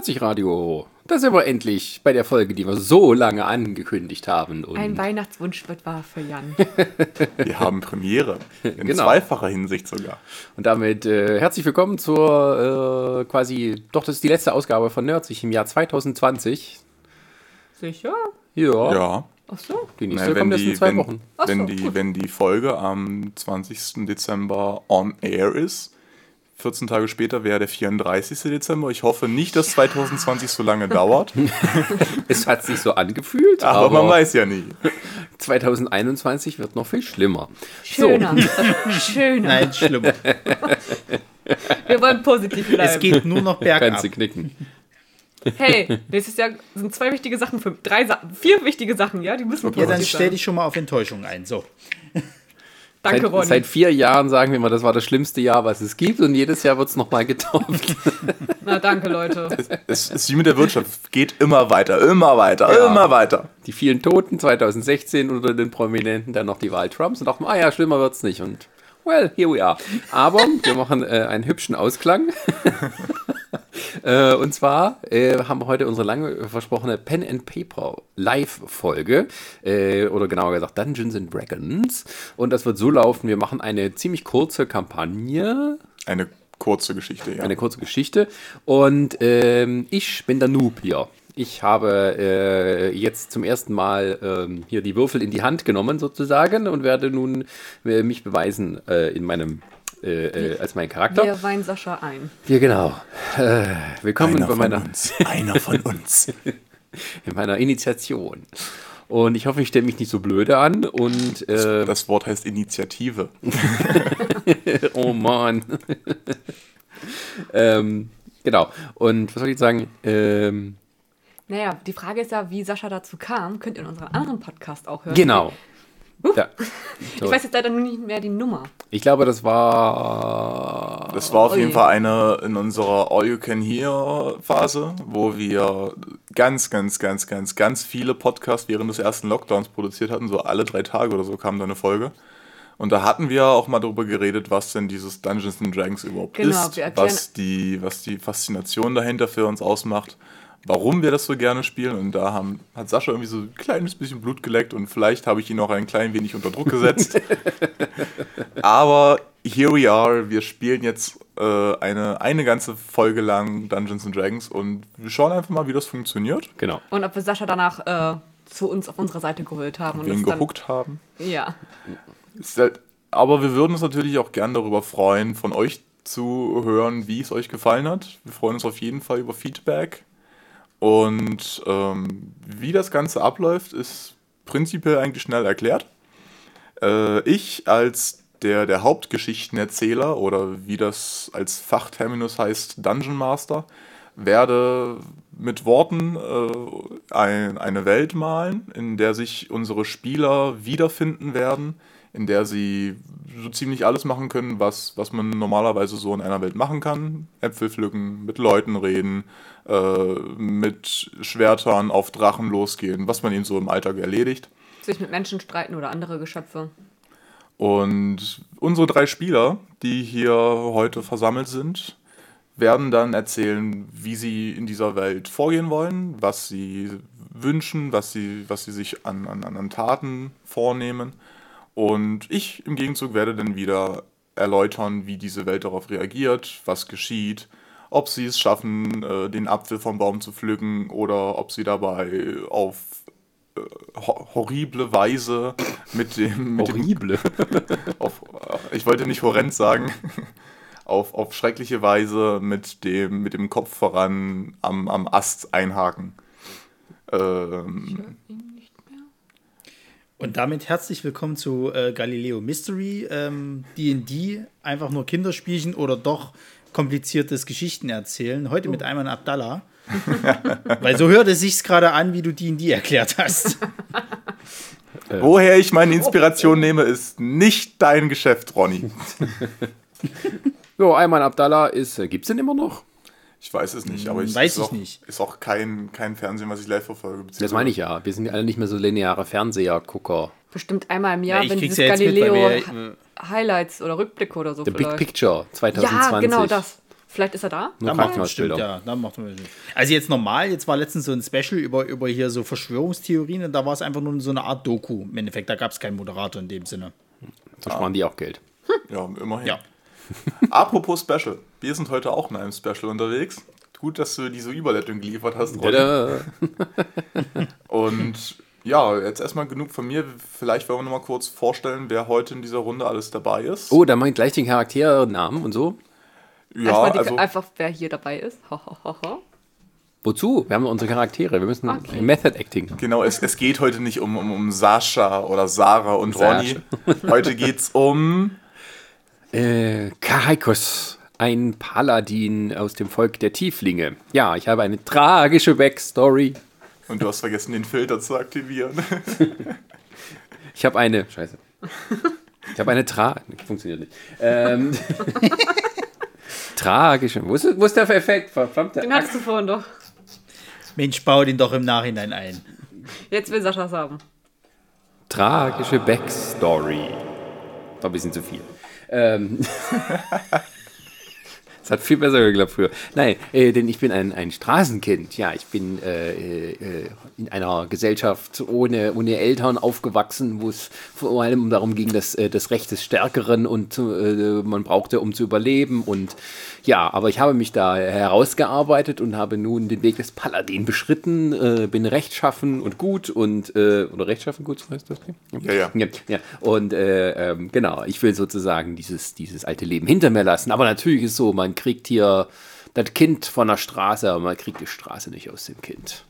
Nerdsich-Radio. Da sind wir endlich bei der Folge, die wir so lange angekündigt haben. Und Ein Weihnachtswunsch wird wahr für Jan. Wir haben Premiere. In Genau. zweifacher Hinsicht sogar. Und damit äh, herzlich willkommen zur äh, quasi, doch, das ist die letzte Ausgabe von Nerdsich im Jahr 2020. Sicher? Ja, Ja. Ach so. die nächste kommt erst in zwei wenn, Wochen. Ach wenn, so, die, gut. wenn die Folge am 20. Dezember on air ist, 14 Tage später wäre der 34. Dezember. Ich hoffe nicht, dass 2020 so lange dauert, Es hat sich so angefühlt, aber, aber, man weiß ja nie. 2021 wird noch viel schlimmer. Schöner. Schöner. Nein, schlimmer. Wir wollen positiv bleiben. Es geht nur noch So, bergab. kannst du knicken. Hey, nächstes Jahr sind zwei wichtige Sachen für drei vier wichtige Sachen, ja? Die müssen Ja, dann stell dich schon mal auf Enttäuschung ein. So. Danke, seit, Ronny. seit vier Jahren sagen wir immer, das war das schlimmste Jahr, was es gibt. Und jedes Jahr wird es nochmal getoppt. Na, danke, Leute. Es ist wie mit der Wirtschaft. Geht immer weiter, immer weiter, Ja. immer weiter. Die vielen Toten 2016 unter den Prominenten, dann noch die Wahl Trumps und dachten, ah ja, schlimmer wird's nicht. Und well, here we are. Aber wir machen äh, einen hübschen Ausklang. äh, und zwar äh, haben wir heute unsere lange versprochene Pen and Paper Live-Folge. Äh, oder genauer gesagt Dungeons and Dragons. Und das wird so laufen, wir machen eine ziemlich kurze Kampagne. Eine kurze Geschichte, ja. Eine kurze Geschichte. Und ähm, ich bin der Noob hier. Ich habe äh, jetzt zum ersten Mal ähm, hier die Würfel in die Hand genommen, sozusagen, und werde nun äh, mich beweisen äh, in meinem äh, äh, als mein Charakter. Wir weinen Sascha ein. Ja, genau. Äh, willkommen Einer bei von meiner, uns. Einer von uns. in meiner Initiation. Und ich hoffe, ich stelle mich nicht so blöde an. Und äh, Das Wort heißt Initiative. oh Mann. ähm, genau. Und was soll ich sagen? Ähm, Naja, die Frage ist ja, wie Sascha dazu kam. Könnt ihr in unserem anderen Podcast auch hören. genau. Ja. Ich weiß jetzt leider nur nicht mehr die Nummer. Ich glaube, das war. Das war auf Oh jeden je. Fall eine in unserer All You Can Hear Phase, wo wir ganz, ganz, ganz, ganz, ganz viele Podcasts während des ersten Lockdowns produziert hatten. So alle drei Tage oder so kam da eine Folge. Und da hatten wir auch mal darüber geredet, was denn dieses Dungeons and Dragons überhaupt Genau, ist, was die, was die Faszination dahinter für uns ausmacht, warum wir das so gerne spielen. Und da haben, hat Sascha irgendwie so ein kleines bisschen Blut geleckt und vielleicht habe ich ihn auch ein klein wenig unter Druck gesetzt. Aber here we are. Wir spielen jetzt äh, eine, eine ganze Folge lang Dungeons and Dragons und wir schauen einfach mal, wie das funktioniert. Genau. Und ob wir Sascha danach äh, zu uns auf unsere Seite geholt haben. und Wir ihn gehuckt haben. Ja. Halt, aber wir würden uns natürlich auch gern darüber freuen, von euch zu hören, wie es euch gefallen hat. Wir freuen uns auf jeden Fall über Feedback. Und ähm, wie das Ganze abläuft, ist prinzipiell eigentlich schnell erklärt. Äh, ich als der, der Hauptgeschichtenerzähler oder wie das als Fachterminus heißt, Dungeon Master, werde mit Worten äh, ein, eine Welt malen, in der sich unsere Spieler wiederfinden werden, in der sie so ziemlich alles machen können, was, was man normalerweise so in einer Welt machen kann. Äpfel pflücken, mit Leuten reden, äh, mit Schwertern auf Drachen losgehen, was man eben so im Alltag erledigt. Sich mit Menschen streiten oder andere Geschöpfe. Und unsere drei Spieler, die hier heute versammelt sind, werden dann erzählen, wie sie in dieser Welt vorgehen wollen, was sie wünschen, was sie, was sie sich an, an, an Taten vornehmen. Und ich im Gegenzug werde dann wieder erläutern, wie diese Welt darauf reagiert, was geschieht, ob sie es schaffen, äh, den Apfel vom Baum zu pflücken oder ob sie dabei auf äh, ho horrible Weise mit dem, mit dem Horrible. auf, äh, ich wollte nicht horrend sagen, auf, auf schreckliche Weise mit dem, mit dem Kopf voran am, am Ast einhaken. Ähm, Und damit herzlich willkommen zu äh, Galileo Mystery. Ähm, D&D, einfach nur Kinderspielchen oder doch kompliziertes Geschichten erzählen. Heute mit Ayman Abdallah. Weil so hört es sich gerade an, wie du D&D erklärt hast. woher ich meine Inspiration nehme, ist nicht dein Geschäft, Ronny. So, Ayman Abdallah ist, äh, gibt's den immer noch? Ich weiß es nicht, aber ich, Weiß ist ich auch, nicht. Ist auch kein, kein Fernsehen, was ich live verfolge. Das meine ich ja. Wir sind alle nicht mehr so lineare Fernseher-Gucker. Bestimmt einmal im Jahr, Ja, ich wenn dieses ja mit, Galileo wir, äh, Highlights oder Rückblicke oder so The Big vielleicht. Picture 2020. Ja, genau das. Vielleicht ist er da. Nur Da macht man bestimmt, Krankenhausbilder. ja. Da macht man bestimmt. Also jetzt normal, jetzt war letztens so ein Special über, über hier so Verschwörungstheorien und da war es einfach nur so eine Art Doku. Im Endeffekt, da gab es keinen Moderator in dem Sinne. So sparen die auch Geld. Ja, immerhin. Ja. Apropos Special. Wir sind heute auch in einem Special unterwegs. Gut, dass du diese Überleitung geliefert hast, Ronny. Tada. Und ja, jetzt erstmal genug von mir. Vielleicht wollen wir noch mal kurz vorstellen, wer heute in dieser Runde alles dabei ist. Oh, da mache ich gleich den Charakternamen und so. ja, Erstmal die, also einfach, wer hier dabei ist. Ho, ho, ho, ho. Wozu? Wir haben unsere Charaktere. Wir müssen Okay. Method Acting. genau, es, es geht heute nicht um, um, um Sascha oder Sarah und Ronny. Heute geht's um Äh, Karaikos, ein Paladin aus dem Volk der Tieflinge. Ja, ich habe eine tragische Backstory. und du hast vergessen, den Filter zu aktivieren. Ich habe eine. Scheiße. Ich habe eine Tra. Funktioniert nicht. Ähm, tragische. Wo ist, wo ist der Effekt? Verdammte Den hattest du vorhin doch. Mensch, bau den doch im Nachhinein ein. Jetzt will Sascha es haben. Tragische Backstory. War ein bisschen zu viel. Ähm. Das hat viel besser geklappt früher. Nein, äh, denn ich bin ein, ein Straßenkind. Ja, ich bin äh, äh, in einer Gesellschaft ohne, ohne Eltern aufgewachsen, wo es vor allem darum ging, dass äh, das Recht des Stärkeren und äh, man brauchte, um zu überleben. Und ja, aber ich habe mich da herausgearbeitet und habe nun den Weg des Paladin beschritten, äh, bin rechtschaffen und gut und äh, oder rechtschaffen gut heißt das? Ja, ja. ja, ja. Und äh, ähm, genau, ich will sozusagen dieses, dieses alte Leben hinter mir lassen. Aber natürlich ist so, man kriegt hier das Kind von der Straße, aber man kriegt die Straße nicht aus dem Kind.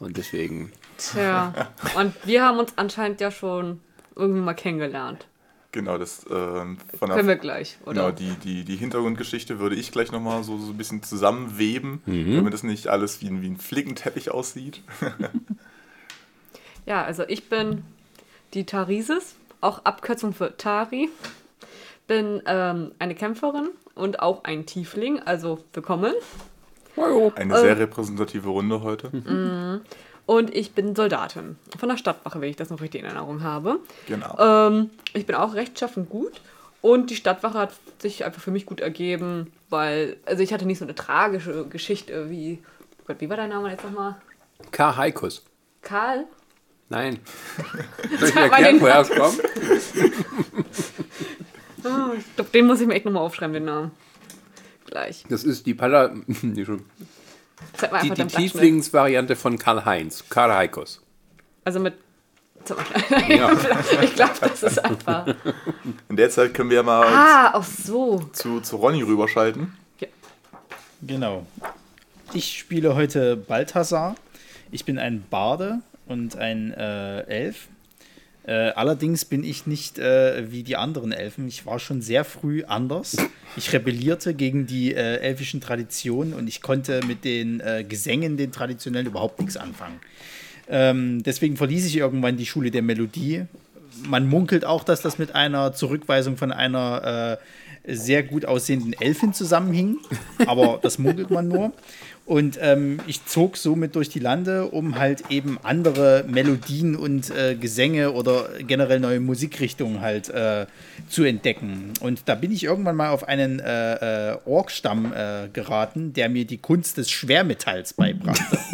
Und deswegen, Tja. Und wir haben uns anscheinend ja schon irgendwie mal kennengelernt. Genau, das ähm, von Können wir gleich, genau, oder? die, die, die Hintergrundgeschichte würde ich gleich nochmal so, so ein bisschen zusammenweben, Mhm. damit es nicht alles wie ein, wie ein Flickenteppich aussieht. Ja, also ich bin die Tarisis, auch Abkürzung für Tari. Bin ähm, eine Kämpferin und auch ein Tiefling, also willkommen. Eine sehr repräsentative Runde heute. Mhm. Und ich bin Soldatin von der Stadtwache, wenn ich das noch richtig in Erinnerung habe. Genau. Ähm, ich bin auch rechtschaffen gut. Und die Stadtwache hat sich einfach für mich gut ergeben, weil, also ich hatte nicht so eine tragische Geschichte wie, oh Gott, wie war dein Name jetzt nochmal? K. Haikus. Karl? Nein. Soll ich mal erklären, den woher es kommt? Oh, ich glaube, den muss ich mir echt nochmal aufschreiben, den Namen. Gleich. Das ist die Pala die, schon- Zeig mal die. Tieflingsvariante von Karl-Heinz. Karl Haikus. Also mit. Zeig mal. Ja. ich glaube, das ist einfach. In der Zeit können wir ja mal Ah, auch so. zu, zu Ronny rüberschalten. Genau. Ich spiele heute Balthasar. Ich bin ein Barde und ein äh, Elf. Äh, allerdings bin ich nicht äh, wie die anderen Elfen. Ich war schon sehr früh anders. Ich rebellierte gegen die äh, elfischen Traditionen und ich konnte mit den äh, Gesängen, den traditionellen, überhaupt nichts anfangen. Ähm, deswegen verließ ich irgendwann die Schule der Melodie. Man munkelt auch, dass das mit einer Zurückweisung von einer äh, sehr gut aussehenden Elfin zusammenhing, aber das munkelt man nur. Und ähm, ich zog somit durch die Lande, um halt eben andere Melodien und äh, Gesänge oder generell neue Musikrichtungen halt äh, zu entdecken. Und da bin ich irgendwann mal auf einen äh, äh, Orkstamm äh, geraten, der mir die Kunst des Schwermetalls beibrachte.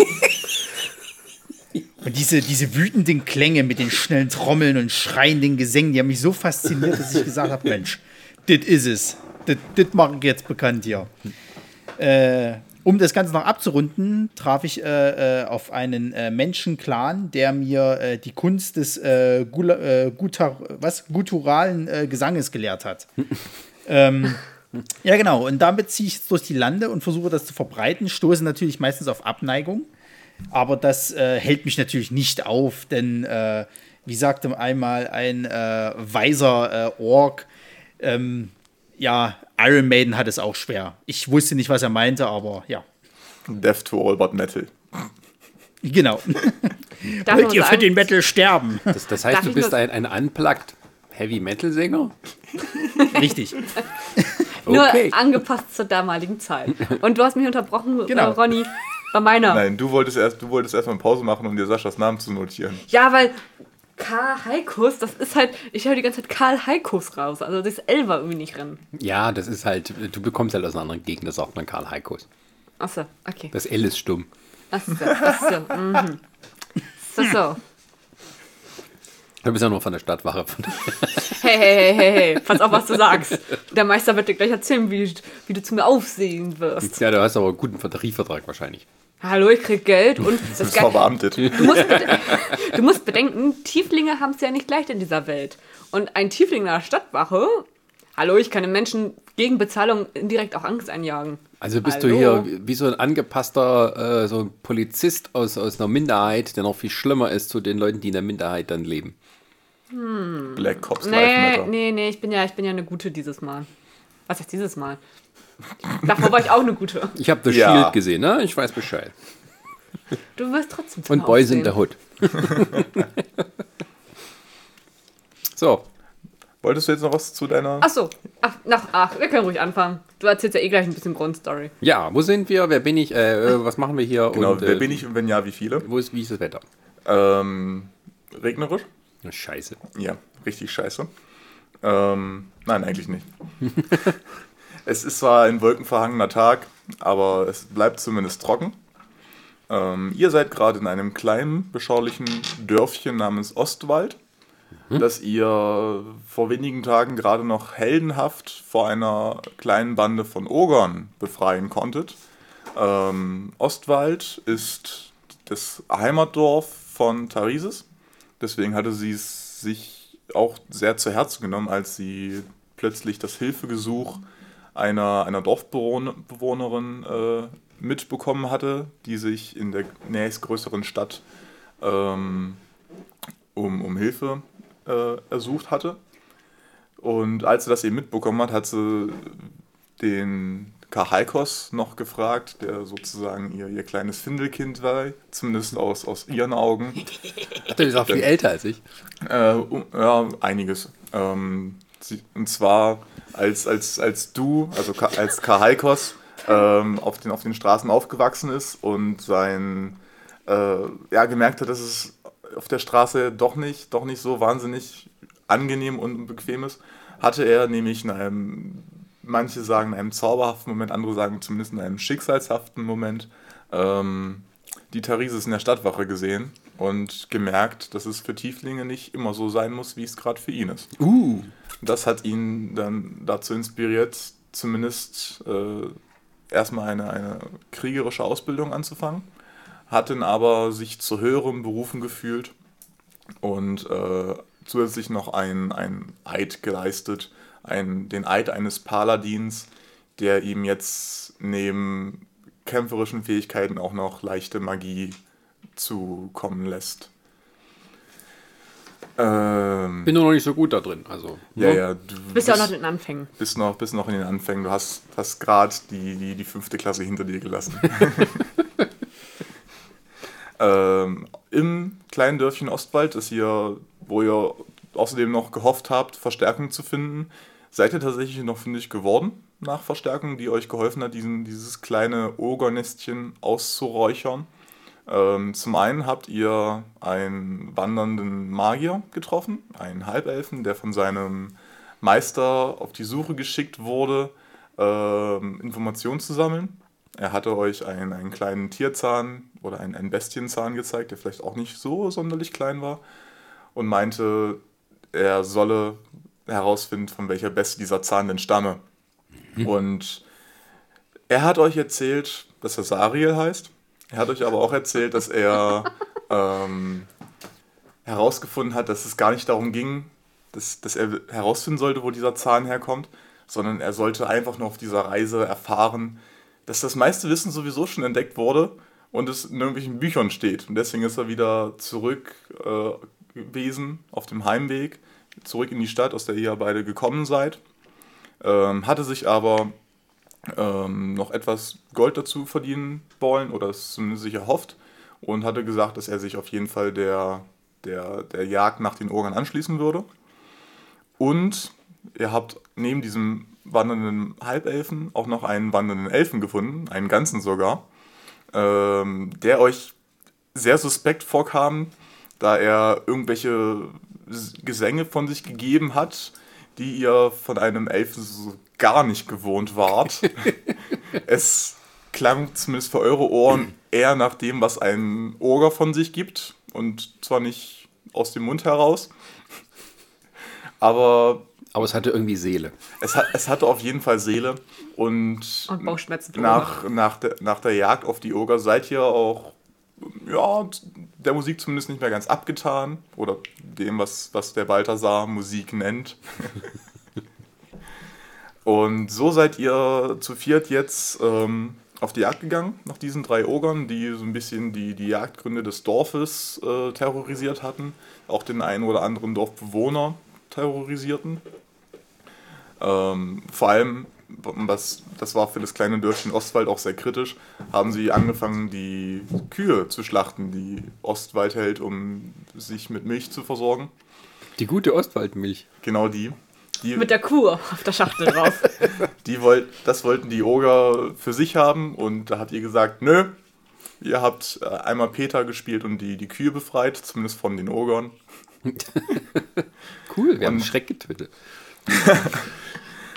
Und diese, diese wütenden Klänge mit den schnellen Trommeln und schreienden Gesängen, die haben mich so fasziniert, dass ich gesagt habe, Mensch, das ist es. Das mache ich jetzt bekannt hier. Äh, um das Ganze noch abzurunden, traf ich äh, äh, auf einen äh, Menschenclan, der mir äh, die Kunst des äh, Gula, äh, Gutar, was? gutturalen äh, Gesanges gelehrt hat. ähm, ja, genau. Und damit ziehe ich jetzt durch die Lande und versuche das zu verbreiten. Stoße natürlich meistens auf Abneigung. Aber das hält mich natürlich nicht auf, denn wie sagte einmal ein weiser Ork, ähm, ja, Iron Maiden hat es auch schwer. Ich wusste nicht, was er meinte, aber ja, Death to all but metal. genau. Darf Wollt ihr für den Metal sterben? Das, das heißt, Darf du bist nur- ein, ein unplugged Heavy Metal Sänger? Richtig. Nur Okay. angepasst zur damaligen Zeit. Und du hast mich unterbrochen, Genau. äh, Ronny, bei meiner. Nein, du wolltest erst, du wolltest erstmal Pause machen, um dir Saschas Namen zu notieren. Ja, weil Karl Heikus, das ist halt, ich höre die ganze Zeit Karl Heikus raus. Also das L war irgendwie nicht drin. Ja, das ist halt, du bekommst halt aus einer anderen Gegend, das sagt man Karl Heikos. Achso, okay. Das L ist stumm. Achso, achso. Mhm. So, so. Du bist ja nur von der Stadtwache. Von Hey, hey, hey, hey, hey, pass auf, was du sagst. Der Meister wird dir gleich erzählen, wie, wie du zu mir aufsehen wirst. ja, du hast aber einen guten Tarifvertrag wahrscheinlich. Hallo, ich krieg Geld und das Das ist verbeamtet. du, musst du musst bedenken, Tieflinge haben es ja nicht leicht in dieser Welt. Und ein Tiefling in der Stadtwache, hallo, ich kann den Menschen gegen Bezahlung indirekt auch Angst einjagen. Also bist Hallo? du hier wie so ein angepasster äh, so ein Polizist aus, aus einer Minderheit, der noch viel schlimmer ist zu den Leuten, die in der Minderheit dann leben. Black Cops Life Nee, Matter. nee, nee, ich bin ja, ich bin ja eine gute dieses Mal. Was heißt dieses Mal? Davor war ich auch eine gute. Ich habe The Ja. Shield gesehen, ne? Ich weiß Bescheid. Du wirst trotzdem Und Boys in the Hood. so, Wolltest du jetzt noch was zu deiner. Ach so, ach, nach, ach, wir können ruhig anfangen. Du erzählst ja eh gleich ein bisschen Grundstory. ja, wo sind wir? Wer bin ich? Äh, äh, was machen wir hier? genau, Und, wer äh, bin ich und wenn ja, wie viele? Wo ist, wie ist das Wetter? Ähm, regnerisch? Scheiße. Ja, richtig scheiße. Ähm, nein, eigentlich nicht. es ist zwar ein wolkenverhangener Tag, aber es bleibt zumindest trocken. Ähm, ihr seid gerade in einem kleinen, beschaulichen Dörfchen namens Ostwald, das ihr vor wenigen Tagen gerade noch heldenhaft vor einer kleinen Bande von Ogern befreien konntet. Ähm, Ostwald ist das Heimatdorf von Tarisis. Deswegen hatte sie es sich auch sehr zu Herzen genommen, als sie plötzlich das Hilfegesuch einer, einer Dorfbewohnerin äh, mitbekommen hatte, die sich in der nächstgrößeren Stadt ähm, um, um Hilfe äh, ersucht hatte. Und als sie das eben mitbekommen hat, hat sie den Kahaikos noch gefragt, der sozusagen ihr, ihr kleines Findelkind war, zumindest aus, aus ihren Augen. Der ist auch viel älter als ich. Äh, ja, einiges. Ähm, und zwar, als, als, als du, also als Kahaikos, ähm, auf, den, auf den Straßen aufgewachsen ist und sein, äh, ja, gemerkt hat, dass es auf der Straße doch nicht, doch nicht so wahnsinnig angenehm und bequem ist, hatte er nämlich in einem, manche sagen in einem zauberhaften Moment, andere sagen zumindest in einem schicksalshaften Moment, ähm, die Tharises in der Stadtwache gesehen und gemerkt, dass es für Tieflinge nicht immer so sein muss, wie es gerade für ihn ist. Uh. Das hat ihn dann dazu inspiriert, zumindest äh, erstmal eine, eine kriegerische Ausbildung anzufangen, hat dann aber sich zu höheren Berufen gefühlt und äh, zusätzlich noch einen, einen Eid geleistet, einen, den Eid eines Paladins, der ihm jetzt neben kämpferischen Fähigkeiten auch noch leichte Magie zukommen lässt. Ähm, Bin nur noch nicht so gut da drin. Also, ja, ne? ja, du bist ja auch noch in den Anfängen. bist noch, bist noch in den Anfängen. Du hast, hast gerade die, die, die fünfte Klasse hinter dir gelassen. ähm, Im kleinen Dörfchen Ostwald, das ihr, wo ihr außerdem noch gehofft habt, Verstärkung zu finden, seid ihr tatsächlich noch fündig geworden nach Verstärkung, die euch geholfen hat, diesen, dieses kleine Ogernestchen auszuräuchern. Ähm, zum einen habt ihr einen wandernden Magier getroffen, einen Halbelfen, der von seinem Meister auf die Suche geschickt wurde, ähm, Informationen zu sammeln. Er hatte euch einen, einen kleinen Tierzahn oder einen, einen Bestienzahn gezeigt, der vielleicht auch nicht so sonderlich klein war und meinte, er solle herausfinden, von welcher Bestie dieser Zahn denn stamme. Und er hat euch erzählt, dass er Sariel heißt. Er hat euch aber auch erzählt, dass er ähm, herausgefunden hat, dass es gar nicht darum ging, dass, dass er herausfinden sollte, wo dieser Zahn herkommt, sondern er sollte einfach nur auf dieser Reise erfahren, dass das meiste Wissen sowieso schon entdeckt wurde und es in irgendwelchen Büchern steht. Und deswegen ist er wieder zurück äh, gewesen auf dem Heimweg, zurück in die Stadt, aus der ihr beide gekommen seid. Ähm, hatte sich aber ähm, noch etwas Gold dazu verdienen wollen oder es zumindest sich erhofft und hatte gesagt, dass er sich auf jeden Fall der, der, der Jagd nach den Organ anschließen würde. Und ihr habt neben diesem wandernden Halbelfen auch noch einen wandernden Elfen gefunden, einen ganzen sogar, ähm, der euch sehr suspekt vorkam, da er irgendwelche Gesänge von sich gegeben hat, die ihr von einem Elfen so gar nicht gewohnt wart. es klang zumindest für eure Ohren eher nach dem, was ein Oger von sich gibt und zwar nicht aus dem Mund heraus. Aber Aber es hatte irgendwie Seele. es, hat, es hatte auf jeden Fall Seele und Und Bauchschmerzen. nach, nach, der, nach der Jagd auf die Oger seid ihr auch ja, der Musik zumindest nicht mehr ganz abgetan oder dem, was, was der Balthasar Musik nennt. und so seid ihr zu viert jetzt ähm, auf die Jagd gegangen, nach diesen drei Ogern, die so ein bisschen die, die Jagdgründe des Dorfes äh, terrorisiert hatten, auch den einen oder anderen Dorfbewohner terrorisierten. Ähm, vor allem, was, das war für das kleine Dörfchen Ostwald auch sehr kritisch, haben sie angefangen, die Kühe zu schlachten, die Ostwald hält, um sich mit Milch zu versorgen. Die gute Ostwaldmilch. Genau die. Die, Mit der Kuh auf der Schachtel drauf. die wollt, das wollten die Oger für sich haben und da hat ihr gesagt, nö, ihr habt äh, einmal Peter gespielt und die, die Kühe befreit, zumindest von den Ogern. Cool, wir haben Und- Schreck getötet.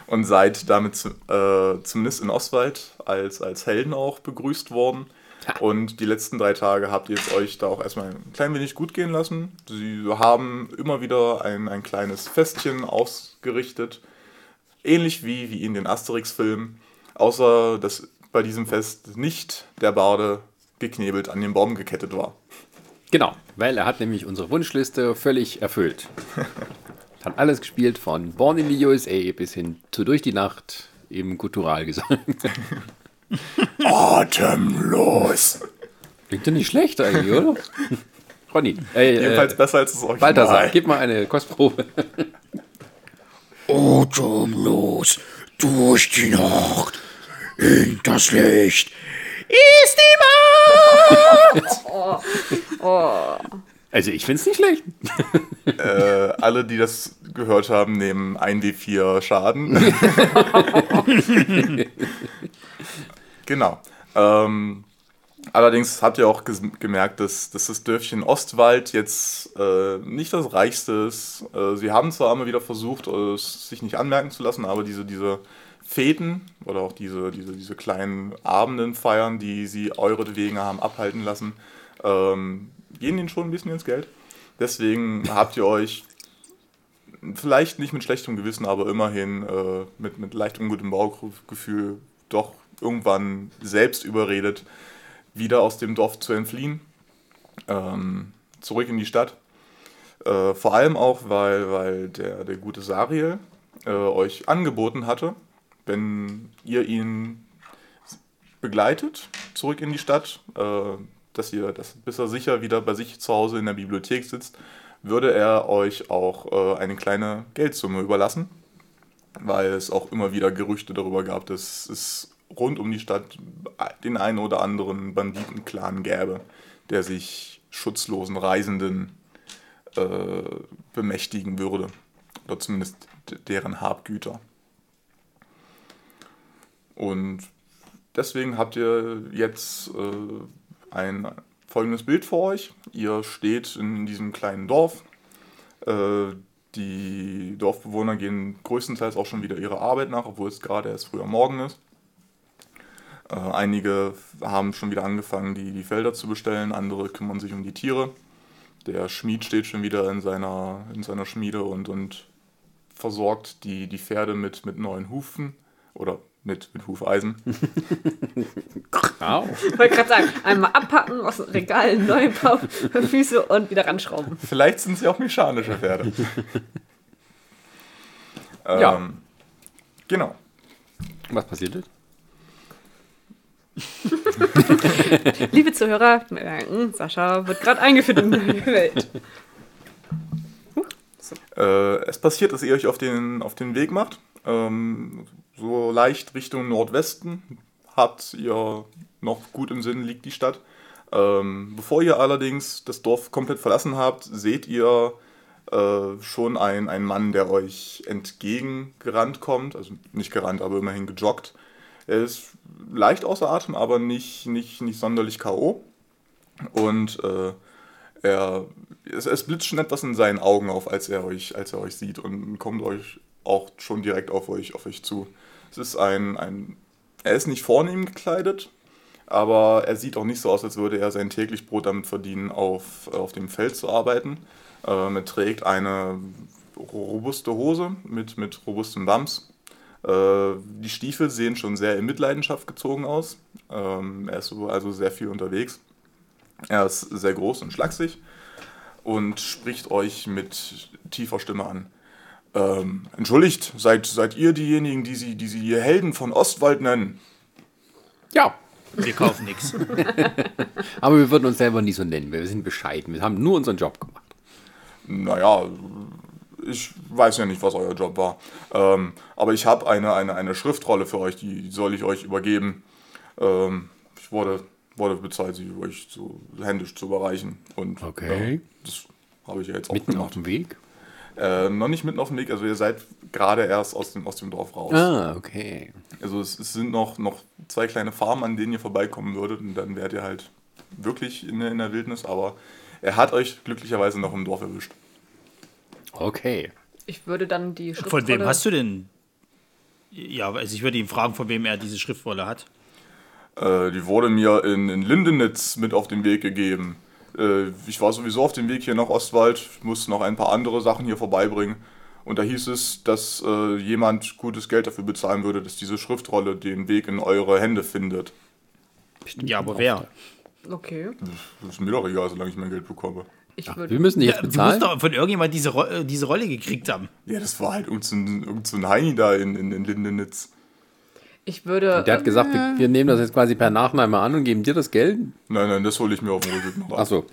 und seid damit zu, äh, zumindest in Oswald als, als Helden auch begrüßt worden. Und die letzten drei Tage habt ihr es euch da auch erstmal ein klein wenig gut gehen lassen. Sie haben immer wieder ein, ein kleines Festchen ausgerichtet, ähnlich wie, wie in den Asterix-Filmen, außer dass bei diesem Fest nicht der Barde geknebelt an den Baum gekettet war. Genau, weil er hat nämlich unsere Wunschliste völlig erfüllt. Hat alles gespielt von Born in the USA bis hin zu Durch die Nacht im Gutturalgesang. Atemlos! Klingt ja nicht schlecht eigentlich, oder? Ronny, äh, Jedenfalls äh, besser als das Original. Balthasar, gib mal eine Kostprobe. Atemlos durch die Nacht in das Licht ist die Macht. Also ich finde es nicht schlecht. Äh, alle, die das gehört haben, nehmen 1d4 Schaden. genau. Ähm, allerdings habt ihr auch gemerkt, dass, dass das Dörfchen Ostwald jetzt äh, nicht das reichste ist. Äh, sie haben zwar immer wieder versucht, äh, es sich nicht anmerken zu lassen, aber diese, diese Feten oder auch diese, diese, diese kleinen Abenden feiern, die sie euretwegen haben abhalten lassen, ähm, gehen ihnen schon ein bisschen ins Geld. Deswegen habt ihr euch vielleicht nicht mit schlechtem Gewissen, aber immerhin äh, mit, mit leicht ungutem Bauchgefühl doch irgendwann selbst überredet, wieder aus dem Dorf zu entfliehen, ähm, zurück in die Stadt. Äh, vor allem auch, weil, weil der, der gute Sariel äh, euch angeboten hatte, wenn ihr ihn begleitet zurück in die Stadt, äh, dass ihr, dass, bis er sicher wieder bei sich zu Hause in der Bibliothek sitzt, würde er euch auch äh, eine kleine Geldsumme überlassen, weil es auch immer wieder Gerüchte darüber gab, dass es rund um die Stadt den einen oder anderen Banditenclan gäbe, der sich schutzlosen Reisenden äh, bemächtigen würde. Oder zumindest deren Habgüter. Und deswegen habt ihr jetzt äh, ein folgendes Bild vor euch. Ihr steht in diesem kleinen Dorf. Äh, die Dorfbewohner gehen größtenteils auch schon wieder ihrer Arbeit nach, obwohl es gerade erst früher Morgen ist. Äh, einige haben schon wieder angefangen, die, die Felder zu bestellen, andere kümmern sich um die Tiere. Der Schmied steht schon wieder in seiner, in seiner Schmiede und, und versorgt die, die Pferde mit, mit neuen Hufen oder mit, mit Hufeisen. Au. Ich wollte gerade sagen, einmal abpacken, aus dem Regal, neue Paar Füße und wieder ranschrauben. Vielleicht sind sie auch mechanische Pferde. ähm, Ja. Genau. Was passiert ist? Liebe Zuhörer, merken, Sascha wird gerade eingeführt in die Welt. Äh, es passiert, dass ihr euch auf den, auf den Weg macht. Ähm, so leicht Richtung Nordwesten habt ihr noch gut im Sinn, liegt die Stadt. Ähm, bevor ihr allerdings das Dorf komplett verlassen habt, seht ihr äh, schon einen, Mann, der euch entgegengerannt kommt. Also nicht gerannt, aber immerhin gejoggt. Er ist leicht außer Atem, aber nicht, nicht, nicht sonderlich K.O. Und äh, Er, es, es blitzt schon etwas in seinen Augen auf, als er euch, als er euch sieht und kommt euch auch schon direkt auf euch, auf euch zu. Es ist ein, ein, er ist nicht vornehm gekleidet, aber er sieht auch nicht so aus, als würde er sein täglich Brot damit verdienen, auf, auf dem Feld zu arbeiten. Ähm, er trägt eine robuste Hose mit, mit robustem Wams. Äh, die Stiefel sehen schon sehr in Mitleidenschaft gezogen aus. Ähm, er ist so also sehr viel unterwegs. Er ist sehr groß und schlaksig und spricht euch mit tiefer Stimme an. Ähm, entschuldigt, seid, seid ihr diejenigen, die sie, die sie die Helden von Ostwald nennen? Ja, Wir kaufen nichts. aber wir würden uns selber nie so nennen. Wir sind bescheiden. Wir haben nur unseren Job gemacht. Naja, ich weiß ja nicht, was euer Job war. Ähm, aber ich habe eine, eine, eine Schriftrolle für euch, die soll ich euch übergeben. Ähm, ich wurde, wurde bezahlt, sie euch so händisch zu überreichen. Und Okay. ja, das habe ich ja jetzt auch Mitten auf gemacht. dem Weg. Äh, noch nicht mitten auf dem Weg, also ihr seid gerade erst aus dem, aus dem Dorf raus. Ah, okay. Also es, es sind noch, noch zwei kleine Farmen, an denen ihr vorbeikommen würdet und dann wärt ihr halt wirklich in, der- in der Wildnis, aber er hat euch glücklicherweise noch im Dorf erwischt. Okay. Ich würde dann die Schriftrolle... Von wem hast du denn? Ja, also ich würde ihn fragen, von wem er diese Schriftrolle hat. Äh, die wurde mir in, in Lindenitz mit auf den Weg gegeben. Äh, ich war sowieso auf dem Weg hier nach Ostwald, musste noch ein paar andere Sachen hier vorbeibringen. Und da hieß es, dass äh, jemand gutes Geld dafür bezahlen würde, dass diese Schriftrolle den Weg in eure Hände findet. Ja, aber wer? Okay. Das ist mir doch egal, solange ich mein Geld bekomme. Ich Wir müssen die Ja, jetzt du musst bezahlen. doch von irgendjemand diese, Ro äh, diese Rolle gekriegt haben. Ja, das war halt irgend so irgend so ein Heini da in, in, in Lindenitz. Ich würde... Der hat gesagt, wir, wir nehmen das jetzt quasi per Nachname an und geben dir das Geld. Nein, nein, das hole ich mir auf dem Rückweg noch ab. Achso.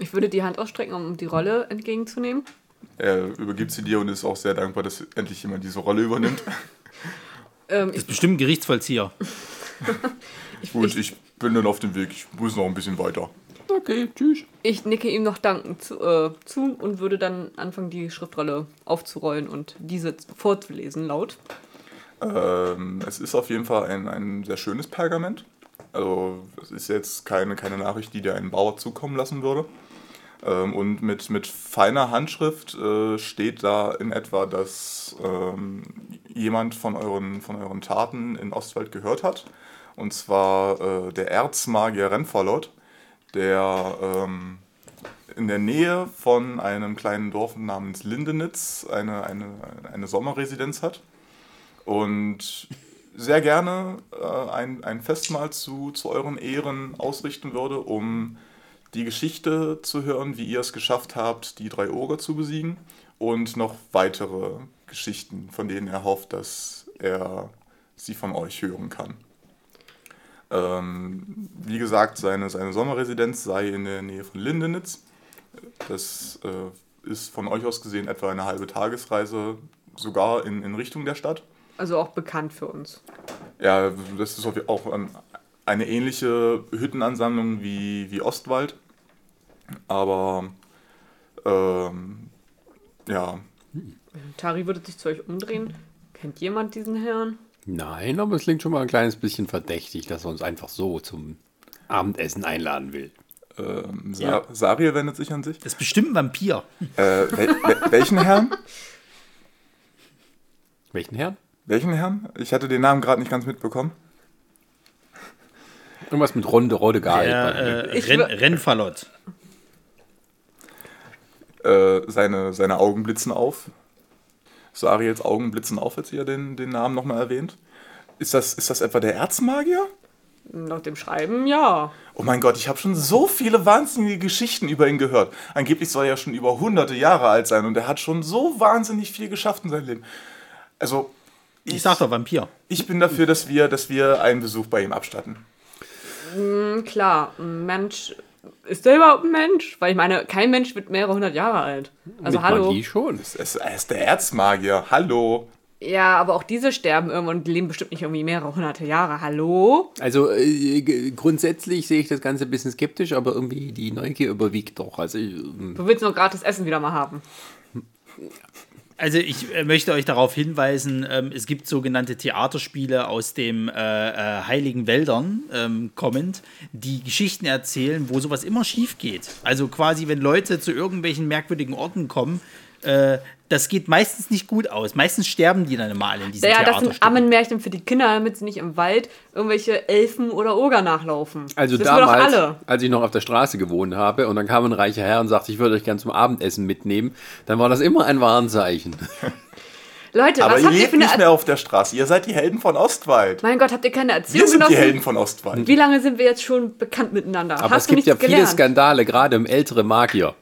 Ich würde die Hand ausstrecken, um die Rolle entgegenzunehmen. Er übergibt sie dir und ist auch sehr dankbar, dass endlich jemand diese Rolle übernimmt. Ähm, Das ich, ist bestimmt ein Gerichtsvollzieher. Gut, ich bin dann auf dem Weg. Ich muss noch ein bisschen weiter. Okay, tschüss. ich nicke ihm noch dankend zu, äh, zu und würde dann anfangen, die Schriftrolle aufzurollen und diese vorzulesen laut. Ähm, es ist auf jeden Fall ein, ein sehr schönes Pergament. Also es ist jetzt keine, keine Nachricht, die dir ein Bauer zukommen lassen würde. Ähm, und mit, mit feiner Handschrift äh, steht da in etwa, dass ähm, jemand von euren, von euren Taten in Ostwald gehört hat. Und zwar äh, der Erzmagier Renfalot, der ähm, in der Nähe von einem kleinen Dorf namens Lindenitz eine, eine, eine Sommerresidenz hat und sehr gerne äh, ein, ein Festmahl zu, zu euren Ehren ausrichten würde, um die Geschichte zu hören, wie ihr es geschafft habt, die drei Oger zu besiegen und noch weitere Geschichten, von denen er hofft, dass er sie von euch hören kann. Ähm, wie gesagt, seine, seine Sommerresidenz sei in der Nähe von Lindenitz. Das äh, ist von euch aus gesehen etwa eine halbe Tagesreise, sogar in, in Richtung der Stadt. Also auch bekannt für uns. Ja, das ist auch ein- eine ähnliche Hüttenansammlung wie, wie Ostwald. Aber ähm, ja, Tari würde sich zu euch umdrehen. Kennt jemand diesen Herrn? Nein, aber es klingt schon mal ein kleines bisschen verdächtig, dass er uns einfach so zum Abendessen einladen will. ähm, Sa Ja. Sariel wendet sich an sich. Das ist bestimmt ein Vampir. Äh, wel wel welchen Herrn? Welchen Herrn? Welchen Herrn? Ich hatte den Namen gerade nicht ganz mitbekommen. Irgendwas mit Ronde, Rode Gal. Der äh, Ich Ren wür- Rennfallot. Äh, seine, seine Augen blitzen auf. Sariels Augen blitzen auf, als ihr den, den Namen nochmal erwähnt. Ist das, ist das etwa der Erzmagier? Nach dem Schreiben, ja. Oh mein Gott, ich habe schon so viele wahnsinnige Geschichten über ihn gehört. Angeblich soll er ja schon über hunderte Jahre alt sein und er hat schon so wahnsinnig viel geschafft in seinem Leben. Also, Ich sag doch Vampir. ich bin dafür, dass wir, dass wir einen Besuch bei ihm abstatten. Hm, Klar, ein Mensch. Ist der überhaupt ein Mensch? Weil ich meine, kein Mensch wird mehrere hundert Jahre alt. Also mit hallo. Magie schon. Es, es, er ist der Erzmagier. Hallo. Ja, aber auch diese sterben irgendwann und leben bestimmt nicht irgendwie mehrere hunderte Jahre. Hallo? Also äh, grundsätzlich sehe ich das Ganze ein bisschen skeptisch, aber irgendwie die Neugier überwiegt doch. Also ähm, Du willst nur gratis Essen wieder mal haben. Also ich äh, möchte euch darauf hinweisen, ähm, es gibt sogenannte Theaterspiele aus dem äh, äh, Heiligen Wäldern ähm, kommend, die Geschichten erzählen, wo sowas immer schief geht. Also quasi, wenn Leute zu irgendwelchen merkwürdigen Orten kommen, äh, das geht meistens nicht gut aus. Meistens sterben die dann immer alle in diesen Ja, das sind. Ammenmärchen für die Kinder, damit sie nicht im Wald irgendwelche Elfen oder Oger nachlaufen. Also das wir damals, alle. als ich noch auf der Straße gewohnt habe und dann kam ein reicher Herr und sagte, ich würde euch gern zum Abendessen mitnehmen, dann war das immer ein Warnzeichen. Leute, Aber was ihr habt ihr lebt für eine nicht mehr auf der Straße. Ihr seid die Helden von Ostwald. Mein Gott, habt ihr keine Wir Erziehung sind die genossen? Helden von Ostwald. Wie lange sind wir jetzt schon bekannt miteinander? Aber Hast es du gibt ja viele gelernt? Skandale, gerade im ältere Magier,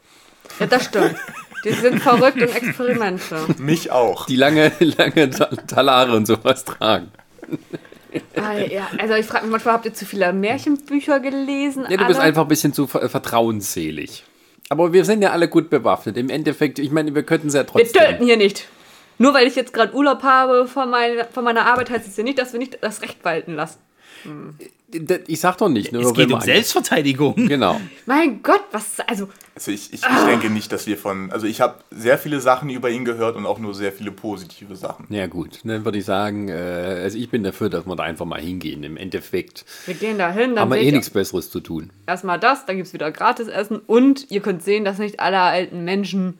Ja, das stimmt. Die sind verrückt und Experimente. Mich auch. die lange, lange Ta- Talare und sowas tragen. Ah, ja. Also ich frage mich manchmal, habt ihr zu viele Märchenbücher gelesen? Ja, du bist alle? einfach ein bisschen zu ver vertrauensselig. Aber wir sind ja alle gut bewaffnet. Im Endeffekt, ich meine, wir könnten es ja Wir trotzdem. töten hier nicht. Nur weil ich jetzt gerade Urlaub habe von, mein, von meiner Arbeit, heißt es ja nicht, dass wir nicht das Recht walten lassen. Ich sag doch nicht. Nur Es wenn geht um Selbstverteidigung. Genau. Mein Gott, was, also, Also ich, ich, ich denke nicht, dass wir von. Also ich habe sehr viele Sachen über ihn gehört und auch nur sehr viele positive Sachen. Ja gut, dann würde ich sagen, äh, also ich bin dafür, dass wir da einfach mal hingehen. Im Endeffekt wir gehen da hin, haben wir eh nichts Besseres zu tun. erstmal das, dann gibt es wieder Gratisessen und ihr könnt sehen, dass nicht alle alten Menschen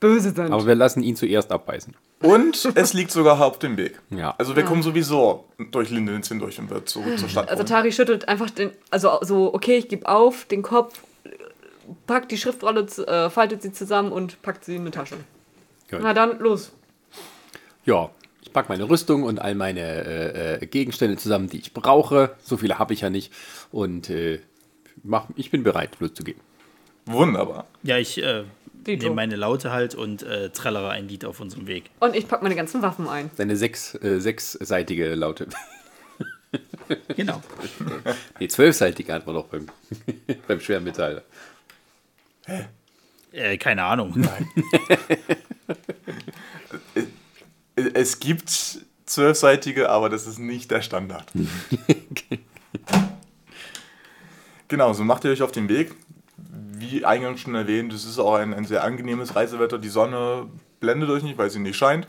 böse sind. Aber wir lassen ihn zuerst abbeißen. Und es liegt sogar auf dem Weg. Ja. Also wir kommen sowieso durch Lindenitz hindurch und wird zurück zur Stadt. Also. Tari schüttelt einfach den, also so, okay, ich gebe auf, den Kopf, packt die Schriftrolle, äh, faltet sie zusammen und packt sie in eine Tasche. Gut. Na dann, los. Ja, ich packe meine Rüstung und all meine äh, äh, Gegenstände zusammen, die ich brauche. So viele habe ich ja nicht. Und äh, mach, ich bin bereit, loszugehen. Wunderbar. Ja, ich Dito. nehme meine Laute halt und äh, trällere ein Lied auf unserem Weg. Und ich packe meine ganzen Waffen ein. Seine sechs, äh, sechsseitige Laute. Genau. nee, zwölfseitige hat man doch beim, beim Schwermetall. Äh, keine Ahnung. Es gibt zwölfseitige, aber das ist nicht der Standard. genau, so macht ihr euch auf den Weg. Wie eingangs schon erwähnt, es ist auch ein, ein sehr angenehmes Reisewetter. Die Sonne blendet euch nicht, weil sie nicht scheint,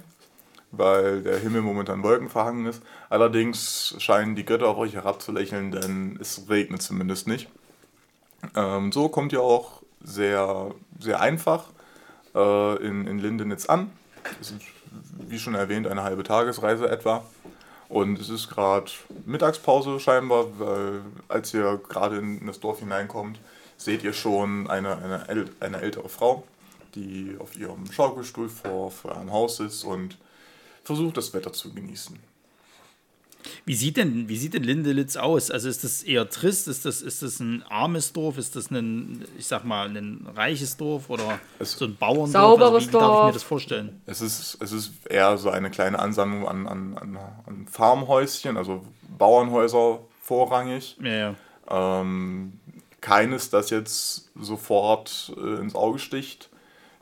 weil der Himmel momentan wolkenverhangen ist. Allerdings scheinen die Götter auf euch herabzulächeln, denn es regnet zumindest nicht. Ähm, so kommt ihr auch sehr, sehr einfach äh, in, in Lindenitz an. Es ist, wie schon erwähnt, eine halbe Tagesreise etwa. Und es ist gerade Mittagspause scheinbar, weil als ihr gerade in das Dorf hineinkommt, seht ihr schon eine, eine, äl- eine ältere Frau, die auf ihrem Schaukelstuhl vor, vor eurem Haus sitzt und versucht, das Wetter zu genießen. Wie sieht denn, wie sieht denn Lindelitz aus? Also ist das eher trist? Ist das, ist das ein armes Dorf? Ist das ein, ich sag mal, ein reiches Dorf oder Es- so ein Bauerndorf? Sauberes also wie darf ich mir Dorf. das vorstellen? Es ist, es ist eher so eine kleine Ansammlung an, an, an, an Farmhäuschen, also Bauernhäuser vorrangig. Ja, ja. Ähm, keines, das jetzt sofort äh, ins Auge sticht.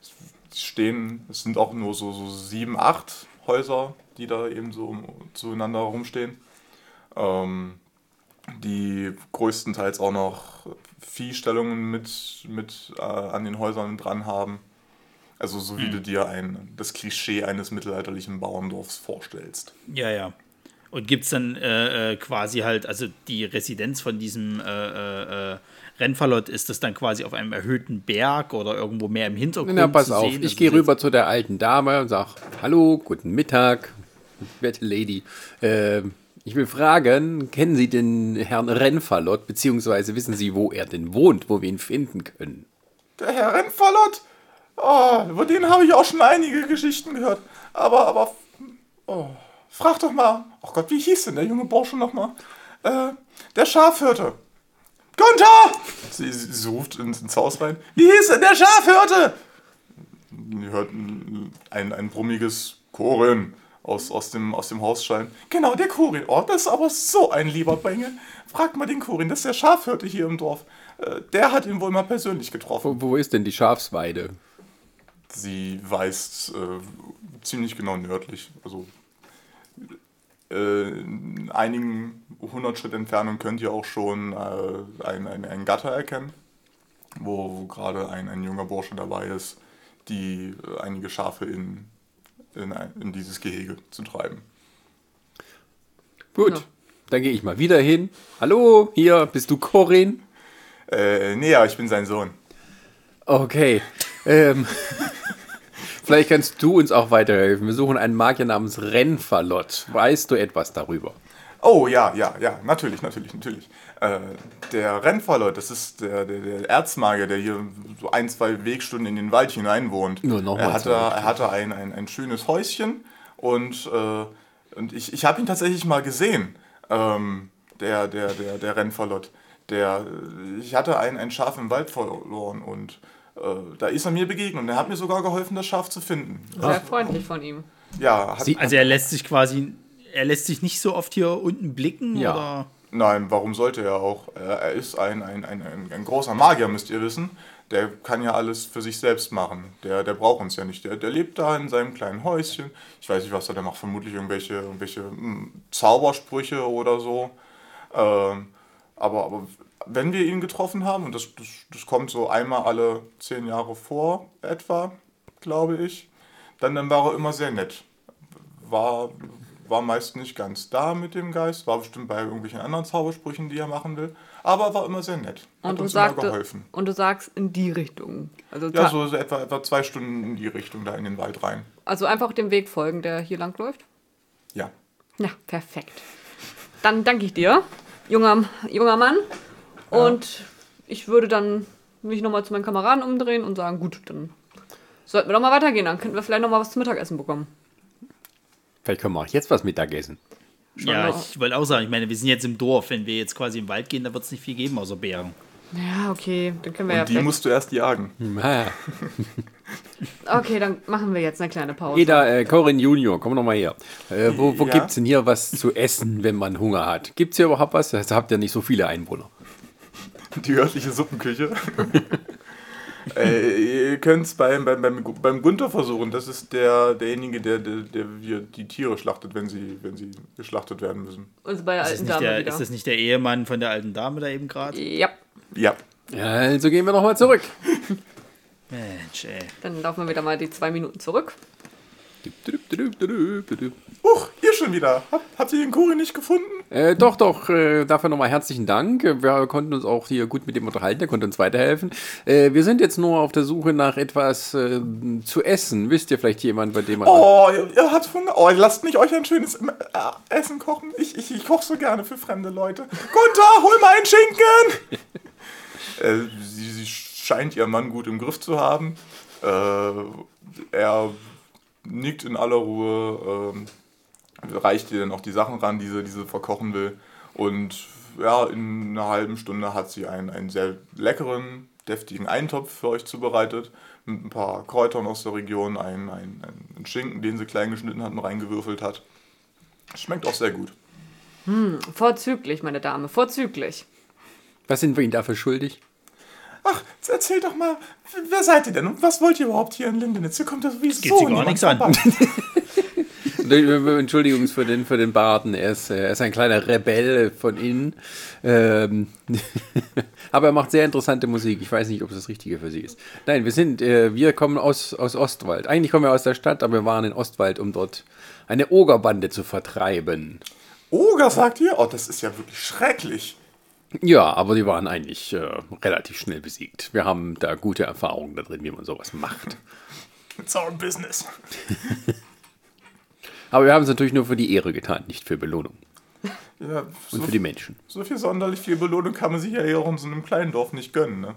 Es stehen, es sind auch nur so, so sieben, acht Häuser, die da eben so um, zueinander rumstehen. Ähm, die größtenteils auch noch Viehstellungen mit, mit äh, an den Häusern dran haben. Also so wie du dir ein, das Klischee eines mittelalterlichen Bauerndorfs vorstellst. Ja, ja. Und gibt es dann äh, äh, quasi halt, also die Residenz von diesem äh, äh, äh, Rennfallot, ist das dann quasi auf einem erhöhten Berg oder irgendwo mehr im Hintergrund? Na, pass zu auf, sehen? ich Also gehe rüber zu der alten Dame und sag, hallo, guten Mittag, werte Lady. Ähm, ich will fragen, kennen Sie den Herrn Rennfallot, beziehungsweise wissen Sie, wo er denn wohnt, wo wir ihn finden können? Der Herr Rennfallot? Oh, über den habe ich auch schon einige Geschichten gehört. Aber, aber, oh, frag doch mal. Ach Gott, wie hieß denn der junge Bursche nochmal? Äh, der Schafhirte. Gunther! Sie, sie, sie ruft ins, ins Haus rein. Wie hieß denn der Schafhirte? Ihr hört ein, ein, ein brummiges Korin aus, aus, dem, aus dem Haus schallen. Genau, der Korin. Oh, das ist aber so ein lieber Bengel. Fragt mal den Korin, das ist der Schafhirte hier im Dorf. Äh, der hat ihn wohl mal persönlich getroffen. Wo, wo ist denn die Schafsweide? Sie weist äh, ziemlich genau nördlich. Also äh, in einigen hundert Schritt Entfernung könnt ihr auch schon äh, einen, einen Gatter erkennen, wo, wo gerade ein, ein junger Bursche dabei ist, die äh, einige Schafe in in, ein, in dieses Gehege zu treiben. Gut, Ja. dann gehe ich mal wieder hin. Hallo, hier bist du Corin. Äh, nee, ja, ich bin sein Sohn. Okay. Ähm, vielleicht kannst du uns auch weiterhelfen. Wir suchen einen Magier namens Renfalot. Weißt du etwas darüber? Oh, ja, ja, ja, natürlich, natürlich, natürlich. Äh, der Rennfaller, das ist der, der, der Erzmagier, der hier so ein, zwei Wegstunden in den Wald hinein wohnt. Nur noch er hatte, er hatte ein, ein, ein schönes Häuschen und, äh, und ich, ich habe ihn tatsächlich mal gesehen, ähm, der, der, der, der Rennfallot. Der, ich hatte ein, ein Schaf im Wald verloren und äh, da ist er mir begegnet und er hat mir sogar geholfen, das Schaf zu finden. Sehr freundlich von ihm. Ja, hat, Sie- Also er lässt sich quasi, er lässt sich nicht so oft hier unten blicken Ja. oder? Nein, warum sollte er auch? Er ist ein, ein, ein, ein, ein großer Magier, müsst ihr wissen. Der kann ja alles für sich selbst machen. Der, der braucht uns ja nicht. Der, der lebt da in seinem kleinen Häuschen. Ich weiß nicht, was er da macht. Vermutlich irgendwelche, irgendwelche hm, Zaubersprüche oder so. Ähm, aber, aber wenn wir ihn getroffen haben, und das, das, das kommt so einmal alle zehn Jahre vor, etwa, glaube ich, dann, dann war er immer sehr nett. War, war meist nicht ganz da mit dem Geist, war bestimmt bei irgendwelchen anderen Zaubersprüchen, die er machen will, aber er war immer sehr nett. Hat Und du, uns immer sagte, geholfen. und du sagst in die Richtung. Also, Ja, so, so etwa, etwa zwei Stunden in die Richtung da in den Wald rein. also einfach dem Weg folgen, der hier lang läuft. Ja. Ja, perfekt. Dann danke ich dir, junger, junger Mann. Und ich würde dann mich nochmal zu meinen Kameraden umdrehen und sagen, gut, dann sollten wir doch mal weitergehen. Dann könnten wir vielleicht noch mal was zum Mittagessen bekommen. Vielleicht können wir auch jetzt was Mittagessen. Ja, noch. ich wollte auch sagen, ich meine, wir sind jetzt im Dorf. Wenn wir jetzt quasi im Wald gehen, da wird es nicht viel geben außer Beeren. Ja, okay, dann können wir Und ja die vielleicht... musst du erst jagen. Okay, dann machen wir jetzt eine kleine Pause. Eda, äh, Corin Junior, komm noch mal her. Äh, wo wo Ja? gibt's denn hier was zu essen, wenn man Hunger hat? Gibt's hier überhaupt was? Das habt ihr nicht so viele Einwohner. Die örtliche Suppenküche. äh, ihr könnt es beim, beim, beim, beim Gunther versuchen. Das ist der, derjenige, der, der, der die Tiere schlachtet, wenn sie, wenn sie geschlachtet werden müssen. Also bei der Ist das, alten nicht Dame der, ist das nicht der Ehemann von der alten Dame da eben gerade? ja, Ja. Also gehen wir noch mal zurück. Mensch, ey. dann laufen wir wieder mal die zwei Minuten zurück. Huch, ihr schon wieder. Hab, habt ihr den Kuri nicht gefunden? Äh, doch, doch, äh, dafür nochmal herzlichen Dank. Wir konnten uns auch hier gut mit dem unterhalten, der konnte uns weiterhelfen. Äh, wir sind jetzt nur auf der Suche nach etwas äh, zu essen. Wisst ihr vielleicht jemand, bei dem man. Oh, ihr, ihr habt Hunger. Oh, lasst mich euch ein schönes äh, Essen kochen. Ich, ich, ich koche so gerne für fremde Leute. Gunther, hol mal einen Schinken! äh, sie, sie scheint ihren Mann gut im Griff zu haben. Äh, er nickt in aller Ruhe, ähm, reicht ihr dann auch die Sachen ran, die sie, die sie verkochen will. Und ja, in einer halben Stunde hat sie einen, einen sehr leckeren, deftigen Eintopf für euch zubereitet. Mit ein paar Kräutern aus der Region, einen, einen, einen Schinken, den sie klein geschnitten hat und reingewürfelt hat. Schmeckt auch sehr gut. Vorzüglich, meine Dame, vorzüglich. Was sind wir Ihnen dafür schuldig? Ach, jetzt erzähl doch mal, wer seid ihr denn und was wollt ihr überhaupt hier in Lindenitz? Hier kommt das sowieso geht sie gar nichts an. vorbei. Entschuldigung für den, für den Barten. Er ist, äh, er ist ein kleiner Rebell von innen. Ähm, aber er macht sehr interessante Musik. Ich weiß nicht, ob es das Richtige für sie ist. Nein, wir sind, äh, wir kommen aus, aus Ostwald. Eigentlich kommen wir aus der Stadt, aber wir waren in Ostwald, um dort eine Ogerbande zu vertreiben. Oger, sagt ihr? Oh, das ist ja wirklich schrecklich. Ja, aber die waren eigentlich äh, relativ schnell besiegt. Wir haben da gute Erfahrungen da drin, wie man sowas macht. It's our business. Aber wir haben es natürlich nur für die Ehre getan, nicht für Belohnung. Ja, so, Und für die Menschen. so viel sonderlich viel Belohnung kann man sich ja hier auch in so einem kleinen Dorf nicht gönnen, ne?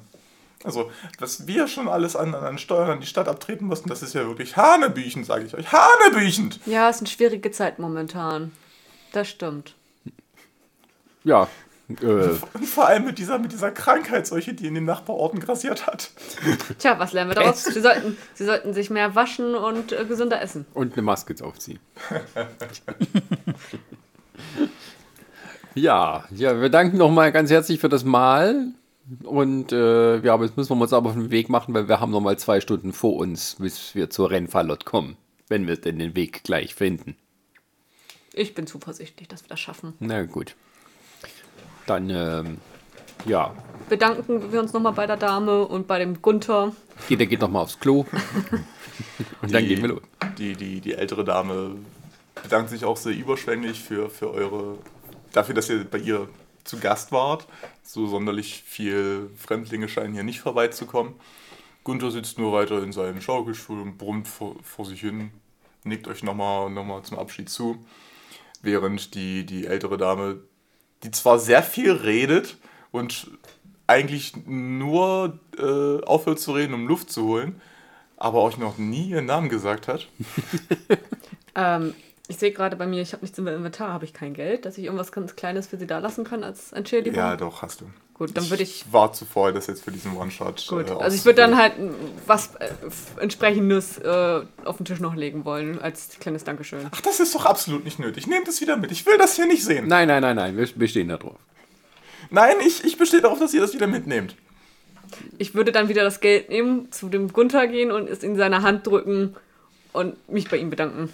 Also, was wir schon alles an, an Steuern an die Stadt abtreten mussten, das ist ja wirklich Hanebüchen, sage ich euch. Hanebüchen! Ja, es sind schwierige Zeiten momentan. Das stimmt. Ja, äh, Und vor allem mit dieser, mit dieser Krankheitsseuche, die in den Nachbarorten grassiert hat. Tja, was lernen wir daraus? Sie sollten, sie sollten sich mehr waschen und äh, gesünder essen. und eine Maske aufziehen. ja, ja, wir danken nochmal ganz herzlich für das Mahl. Und äh, ja, jetzt müssen wir uns aber auf den Weg machen, weil wir haben nochmal zwei Stunden vor uns, bis wir zur Rennfallot kommen. Wenn wir denn den Weg gleich finden. Ich bin zuversichtlich, dass wir das schaffen. Na gut. Dann, ähm, ja. Bedanken wir uns nochmal bei der Dame und bei dem Gunther Jeder geht noch mal aufs Klo. Und dann Die- gehen wir los. Die, die, die ältere Dame bedankt sich auch sehr überschwänglich für, für eure, dafür, dass ihr bei ihr zu Gast wart. So sonderlich viel Fremdlinge scheinen hier nicht vorbeizukommen. Gunther sitzt nur weiter in seinem Schaukelstuhl und brummt vor, vor sich hin, nickt euch nochmal noch mal zum Abschied zu. Während die, die ältere Dame, die zwar sehr viel redet und eigentlich nur äh, aufhört zu reden, um Luft zu holen, aber euch noch nie ihren Namen gesagt hat. Ähm, ich sehe gerade bei mir, ich habe nichts im Inventar, habe ich kein Geld, dass ich irgendwas ganz Kleines für sie da lassen kann als Entschädigung. Ja, doch, hast du. Gut, dann würde ich. war zuvor, das jetzt für diesen One-Shot. Gut, äh, also ich würde dann halt mm, was äh, entsprechendes äh, auf den Tisch noch legen wollen, als kleines Dankeschön. Ach, das ist doch absolut nicht nötig. Nehmt es wieder mit. Ich will das hier nicht sehen. Nein, nein, nein, nein, wir bestehen da drauf. Nein, ich, ich bestehe darauf, dass ihr das wieder mitnehmt. Ich würde dann wieder das Geld nehmen, zu dem Gunther gehen und es in seine Hand drücken und mich bei ihm bedanken.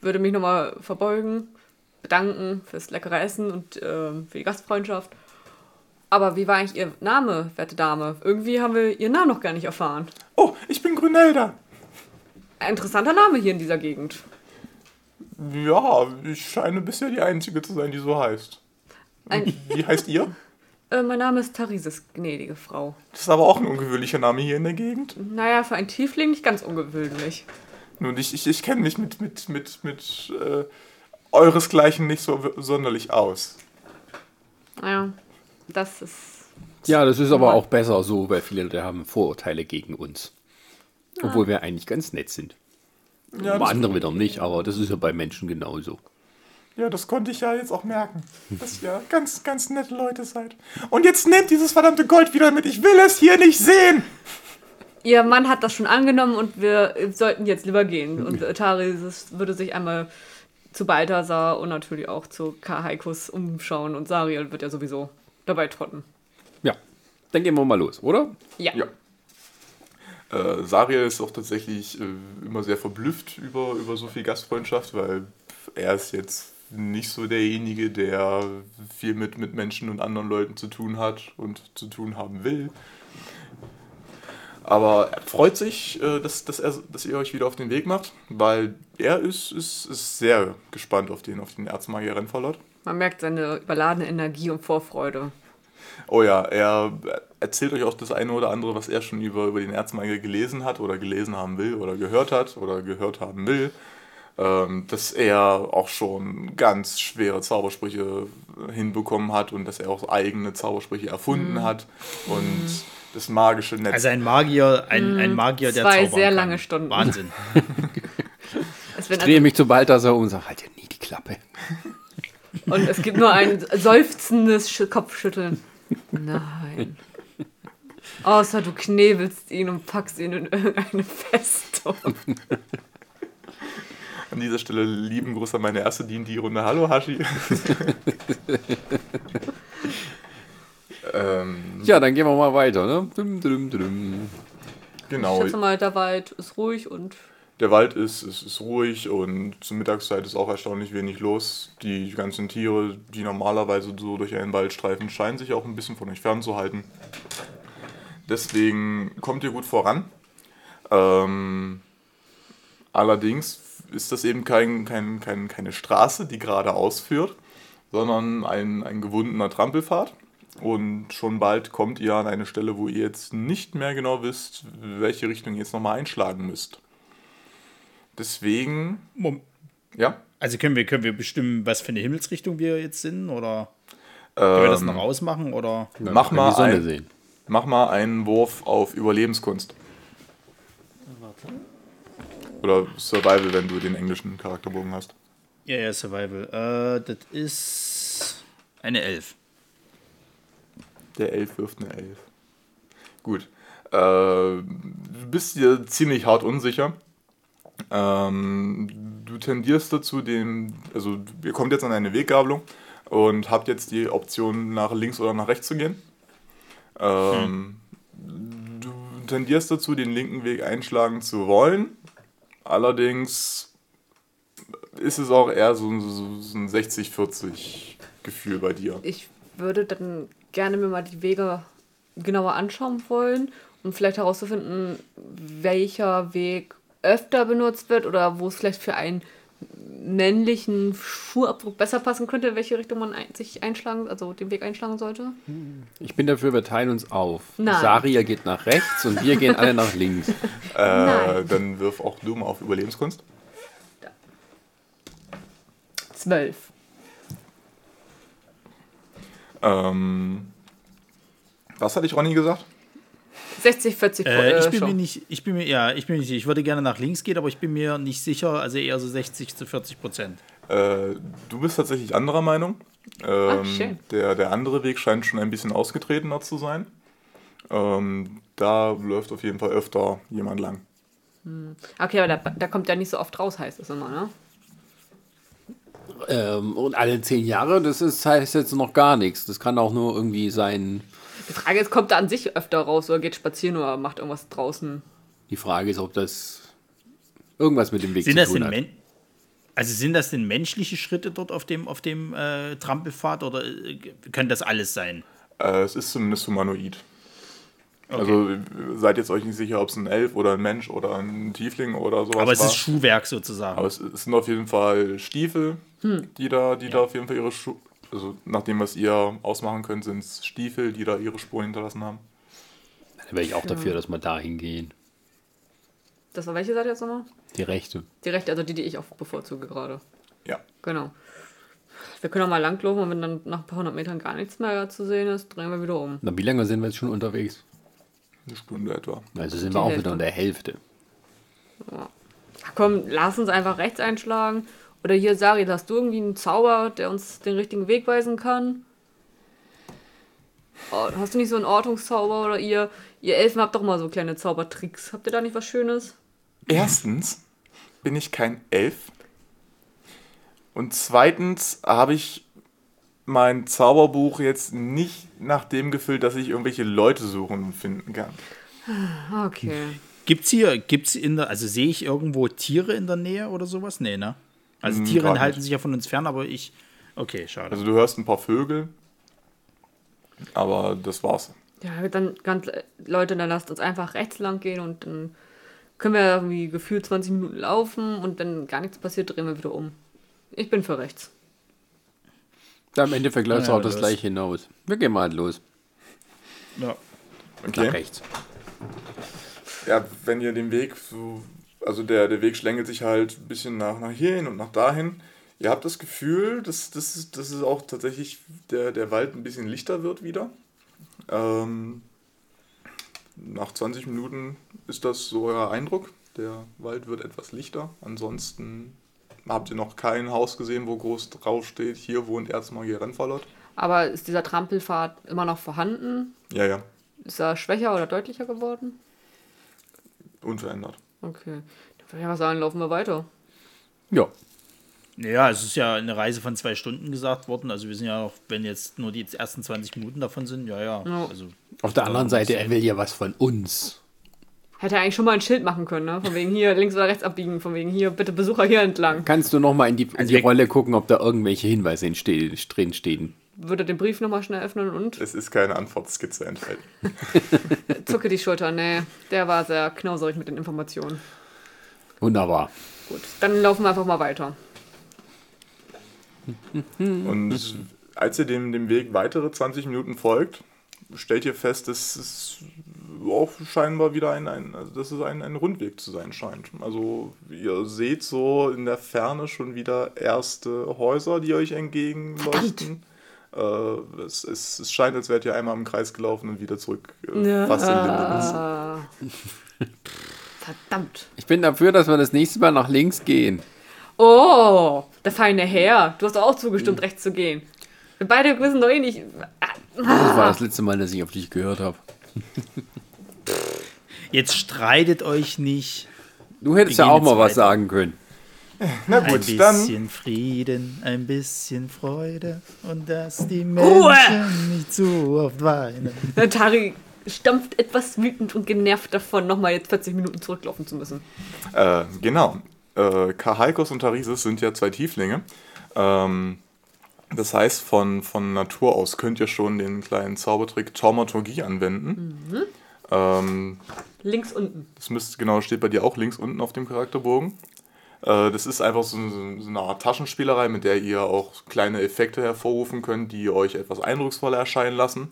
würde mich nochmal verbeugen, bedanken fürs leckere Essen und ähm, für die Gastfreundschaft. Aber wie war eigentlich Ihr Name, werte Dame? Irgendwie haben wir Ihren Namen noch gar nicht erfahren. Oh, ich bin Grünelda. Ein interessanter Name hier in dieser Gegend. Ja, ich scheine bisher die Einzige zu sein, die so heißt. Ein, Wie heißt ihr? äh, mein Name ist Tharises, gnädige Frau. Das ist aber auch ein ungewöhnlicher Name hier in der Gegend. Naja, für einen Tiefling nicht ganz ungewöhnlich. Nun, ich, ich, ich kenne mich mit, mit, mit, mit äh, euresgleichen nicht so sonderlich aus. Naja, das ist. Ja, das ist aber auch besser so, weil viele Leute haben Vorurteile gegen uns. Obwohl wir eigentlich ganz nett sind. Ja aber das, andere wieder nicht, aber das ist ja bei Menschen genauso. ja, das konnte ich ja jetzt auch merken. Dass ihr ganz, ganz nette Leute seid. Und jetzt nehmt dieses verdammte Gold wieder mit. Ich will es hier nicht sehen. Ihr Mann hat das schon angenommen und wir sollten jetzt lieber gehen. Und Tharises würde sich einmal zu Balthasar und natürlich auch zu Kahaikus umschauen und Sariel wird ja sowieso dabei trotten. Ja, dann gehen wir mal los, oder? Ja. Ja. Äh, Sariel ist auch tatsächlich äh, immer sehr verblüfft über, über so viel Gastfreundschaft, weil er ist jetzt nicht so derjenige, der viel mit, mit Menschen und anderen Leuten zu tun hat und zu tun haben will. Aber er freut sich, äh, dass, dass, er, dass ihr euch wieder auf den Weg macht, weil er ist, ist, ist sehr gespannt auf den, auf den Erzmagier-Rennverlot. Man merkt seine überladene Energie und Vorfreude. Oh ja, er erzählt euch auch das eine oder andere, was er schon über, über den Erzmeiger gelesen hat oder gelesen haben will oder gehört hat oder gehört haben will. Ähm, dass er auch schon ganz schwere Zaubersprüche hinbekommen hat und dass er auch eigene Zaubersprüche erfunden hat und das magische Netz. Also ein Magier, ein, ein Magier, der Zwei sehr kann. lange Stunden. Wahnsinn. Ich drehe mich zu Balthasar um und sage, halt dir nie die Klappe. also, und es gibt nur ein seufzendes Sch Kopfschütteln. Nein. Außer du knebelst ihn und packst ihn in irgendeine Festung. An dieser Stelle lieben Gruß an meine erste D&D-Runde. Hallo Hashi. ähm, Ja, dann gehen wir mal weiter, ne? Dum, dum, dum. Ich genau. schätze mal, der Wald ist ruhig und Der Wald ist, ist, ist ruhig und zur Mittagszeit ist auch erstaunlich wenig los. Die ganzen Tiere, die normalerweise so durch einen Wald streifen, scheinen sich auch ein bisschen von euch fernzuhalten. Deswegen kommt ihr gut voran. Ähm, allerdings ist das eben kein, kein, kein, keine Straße, die geradeaus führt, sondern ein, ein gewundener Trampelpfad. Und schon bald kommt ihr an eine Stelle, wo ihr jetzt nicht mehr genau wisst, welche Richtung ihr jetzt nochmal einschlagen müsst. Deswegen, Mom- ja. Also können wir, können wir bestimmen, was für eine Himmelsrichtung wir jetzt sind? Oder können wir das noch ausmachen? Oder? Mach Können mal, die Sonne ein, sehen. mach mal einen Wurf auf Überlebenskunst. Oder Survival, wenn du den englischen Charakterbogen hast. Ja, ja, Survival. Äh, das ist eine Elf. Der Elf wirft eine Elf. Gut. Äh, du bist dir ziemlich hart unsicher. Ähm, du tendierst dazu, den, also ihr kommt jetzt an eine Weggabelung und habt jetzt die Option, nach links oder nach rechts zu gehen. Ähm, Du tendierst dazu, den linken Weg einschlagen zu wollen. Allerdings ist es auch eher so, so, so ein 60-40 Gefühl bei dir. ich würde dann gerne mir mal die Wege genauer anschauen wollen, um vielleicht herauszufinden, welcher Weg öfter benutzt wird oder wo es vielleicht für einen männlichen Schuhabdruck besser passen könnte, in welche Richtung man ein, sich einschlagen, also den Weg einschlagen sollte. Ich bin dafür, wir teilen uns auf. Nein. Saria geht nach rechts und wir gehen alle nach links. Äh, Nein. dann wirf auch du mal auf Überlebenskunst. Zwölf. Ähm, was hatte ich Ronny gesagt? 60, 40 Äh, ich bin schon. mir nicht, ich bin mir, ja, ich bin mir nicht, ich würde gerne nach links gehen, aber ich bin mir nicht sicher, also eher so 60 zu 40 Prozent. Äh, du bist tatsächlich anderer Meinung. Ähm, schön. Der, der andere Weg scheint schon ein bisschen ausgetretener zu sein. Ähm, da läuft auf jeden Fall öfter jemand lang. Okay, aber da, da kommt ja nicht so oft raus, heißt es immer, ne? Ähm, und alle zehn Jahre, das ist, heißt jetzt noch gar nichts. Das kann auch nur irgendwie sein. Die Frage ist, kommt er an sich öfter raus oder geht spazieren oder macht irgendwas draußen? Die Frage ist, ob das irgendwas mit dem Weg Sind zu tun hat. Men also sind das denn menschliche Schritte dort auf dem, auf dem äh, Trampelpfad oder äh, können das alles sein? Äh, es ist zumindest humanoid. Also ihr seid jetzt euch nicht sicher, ob es ein Elf oder ein Mensch oder ein Tiefling oder sowas Aber es war. ist Schuhwerk sozusagen. Aber es, es sind auf jeden Fall Stiefel, Hm. die da, die da auf jeden Fall ihre Schuhe, also nach dem, was ihr ausmachen könnt, sind es Stiefel, die da ihre Spuren hinterlassen haben. Da wäre ich auch dafür, dass wir da hingehen. Das war welche Seite jetzt nochmal? Die rechte. Die rechte, also die, die ich auch bevorzuge gerade. Ja. Genau. Wir können auch mal langlaufen und wenn dann nach ein paar hundert Metern gar nichts mehr zu sehen ist, drehen wir wieder um. Na, wie lange sind wir jetzt schon unterwegs? Eine Stunde etwa. Also sind Die wir auch Hälfte. wieder in der Hälfte. Ach komm, lass uns einfach rechts einschlagen. Oder hier, Sari, hast du irgendwie einen Zauber, der uns den richtigen Weg weisen kann? Oh, hast du nicht so einen Ortungszauber oder ihr, ihr Elfen habt doch mal so kleine Zaubertricks. Habt ihr da nicht was Schönes? Erstens bin ich kein Elf. Und zweitens habe ich mein Zauberbuch jetzt nicht nach dem gefüllt, dass ich irgendwelche Leute suchen und finden kann. Okay. Gibt's hier, gibt's in der, also sehe ich irgendwo Tiere in der Nähe oder sowas? Nee, ne? Also Hm, Tiere halten nicht. sich ja von uns fern, aber ich. Okay, schade. Also du hörst ein paar Vögel, aber das war's. Ja, dann ganz Leute, dann lasst uns einfach rechts lang gehen und dann können wir irgendwie gefühlt 20 Minuten laufen und wenn gar nichts passiert, drehen wir wieder um. Ich bin für rechts. Da im Endeffekt läuft es Ja, auch das los. gleiche hinaus. Wir gehen mal halt los. ja. Okay. Nach rechts. Ja, wenn ihr den Weg so, also der, der Weg schlängelt sich halt ein bisschen nach, nach hierhin und nach dahin. Ihr habt das Gefühl, dass, dass, dass es auch tatsächlich der, der Wald ein bisschen lichter wird wieder. Ähm, nach 20 Minuten ist das so euer Eindruck. Der Wald wird etwas lichter. Ansonsten habt ihr noch kein Haus gesehen, wo groß drauf steht, hier wohnt Erzmagier Rennfallot. Aber ist dieser Trampelpfad immer noch vorhanden? Ja, ja, Ist er schwächer oder deutlicher geworden? unverändert. Okay. Dann würde ich einfach sagen, laufen wir weiter. Ja. Ja, es ist ja eine Reise von zwei Stunden gesagt worden. Also wir sind ja auch, wenn jetzt nur die ersten 20 Minuten davon sind, ja, ja. Ja. Also, Auf der anderen Seite, er will ja was von uns. Hätte er eigentlich schon mal ein Schild machen können, ne? Von wegen hier links oder rechts abbiegen, von wegen hier, bitte Besucher hier entlang. Kannst du noch mal in die, in Also die Rolle gucken, ob da irgendwelche Hinweise drin stehen? Würde den Brief nochmal schnell öffnen und Es ist keine Antwortskizze enthalten. zucke die Schulter. Nee, der war sehr knauserig mit den Informationen. Wunderbar. Gut, dann laufen wir einfach mal weiter. Und als ihr dem, dem Weg weitere 20 Minuten folgt, stellt ihr fest, dass es auch scheinbar wieder ein, ein, also dass es ein, ein Rundweg zu sein scheint. Also ihr seht so in der Ferne schon wieder erste Häuser, die euch entgegenleuchten. Äh, es, es, es scheint, als wärt ihr einmal im Kreis gelaufen und wieder zurück äh, fast in. Verdammt. Ich bin dafür, dass wir das nächste Mal nach links gehen. Oh, der feine Herr. Du hast doch auch zugestimmt, rechts zu gehen. Wir beide wissen doch eh nicht. Ah, Das war das letzte Mal, dass ich auf dich gehört habe. jetzt streitet euch nicht. Du hättest ja auch mal jetzt was weiter. sagen können. Na Ein gut, dann bisschen Frieden, ein bisschen Freude und dass die Menschen nicht zu oft weinen. Tari stampft etwas wütend und genervt davon, nochmal jetzt 40 Minuten zurücklaufen zu müssen. Äh, genau. Äh, Kahalkos und Tarisis sind ja zwei Tieflinge. Ähm, Das heißt, von, von Natur aus könnt ihr schon den kleinen Zaubertrick Taumaturgie anwenden. Ähm, Links unten. das müsste, genau, steht bei dir auch links unten auf dem Charakterbogen. Äh, das ist einfach so, eine Art Taschenspielerei, mit der ihr auch kleine Effekte hervorrufen könnt, die euch etwas eindrucksvoller erscheinen lassen.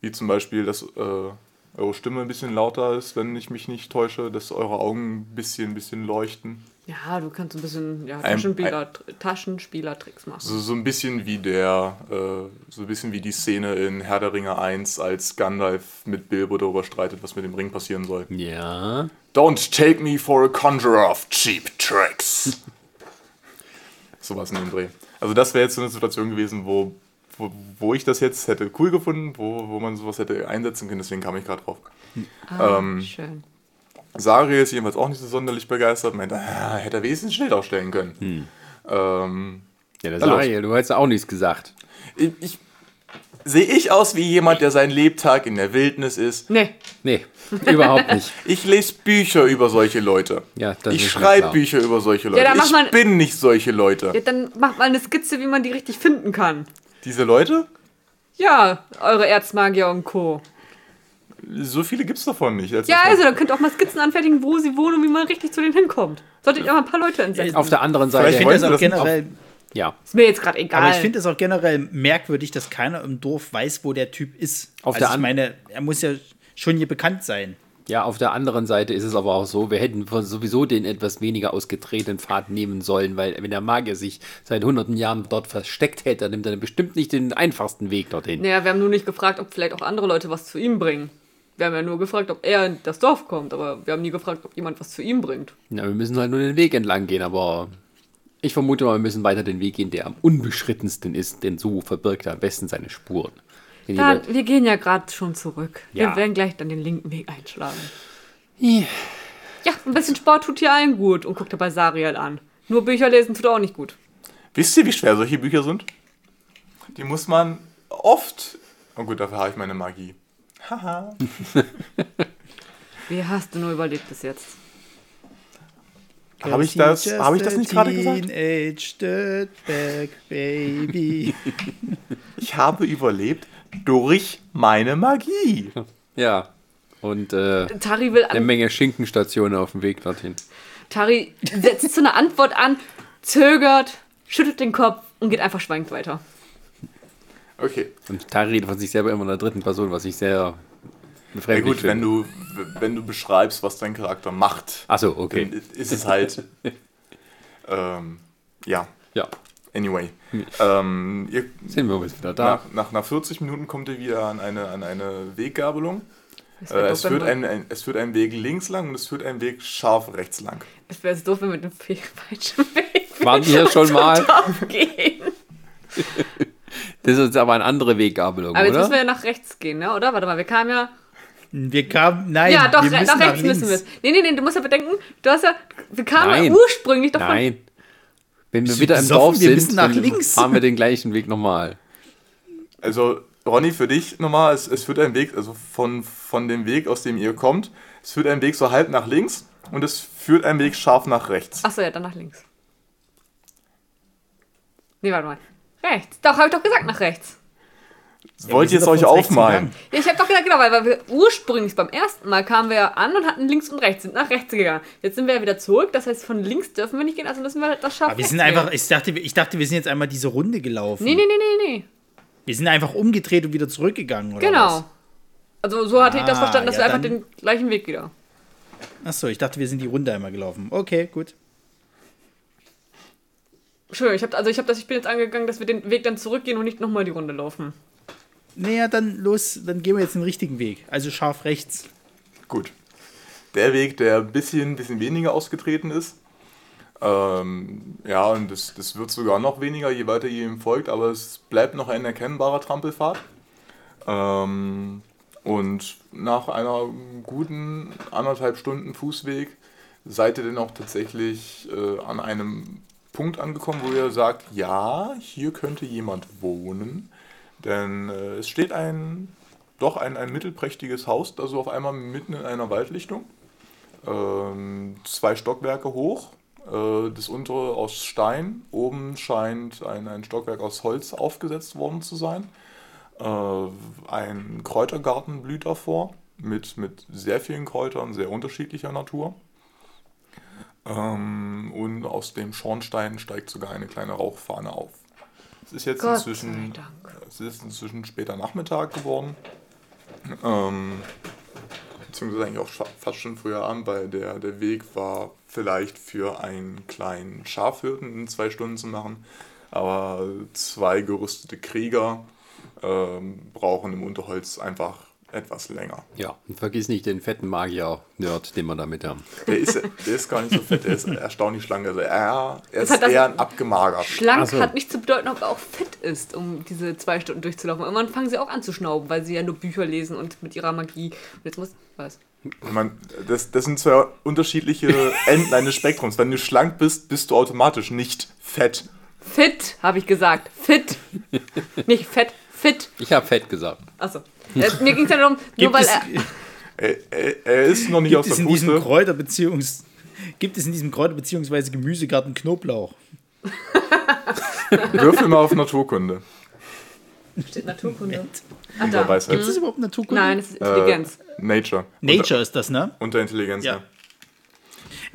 Wie zum Beispiel, dass äh, eure Stimme ein bisschen lauter ist, wenn ich mich nicht täusche, dass eure Augen ein bisschen, bisschen leuchten. Ja, du kannst ein bisschen ja, Ein- Taschenspieler, Taschenspielertricks machen. So, so ein bisschen wie der, äh, so ein bisschen wie die Szene in Herr der Ringe 1, als Gandalf mit Bilbo darüber streitet, was mit dem Ring passieren soll. Ja. Don't take me for a conjurer of cheap tricks. Sowas in dem Dreh. Also das wäre jetzt so eine Situation gewesen, wo, wo, wo ich das jetzt hätte cool gefunden, wo, wo man sowas hätte einsetzen können, deswegen kam ich gerade drauf. Ah, ähm, schön. Sari ist jedenfalls auch nicht so sonderlich begeistert, meint, ah, hätte er wenigstens ein Schild aufstellen können. Ähm, Ja, der. Sariel, du hast auch nichts gesagt. ich, ich, sehe ich aus wie jemand, der seinen Lebtag in der Wildnis ist? Nee, Nee, überhaupt nicht. Ich lese Bücher über solche Leute. Ja, das ich schreibe. Bücher über solche Leute. dann mach ich bin nicht solche Leute. ja, dann macht mal eine Skizze, wie man die richtig finden kann. Diese Leute? Ja, eure Erzmagier und Co. So viele gibt es davon nicht. als Ja, also, dann könnt ihr auch mal Skizzen anfertigen, wo sie wohnen und wie man richtig zu denen hinkommt. Solltet ihr mal ein paar Leute entsetzen. Auf der anderen Vielleicht Ich Seite. finde das auch generell, Ja, Ist mir jetzt gerade egal. aber ich finde es auch generell merkwürdig, dass keiner im Dorf weiß, wo der Typ ist. Auf also der ich meine, er muss ja schon hier bekannt sein. ja, auf der anderen Seite ist es aber auch so, wir hätten sowieso den etwas weniger ausgetretenen Pfad nehmen sollen, weil wenn der Magier sich seit hunderten Jahren dort versteckt hätte, dann nimmt er bestimmt nicht den einfachsten Weg dorthin. Naja, wir haben nur nicht gefragt, ob vielleicht auch andere Leute was zu ihm bringen. Wir haben ja nur gefragt, ob er in das Dorf kommt, aber wir haben nie gefragt, ob jemand was zu ihm bringt. Ja, wir müssen halt nur den Weg entlang gehen, aber ich vermute mal, wir müssen weiter den Weg gehen, der am unbeschrittensten ist, denn so verbirgt er am besten seine Spuren. Jemand- wir gehen ja gerade schon zurück. Ja. Wir werden gleich dann den linken Weg einschlagen. Ja. Ja, ein bisschen Sport tut hier allen gut und guckt dabei Sariel an. Nur Bücher lesen tut auch nicht gut. Wisst ihr, wie schwer solche Bücher sind? Die muss man oft. Oh gut, dafür habe ich meine Magie. Haha. Wie hast du nur überlebt bis jetzt? Habe ich das, habe ich das nicht gerade gesagt? Dirtbag Baby. Ich habe überlebt durch meine Magie. ja. Und äh, Tari will eine. Menge Schinkenstationen auf dem Weg dorthin. Tari setzt so eine Antwort an, zögert, schüttelt den Kopf und geht einfach schweigend weiter. Okay. Und Tari redet von sich selber immer in der dritten Person, was ich sehr Ja gut, wenn du, wenn du beschreibst, was dein Charakter macht, Achso, dann okay. ist es halt. ähm, ja, Ja, anyway. Ähm, ihr, sind wir jetzt wieder da. nach, nach, nach 40 Minuten kommt ihr wieder an eine, an eine Weggabelung. Es Äh, es, führt ein, ein, es führt einen Weg links lang und es führt einen Weg scharf rechts lang. es wäre doof, wenn wir den falschen Weg Waren wir schon mal? gehen. Das ist jetzt aber eine andere Weggabelung, Aber jetzt müssen wir oder? ja nach rechts gehen, ne? oder? Warte mal, wir kamen ja. Wir kamen, nein, ja, doch, wir nach rechts müssen wir es. Nee, nee, nee, du musst ja bedenken, du hast ja. Wir kamen Nein. ja ursprünglich doch von. Nein. Wenn wir wieder im? Dorf sind, nach links. fahren wir den gleichen Weg nochmal. Also, Ronny, für dich nochmal, es, es führt ein Weg, also von, von dem Weg, aus dem ihr kommt, es führt ein Weg so halb nach links und es führt ein Weg scharf nach rechts. Achso, ja, dann nach links. Nee, warte mal. Rechts. Doch, habe ich doch gesagt, nach rechts. Wollt wir ihr es euch aufmalen? Ja, ich habe doch gesagt, genau, weil, wir ursprünglich beim ersten Mal kamen wir ja an und hatten links und rechts, sind nach rechts gegangen. Jetzt sind wir ja wieder zurück, das heißt, von links dürfen wir nicht gehen, also müssen wir halt das scharf Aber wir sind einfach, ich dachte, ich dachte, wir sind jetzt einmal diese Runde gelaufen. Nee, nee, nee, nee, nee. Wir sind einfach umgedreht und wieder zurückgegangen, oder Genau. Also so hatte ich das Ah, verstanden, dass ja, wir einfach den gleichen Weg wieder. was? Achso, ich dachte, wir sind die Runde einmal gelaufen. Okay, gut. Schön, ich habe also ich habe das, ich bin jetzt angegangen, dass wir den Weg dann zurückgehen und nicht nochmal die Runde laufen. Naja, dann los, dann gehen wir jetzt den richtigen Weg. Also scharf rechts. Gut. Der Weg, der ein bisschen, bisschen weniger ausgetreten ist. Ähm, ja, und das, das wird sogar noch weniger, je weiter ihr ihm folgt, aber es bleibt noch ein erkennbarer Trampelpfad. Ähm, und nach einer guten anderthalb Stunden Fußweg seid ihr dann auch tatsächlich äh, an einem Punkt angekommen, wo ihr sagt, ja, hier könnte jemand wohnen. Denn äh, es steht ein, doch ein, ein mittelprächtiges Haus, also auf einmal mitten in einer Waldlichtung. Ähm, zwei Stockwerke hoch, Äh, das untere aus Stein. Oben scheint ein, ein Stockwerk aus Holz aufgesetzt worden zu sein. Äh, ein Kräutergarten blüht davor mit, mit sehr vielen Kräutern, sehr unterschiedlicher Natur. Ähm, und aus dem Schornstein steigt sogar eine kleine Rauchfahne auf. Es ist jetzt Gott inzwischen, es ist inzwischen später Nachmittag geworden. Ähm, beziehungsweise eigentlich auch fast schon früher Abend, weil der, der Weg war vielleicht für einen kleinen Schafhirten in zwei Stunden zu machen. Aber zwei gerüstete Krieger ähm, brauchen im Unterholz einfach etwas länger. Ja, und vergiss nicht den fetten Magier-Nerd, den wir damit haben. Der ist, der ist gar nicht so fett, der ist erstaunlich schlank. Also er, er ist eher ein abgemagert. Schlank so. hat nicht zu bedeuten, ob er auch fit ist, um diese zwei Stunden durchzulaufen. Irgendwann fangen sie auch an zu schnauben, weil sie ja nur Bücher lesen und mit ihrer Magie. Und jetzt muss. Was? Man, das, das sind zwei unterschiedliche Enden eines Spektrums. Wenn du schlank bist, bist du automatisch nicht fett. Fit, habe ich gesagt. Fit. nicht fett, fit. Ich habe fett gesagt. Achso. Äh, mir ging es ja darum, nur Gibt weil es, er. Er, er, er ist noch nicht gibt aus es der in diesem Puste. Kräuter beziehungs gibt es in diesem Kräuter beziehungsweise Gemüsegarten Knoblauch? Würfel mal auf Naturkunde. Steht Naturkunde. Ach, Unter da. Gibt es überhaupt Naturkunde? Nein, es ist Intelligenz. Äh, Nature. Nature ist das, ne? Unter, unter Intelligenz, Ja. ja.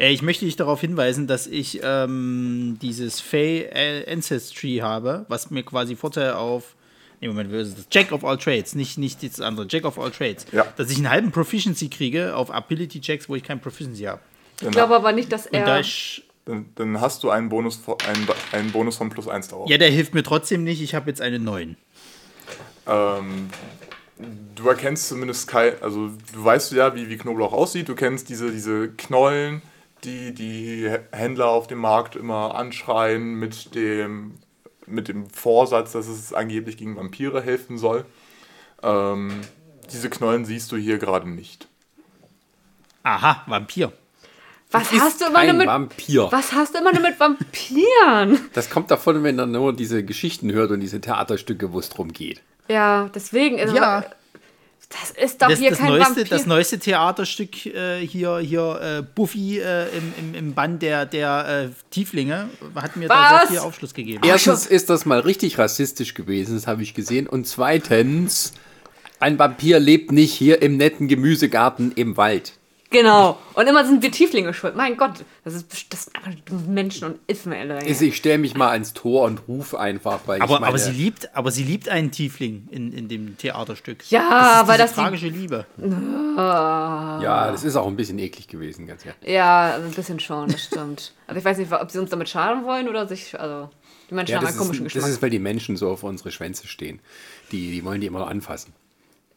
Äh, Ich möchte dich darauf hinweisen, dass ich ähm, dieses Fey äh, Ancestry habe, was mir quasi Vorteil auf. Nee, Moment, das? Jack of all Trades, nicht, nicht das andere. Jack of all Trades. Ja. Dass ich einen halben Proficiency kriege auf Ability Checks, wo ich kein Proficiency habe. Ich glaube aber nicht, dass da er. ich. Dann, dann hast du einen Bonus, von- einen, einen Bonus von plus 1 darauf. Ja, der hilft mir trotzdem nicht. Ich habe jetzt eine 9. Ähm, du erkennst zumindest kein, also du weißt ja, wie, wie Knoblauch aussieht. Du kennst diese, diese Knollen, die die Händler auf dem Markt immer anschreien mit dem, mit dem Vorsatz, dass es angeblich gegen Vampire helfen soll. Ähm, diese Knollen siehst du hier gerade nicht. Aha, Vampir. Was ist hast du immer nur mit. Vampir. Was hast du immer nur mit Vampiren? Das kommt davon, wenn er nur diese Geschichten hört und diese Theaterstücke, wo es drum geht. Ja, deswegen. Also, Ja. Das ist doch Das, hier das, kein neueste, Vampir. das neueste Theaterstück äh, hier, hier äh, Buffy äh, im, im, im Band der, der äh, Tieflinge hat mir da Was? sehr viel Aufschluss gegeben. Erstens ist das mal richtig rassistisch gewesen, das habe ich gesehen. Und zweitens, ein Vampir lebt nicht hier im netten Gemüsegarten im Wald. Genau. Und immer sind wir Tieflinge schuld. Mein Gott, das, ist, das sind einfach Menschen und Ismael. Also ich stelle mich mal ans Tor und rufe einfach, weil Aber, ich meine, aber, sie liebt, aber sie liebt einen Tiefling in, in dem Theaterstück. Ja, das ist weil diese das die- tragische Liebe. ja, das ist auch ein bisschen eklig gewesen, ganz ehrlich. Ja, also ein bisschen schon, das stimmt. Also ich weiß nicht, ob sie uns damit schaden wollen oder sich, also die Menschen Ja, haben das, einen komischen ist, das Geschmack. ist, weil die Menschen so auf unsere Schwänze stehen. Die, die wollen die immer noch anfassen.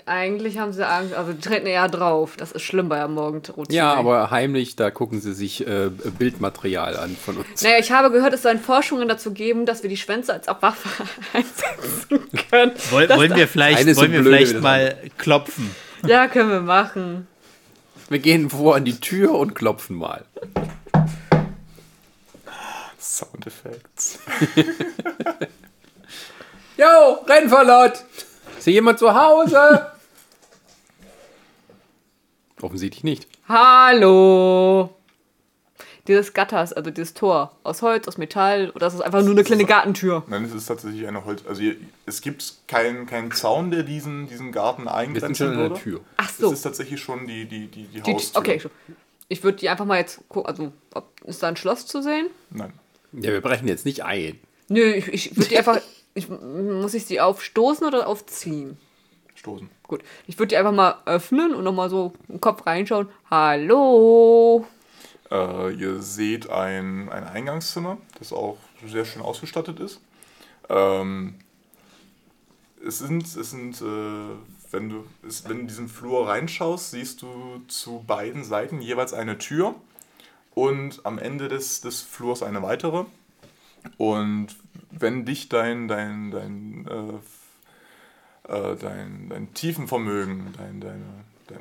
Eigentlich haben sie Angst, also die treten eher drauf. Das ist schlimm bei am Morgenroutine. Ja, aber heimlich, da gucken sie sich äh, Bildmaterial an von uns. Naja, ich habe gehört, es sollen Forschungen dazu geben, dass wir die Schwänze als auch Waffe einsetzen können. Woll, wollen wir vielleicht, Eine so wollen wir blöde vielleicht mal klopfen? Ja, können wir machen. Wir gehen vor an die Tür und klopfen mal. Soundeffekts. Jo, Rennverlot! Ist hier jemand zu Hause? Offensichtlich nicht. Hallo! Dieses Gatters, also dieses Tor, aus Holz, aus Metall, oder ist es einfach nur eine kleine Gartentür? Nein, es ist tatsächlich eine Holz. Also hier, es gibt keinen keinen Zaun, der diesen, diesen Garten eingrenzen würde. Tür. Ach Es so. ist tatsächlich schon die, die, die, die Die, Haustür. okay. Ich würde die einfach mal jetzt gucken, also ob, ist da ein Schloss zu sehen? Nein. Ja, wir brechen jetzt nicht ein. Nö, ich, ich würde die einfach. Ich, muss ich sie aufstoßen oder aufziehen? Stoßen. Gut. Ich würde die einfach mal öffnen und nochmal so im Kopf reinschauen. Hallo! Äh, ihr seht ein, ein Eingangszimmer, das auch sehr schön ausgestattet ist. Ähm, es sind, es sind äh, wenn, du, es, wenn du in diesen Flur reinschaust, siehst du zu beiden Seiten jeweils eine Tür und am Ende des, des Flurs eine weitere. Und wenn dich dein, dein, dein, äh, äh, dein, dein Tiefenvermögen, dein, deine, dein,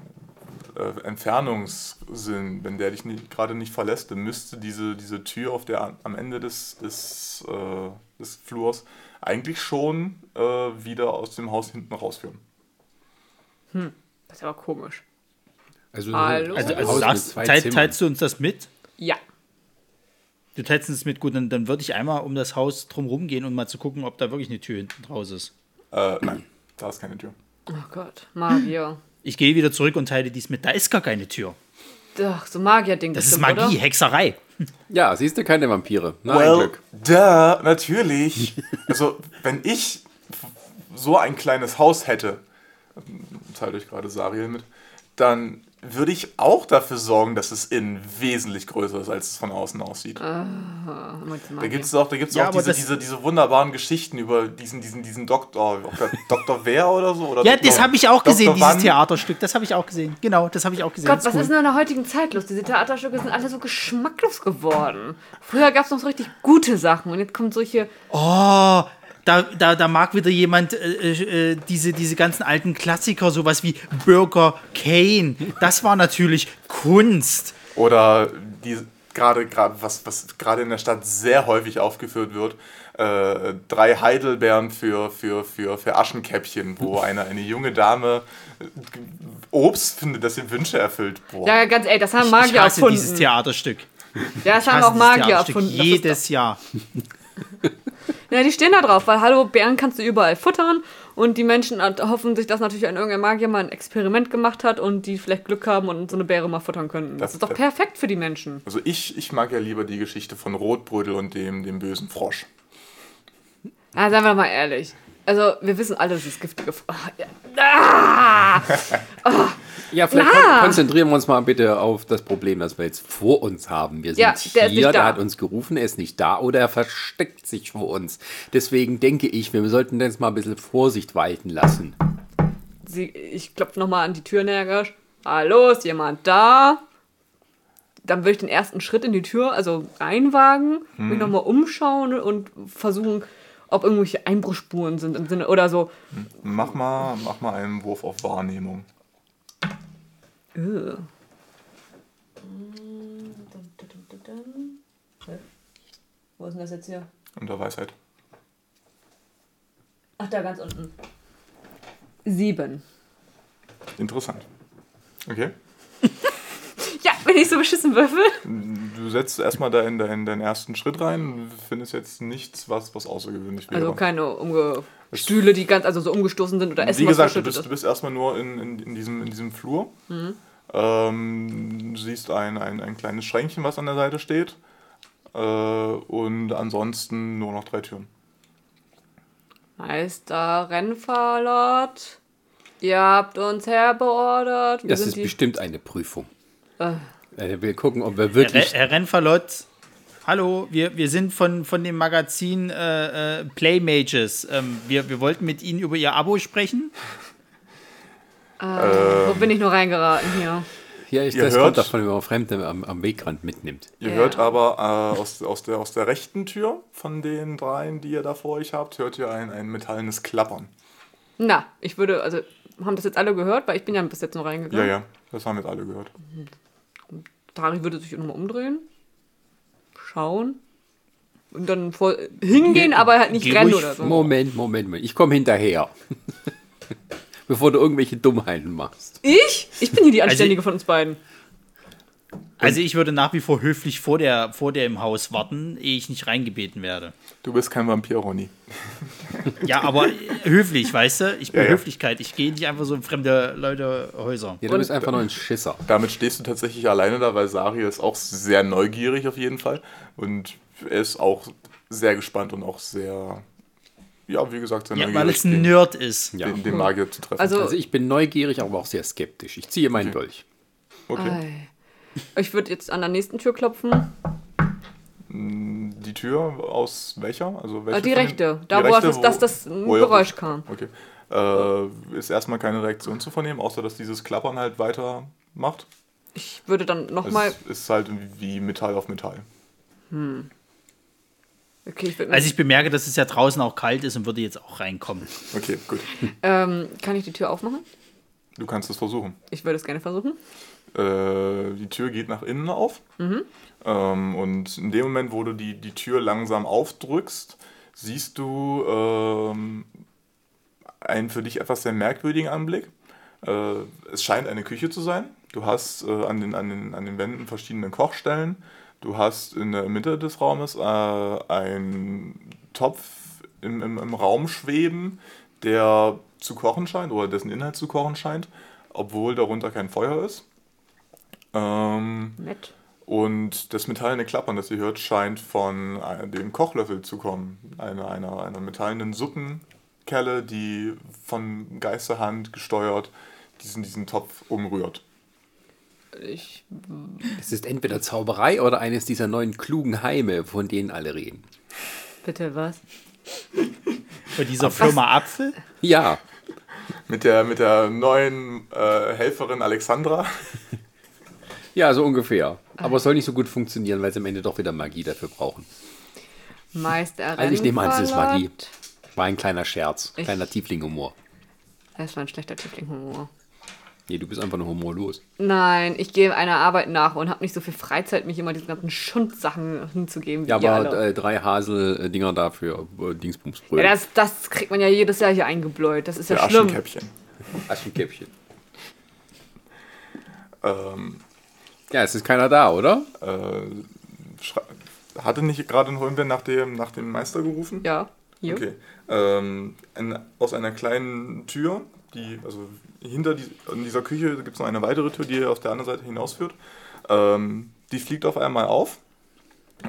äh, Entfernungssinn, wenn der dich gerade nicht verlässt, dann müsste diese, diese Tür auf der am Ende des, des, äh, des Flurs eigentlich schon äh, wieder aus dem Haus hinten rausführen. Das ist aber komisch. Also, Hallo? Also, also sagst, teil, teilst du uns das mit? Ja. Du tätst es mit gut, dann, dann würde ich einmal um das Haus drumherum gehen und mal zu gucken, ob da wirklich eine Tür hinten draus ist. Äh, nein, da ist keine Tür. Oh Gott, Magier. Ich gehe wieder zurück und teile dies mit. Da ist gar keine Tür. Ach, so Magier-Ding. Das ist bestimmt, Magie, Oder? Hexerei. Ja, siehst du, keine Vampire. Na, ein Well, Glück. da, natürlich. Also, wenn ich so ein kleines Haus hätte, teilt euch gerade Sariel mit, dann würde ich auch dafür sorgen, dass es innen wesentlich größer ist, als es von außen aussieht. Mit Da gibt es auch, da gibt's Ja, auch diese, diese, diese wunderbaren Geschichten über diesen, diesen, diesen Doktor, ob der Dr. Wer oder so. Oder Ja, Dr. das habe ich auch gesehen, Dr. dieses. Theaterstück. Das habe ich auch gesehen. Genau, das habe ich auch gesehen. Gott, Das was cool. ist denn in der heutigen Zeit los? Diese Theaterstücke sind alle so geschmacklos geworden. Früher gab es noch so richtig gute Sachen und jetzt kommen solche. Oh, da, da, da mag wieder jemand äh, äh, diese, diese ganzen alten Klassiker, sowas wie Burger Kane. Das war natürlich Kunst. Oder die gerade gerade was was gerade in der Stadt sehr häufig aufgeführt wird. Äh, drei Heidelbeeren für, für, für, für Aschenkäppchen, wo eine, eine junge Dame äh, Obst findet, das ihr Wünsche erfüllt. Boah. Ja, ganz ehrlich, das haben Ich Magier hasse erfunden. dieses Theaterstück. ja, das haben hasse auch Magier erfunden. Das ist Jedes Jahr. Ja, die stehen da drauf, weil hallo, Bären kannst du überall futtern und die Menschen hoffen sich, dass natürlich ein irgendein Magier mal ein Experiment gemacht hat und die vielleicht Glück haben und so eine Bäre mal futtern könnten. Das, Das- ist doch das- perfekt für die Menschen. Also ich, ich mag ja lieber die Geschichte von Rotbrödel und dem, dem bösen Frosch. Ja, seien wir doch mal ehrlich. Also, wir wissen alle, dass es giftige. F- Ah, ja. Ah! Ja, vielleicht kon konzentrieren wir uns mal bitte auf das Problem, das wir jetzt vor uns haben. Wir sind Ja, der hier, der hat uns gerufen, er ist nicht da oder er versteckt sich vor uns. Deswegen denke ich, wir sollten jetzt mal ein bisschen Vorsicht walten lassen. Sie, ich klopfe nochmal an die Tür energisch. Hallo, ist jemand da? Dann würde ich den ersten Schritt in die Tür, also reinwagen, mich nochmal umschauen und versuchen, ob irgendwelche Einbruchspuren sind im Sinne oder so. Mach mal, mach mal einen Wurf auf Wahrnehmung. Ugh. Wo ist denn das jetzt hier? Unter Weisheit. Ach, da ganz unten. Sieben. Interessant. Okay. Ja, wenn ich so beschissen würfel. Du setzt erstmal deinen, deinen, deinen ersten Schritt rein, findest jetzt nichts, was, was außergewöhnlich wäre. Also keine umge Stühle, die ganz, also so umgestoßen sind oder Essen, Wie was gesagt, du bist, du ist. bist erstmal nur in, in, in, diesem, in diesem Flur. Mhm. Ähm, du siehst ein, ein, ein kleines Schränkchen, was an der Seite steht. Äh, und ansonsten nur noch drei Türen. Meister Rennfahrlot, ihr habt uns herbeordert. Wir Das sind ist die, bestimmt eine Prüfung. Äh. Äh, Wir gucken, ob wir Herr, wirklich. Herr Rennfallott, hallo, wir, wir sind von, von dem Magazin äh, äh, Playmages. Ähm, wir, wir wollten mit Ihnen über Ihr Abo sprechen. Wo bin ich nur reingeraten hier? Ja, ich, Ihr das hört- kommt davon, wenn man Fremde am, am Wegrand mitnimmt. Ihr Ja. hört aber äh, aus, aus, der, aus der rechten Tür von den dreien, die ihr da vor euch habt, hört ihr ein, ein metallenes Klappern. Na, ich würde, also, haben das jetzt alle gehört? Weil ich bin ja bis jetzt nur Ja, reingegangen. ja, das haben jetzt alle gehört. Tari würde sich nochmal umdrehen, schauen und dann vor, hingehen, aber halt nicht rennen oder so. Moment, Moment, Moment. Ich komme hinterher. Bevor du irgendwelche Dummheiten machst. Ich? Ich bin hier die Anständige von uns beiden. Also ich würde nach wie vor höflich vor der, vor der im Haus warten, ehe ich nicht reingebeten werde. Du bist kein Vampir, Ronny. Ja, aber höflich, weißt du? Ich bin Ja, ja. Höflichkeit. Ich gehe nicht einfach so in fremde Leute Häuser. Ja, du bist einfach nur ein Schisser. Damit stehst du tatsächlich alleine da, weil Sari ist auch sehr neugierig auf jeden Fall. Und er ist auch sehr gespannt und auch sehr, ja, wie gesagt, sehr Ja, weil neugierig, es ein Nerd ist. Ja. den, den Magier zu treffen. Also, Also ich bin neugierig, aber auch sehr skeptisch. Ich ziehe meinen Dolch. okay. ei. Ich würde jetzt an der nächsten Tür klopfen. Die Tür aus welcher? Also welche Äh, die rechte, die da wo, rechte, es, dass das wo ihr- Geräusch kam. Okay. Äh, ist erstmal keine Reaktion zu vernehmen, außer dass dieses Klappern halt weiter macht. Ich würde dann Es nochmal. ist halt wie Metall auf Metall. Okay, ich Also ich bemerke, dass es ja draußen auch kalt ist und würde jetzt auch reinkommen. Okay, gut. ähm, kann ich die Tür aufmachen? Du kannst es versuchen. Ich würde es gerne versuchen. Äh, die Tür geht nach innen auf. Ähm, und in dem Moment, wo du die, die Tür langsam aufdrückst, siehst du ähm, einen für dich etwas sehr merkwürdigen Anblick. Äh, es scheint eine Küche zu sein. Du hast äh, an, den, an, den, an den Wänden verschiedene Kochstellen. Du hast in der Mitte des Raumes äh, einen Topf im, im, im Raum schweben, der zu kochen scheint oder dessen Inhalt zu kochen scheint, obwohl darunter kein Feuer ist. Ähm, Nett. und das metallene Klappern, das ihr hört, scheint von äh, dem Kochlöffel zu kommen. Einer, einer, einer metallenen Suppenkelle, die von Geisterhand gesteuert diesen, diesen Topf umrührt. Ich, Es ist entweder Zauberei oder eines dieser neuen klugen Heime, von denen alle reden. bitte was? Bei dieser Firma Apfel? Ja, Mit der, mit der neuen äh, Helferin Alexandra. Ja, so ungefähr. Aber es soll nicht so gut funktionieren, weil sie am Ende doch wieder Magie dafür brauchen. Meister Also ich nehme an, es ist Magie. War ein kleiner Scherz, Ich- kleiner Tiefling-Humor. Das war ein schlechter Tiefling-Humor. Nee, du bist einfach nur humorlos. Nein, ich gehe einer Arbeit nach und habe nicht so viel Freizeit, mich immer diesen ganzen Schundsachen hinzugeben. Wie Ja, aber alle. äh, drei Hasel-Dinger dafür, äh, ja, das, das kriegt man ja jedes Jahr hier eingebläut. Das ist ja Der schlimm. Aschenkäppchen. Aschenkäppchen. Ähm, Ja, es ist keiner da, oder? äh, hatte nicht gerade ein Holmbeer nach dem, nach dem Meister gerufen? Ja, hier. Okay. Ähm, ein, aus einer kleinen Tür, die, also hinter die, in dieser Küche gibt es noch eine weitere Tür, die auf der anderen Seite hinausführt. Ähm, die fliegt auf einmal auf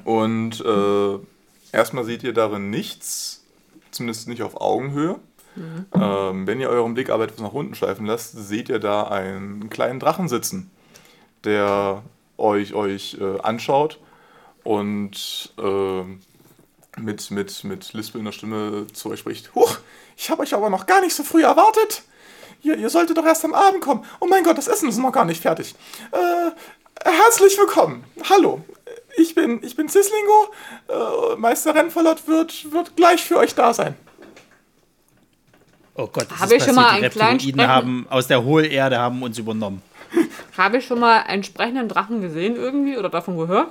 und äh, erstmal seht ihr darin nichts, zumindest nicht auf Augenhöhe. Ähm, wenn ihr euren Blick aber etwas nach unten schleifen lasst, seht ihr da einen kleinen Drachen sitzen, der euch, euch äh, anschaut und äh, mit, mit, mit lispelnder Stimme zu euch spricht. Huch, ich habe euch aber noch gar nicht so früh erwartet. Ihr, ihr solltet doch erst am Abend kommen. Oh mein Gott, das Essen ist noch gar nicht fertig. Äh, herzlich willkommen. Hallo. Ich bin, ich bin Sislingo. Äh, Meister Rennvollert wird, wird gleich für euch da sein. Oh Gott, das Hab ist ich schon mal passiert. einen Die kleinen Reptiloiden Sprechen- haben aus der Hohlerde haben uns übernommen. Habe ich schon mal einen sprechenden Drachen gesehen irgendwie oder davon gehört?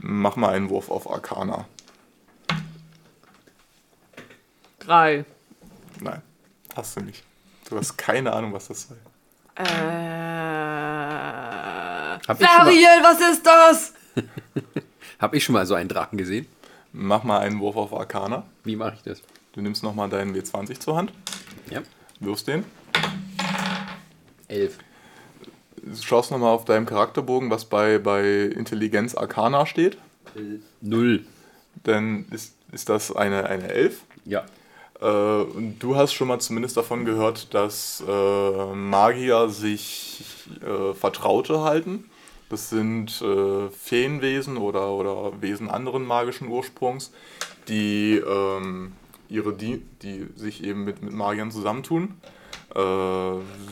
Mach mal einen Wurf auf Arcana. Drei. Nein, hast du nicht. Du hast keine Ahnung, was das sei. Äh. Ariel, was ist das? hab ich schon mal so einen Drachen gesehen? Mach mal einen Wurf auf Arcana. Wie mache ich das? Du nimmst nochmal deinen W20 zur Hand, Ja. wirfst den. Elf. Schaust nochmal auf deinem Charakterbogen, was bei, bei Intelligenz Arcana steht. Null. Dann ist, ist das eine, eine Elf. Ja. Äh, und du hast schon mal zumindest davon gehört, dass äh, Magier sich äh, Vertraute halten. Das sind äh, Feenwesen oder, oder Wesen anderen magischen Ursprungs, die, ähm, ihre Di die sich eben mit, mit Magiern zusammentun,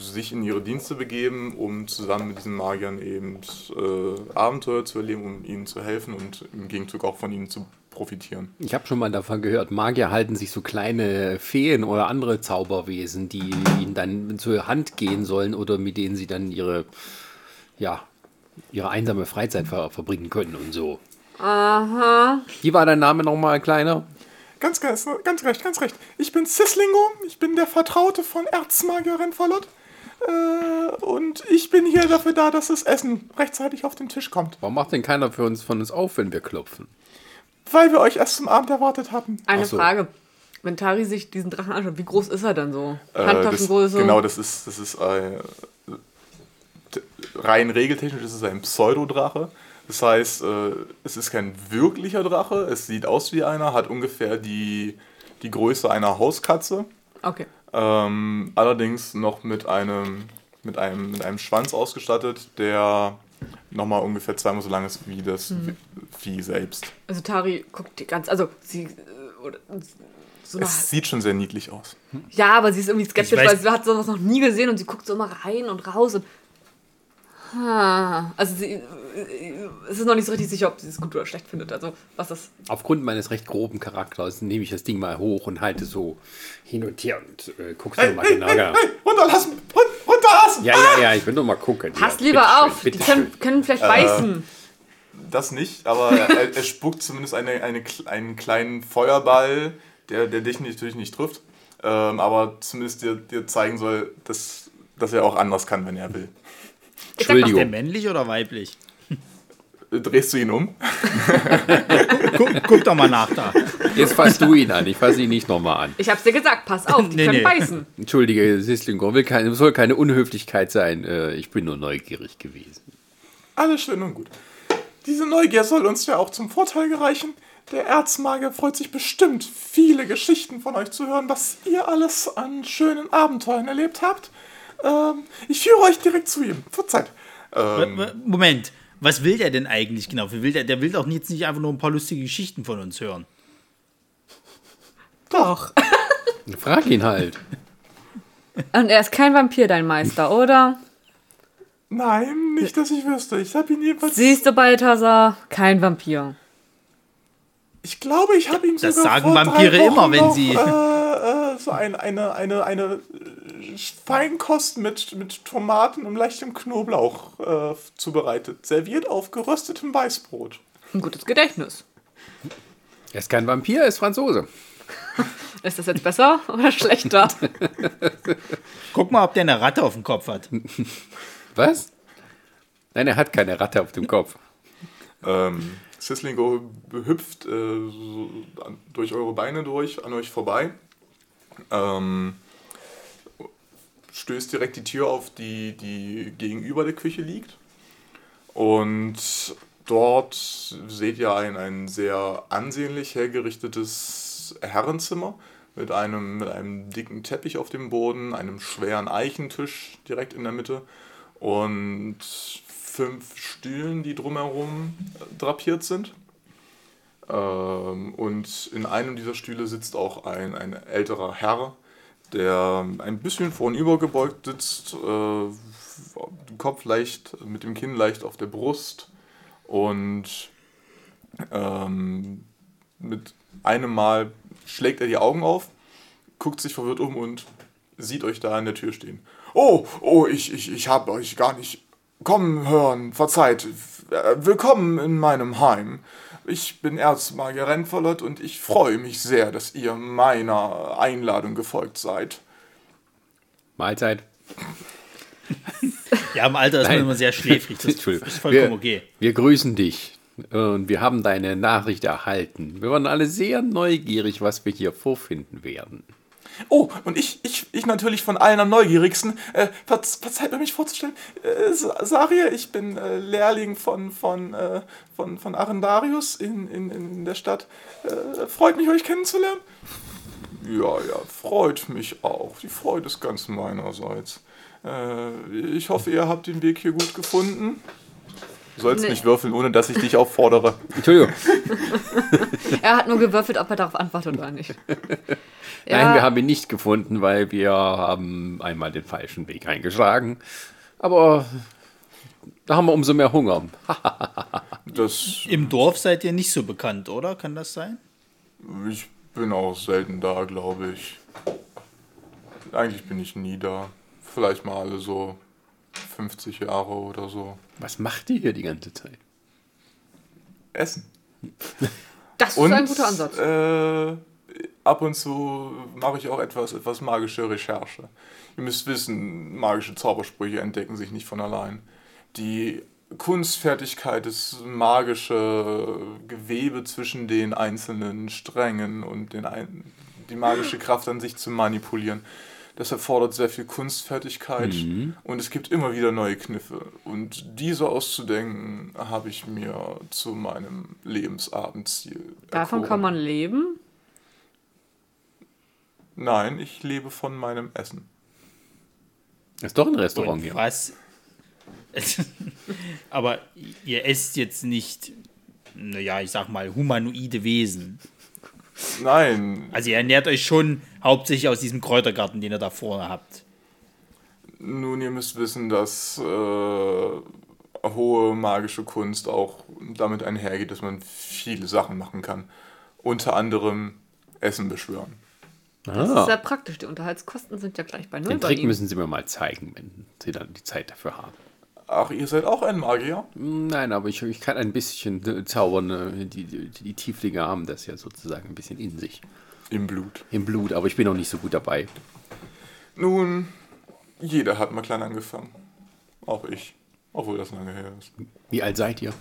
sich in ihre Dienste begeben, um zusammen mit diesen Magiern eben äh, Abenteuer zu erleben, um ihnen zu helfen und im Gegenzug auch von ihnen zu profitieren. Ich habe schon mal davon gehört, Magier halten sich so kleine Feen oder andere Zauberwesen, die ihnen dann zur Hand gehen sollen oder mit denen sie dann ihre, ja, ihre einsame Freizeit ver verbringen können und so. Aha. Wie war dein Name nochmal, Kleiner? Ganz, ganz, ganz recht, ganz recht. Ich bin Sislingo, ich bin der Vertraute von Erzmagier Renfallot. Äh, und ich bin hier dafür da, dass das Essen rechtzeitig auf den Tisch kommt. Warum macht denn keiner für uns von uns auf, wenn wir klopfen? Weil wir euch erst zum Abend erwartet hatten. Eine so. Frage. Wenn Tari sich diesen Drachen anschaut, wie groß ist er dann so? Äh, das, Handtaschengröße? genau, das ist, das ist äh, rein regeltechnisch ist es ein Pseudodrache. Das heißt, äh, es ist kein wirklicher Drache. Es sieht aus wie einer, hat ungefähr die, die Größe einer Hauskatze. Okay. Ähm, allerdings noch mit einem, mit, einem, mit einem Schwanz ausgestattet, der nochmal ungefähr zweimal so lang ist wie das Vieh selbst. Also Tari guckt die ganz, also sie, äh, oder, so Es sieht schon sehr niedlich aus. ja, aber sie ist irgendwie skeptisch, weil sie hat sowas noch nie gesehen und sie guckt so immer rein und raus und also sie, äh, es ist noch nicht so richtig sicher, ob sie es gut oder schlecht findet. Also was das. Aufgrund meines recht groben Charakters nehme ich das Ding mal hoch und halte so hin und her und äh, guck's mir mal genau an. Hey, runterlassen! Run, runterlassen! Ja, ja, ja, ich will nur mal gucken. Pass ja, lieber bitteschön, auf, die bitteschön. können, können vielleicht beißen. Das nicht, aber er, er spuckt zumindest eine, eine, einen kleinen Feuerball, der, der dich natürlich nicht trifft, ähm, aber zumindest dir, dir zeigen soll, dass, dass er auch anders kann, wenn er will. Mal, Ist der Entschuldigung. männlich oder weiblich? Äh, drehst du ihn um. Guck, guck doch mal nach da. Jetzt fasst du ihn an, ich fasse ihn nicht nochmal an. Ich hab's dir gesagt, pass auf, die Nee, können nee. beißen. Entschuldige, will keine, soll keine Unhöflichkeit sein. Äh, Ich bin nur neugierig gewesen. Alles schön und gut. Diese Neugier soll uns ja auch zum Vorteil gereichen. Der Erzmagier freut sich bestimmt, viele Geschichten von euch zu hören, was ihr alles an schönen Abenteuern erlebt habt. Ähm, ich führe euch direkt zu ihm. Verzeiht. Ähm, Moment, was will der denn eigentlich genau? Will der, der will doch jetzt nicht einfach nur ein paar lustige Geschichten von uns hören. Doch. Frag ihn halt. Und er ist kein Vampir, dein Meister, oder? nein, nicht, dass ich wüsste. Ich habe ihn jedenfalls. Siehst du, Balthasar, kein Vampir. Ich glaube, ich habe ihm Das sogar sagen vor Vampire immer, wenn noch, sie- Äh, äh, so ein, eine, eine, eine Feinkost mit, mit Tomaten und leichtem Knoblauch äh, zubereitet. Serviert auf geröstetem Weißbrot. Ein gutes Gedächtnis. Er ist kein Vampir, er ist Franzose. Ist das jetzt besser oder schlechter? Guck mal, ob der eine Ratte auf dem Kopf hat. Was? Nein, er hat keine Ratte auf dem Kopf. Ähm, Sislingo hüpft äh, so an, durch eure Beine durch, an euch vorbei. Ähm, stößt direkt die Tür auf, die, die gegenüber der Küche liegt. Und dort seht ihr ein, ein sehr ansehnlich hergerichtetes Herrenzimmer mit einem, mit einem dicken Teppich auf dem Boden, einem schweren Eichentisch direkt in der Mitte und fünf Stühlen, die drumherum drapiert sind. Ähm, und in einem dieser Stühle sitzt auch ein, ein älterer Herr, der ein bisschen vornübergebeugt sitzt, äh, Kopf leicht, mit dem Kinn leicht auf der Brust und ähm, mit einem Mal schlägt er die Augen auf, guckt sich verwirrt um und sieht euch da an der Tür stehen. Oh, oh, ich, ich, ich habe euch gar nicht kommen hören, verzeiht. Willkommen in meinem Heim. Ich bin Erzmagier Renfollet und ich freue mich sehr, dass ihr meiner Einladung gefolgt seid. Mahlzeit. Ja, im Alter ist man Nein. immer sehr schläfrig. Das ist vollkommen wir, okay. Wir grüßen dich. Und wir haben deine Nachricht erhalten. Wir waren alle sehr neugierig, was wir hier vorfinden werden. Oh, und ich, ich, ich natürlich von allen am neugierigsten. Äh, verz- verzeiht mir mich vorzustellen. Äh, Sa- Saria, ich bin äh, Lehrling von, von, äh, von, von Arendarius in, in, in der Stadt. Äh, freut mich, euch kennenzulernen. Ja, ja, freut mich auch. Die Freude ist ganz meinerseits. Äh, ich hoffe, ihr habt den Weg hier gut gefunden. Du sollst Nee. nicht würfeln, ohne dass ich dich auffordere. Entschuldigung. Er hat nur gewürfelt, ob er darauf antwortet oder nicht. Nein, wir haben ihn nicht gefunden, weil wir haben einmal den falschen Weg eingeschlagen. Aber da haben wir umso mehr Hunger. Das, Im Dorf seid ihr nicht so bekannt, oder? Kann das sein? ich bin auch selten da, glaube ich. Eigentlich bin ich nie da. Vielleicht mal alle so 50 Jahre oder so. Was macht ihr hier die ganze Zeit? Essen. Das Und ist ein guter Ansatz. Äh, ab und zu mache ich auch etwas, etwas magische Recherche. Ihr müsst wissen, magische Zaubersprüche entdecken sich nicht von allein. Die Kunstfertigkeit, das magische Gewebe zwischen den einzelnen Strängen und den ein, die magische Kraft an sich zu manipulieren, das erfordert sehr viel Kunstfertigkeit und es gibt immer wieder neue Kniffe. Und diese auszudenken, habe ich mir zu meinem Lebensabendziel Davon erkoren. kann man leben. Nein, ich lebe von meinem Essen. Das ist doch ein Restaurant Und hier. was? Aber ihr esst jetzt nicht, naja, ich sag mal, humanoide Wesen. Nein, Also ihr ernährt euch schon hauptsächlich aus diesem Kräutergarten, den ihr da vorne habt. nun, ihr müsst wissen, dass äh, hohe magische Kunst auch damit einhergeht, dass man viele Sachen machen kann. Unter anderem Essen beschwören. Das ist Ah, sehr praktisch. Die Unterhaltskosten sind ja gleich bei null den bei Trick müssen Sie mir mal zeigen, wenn Sie dann die Zeit dafür haben. Ach, ihr seid auch ein Magier? Nein, aber ich, ich kann ein bisschen zaubern. äh, Die, die, die Tieflinge haben das ja sozusagen ein bisschen in sich. Im Blut. Im Blut, aber ich bin noch nicht so gut dabei. Nun, jeder hat mal klein angefangen. Auch ich. Obwohl das lange her ist. Wie alt seid ihr?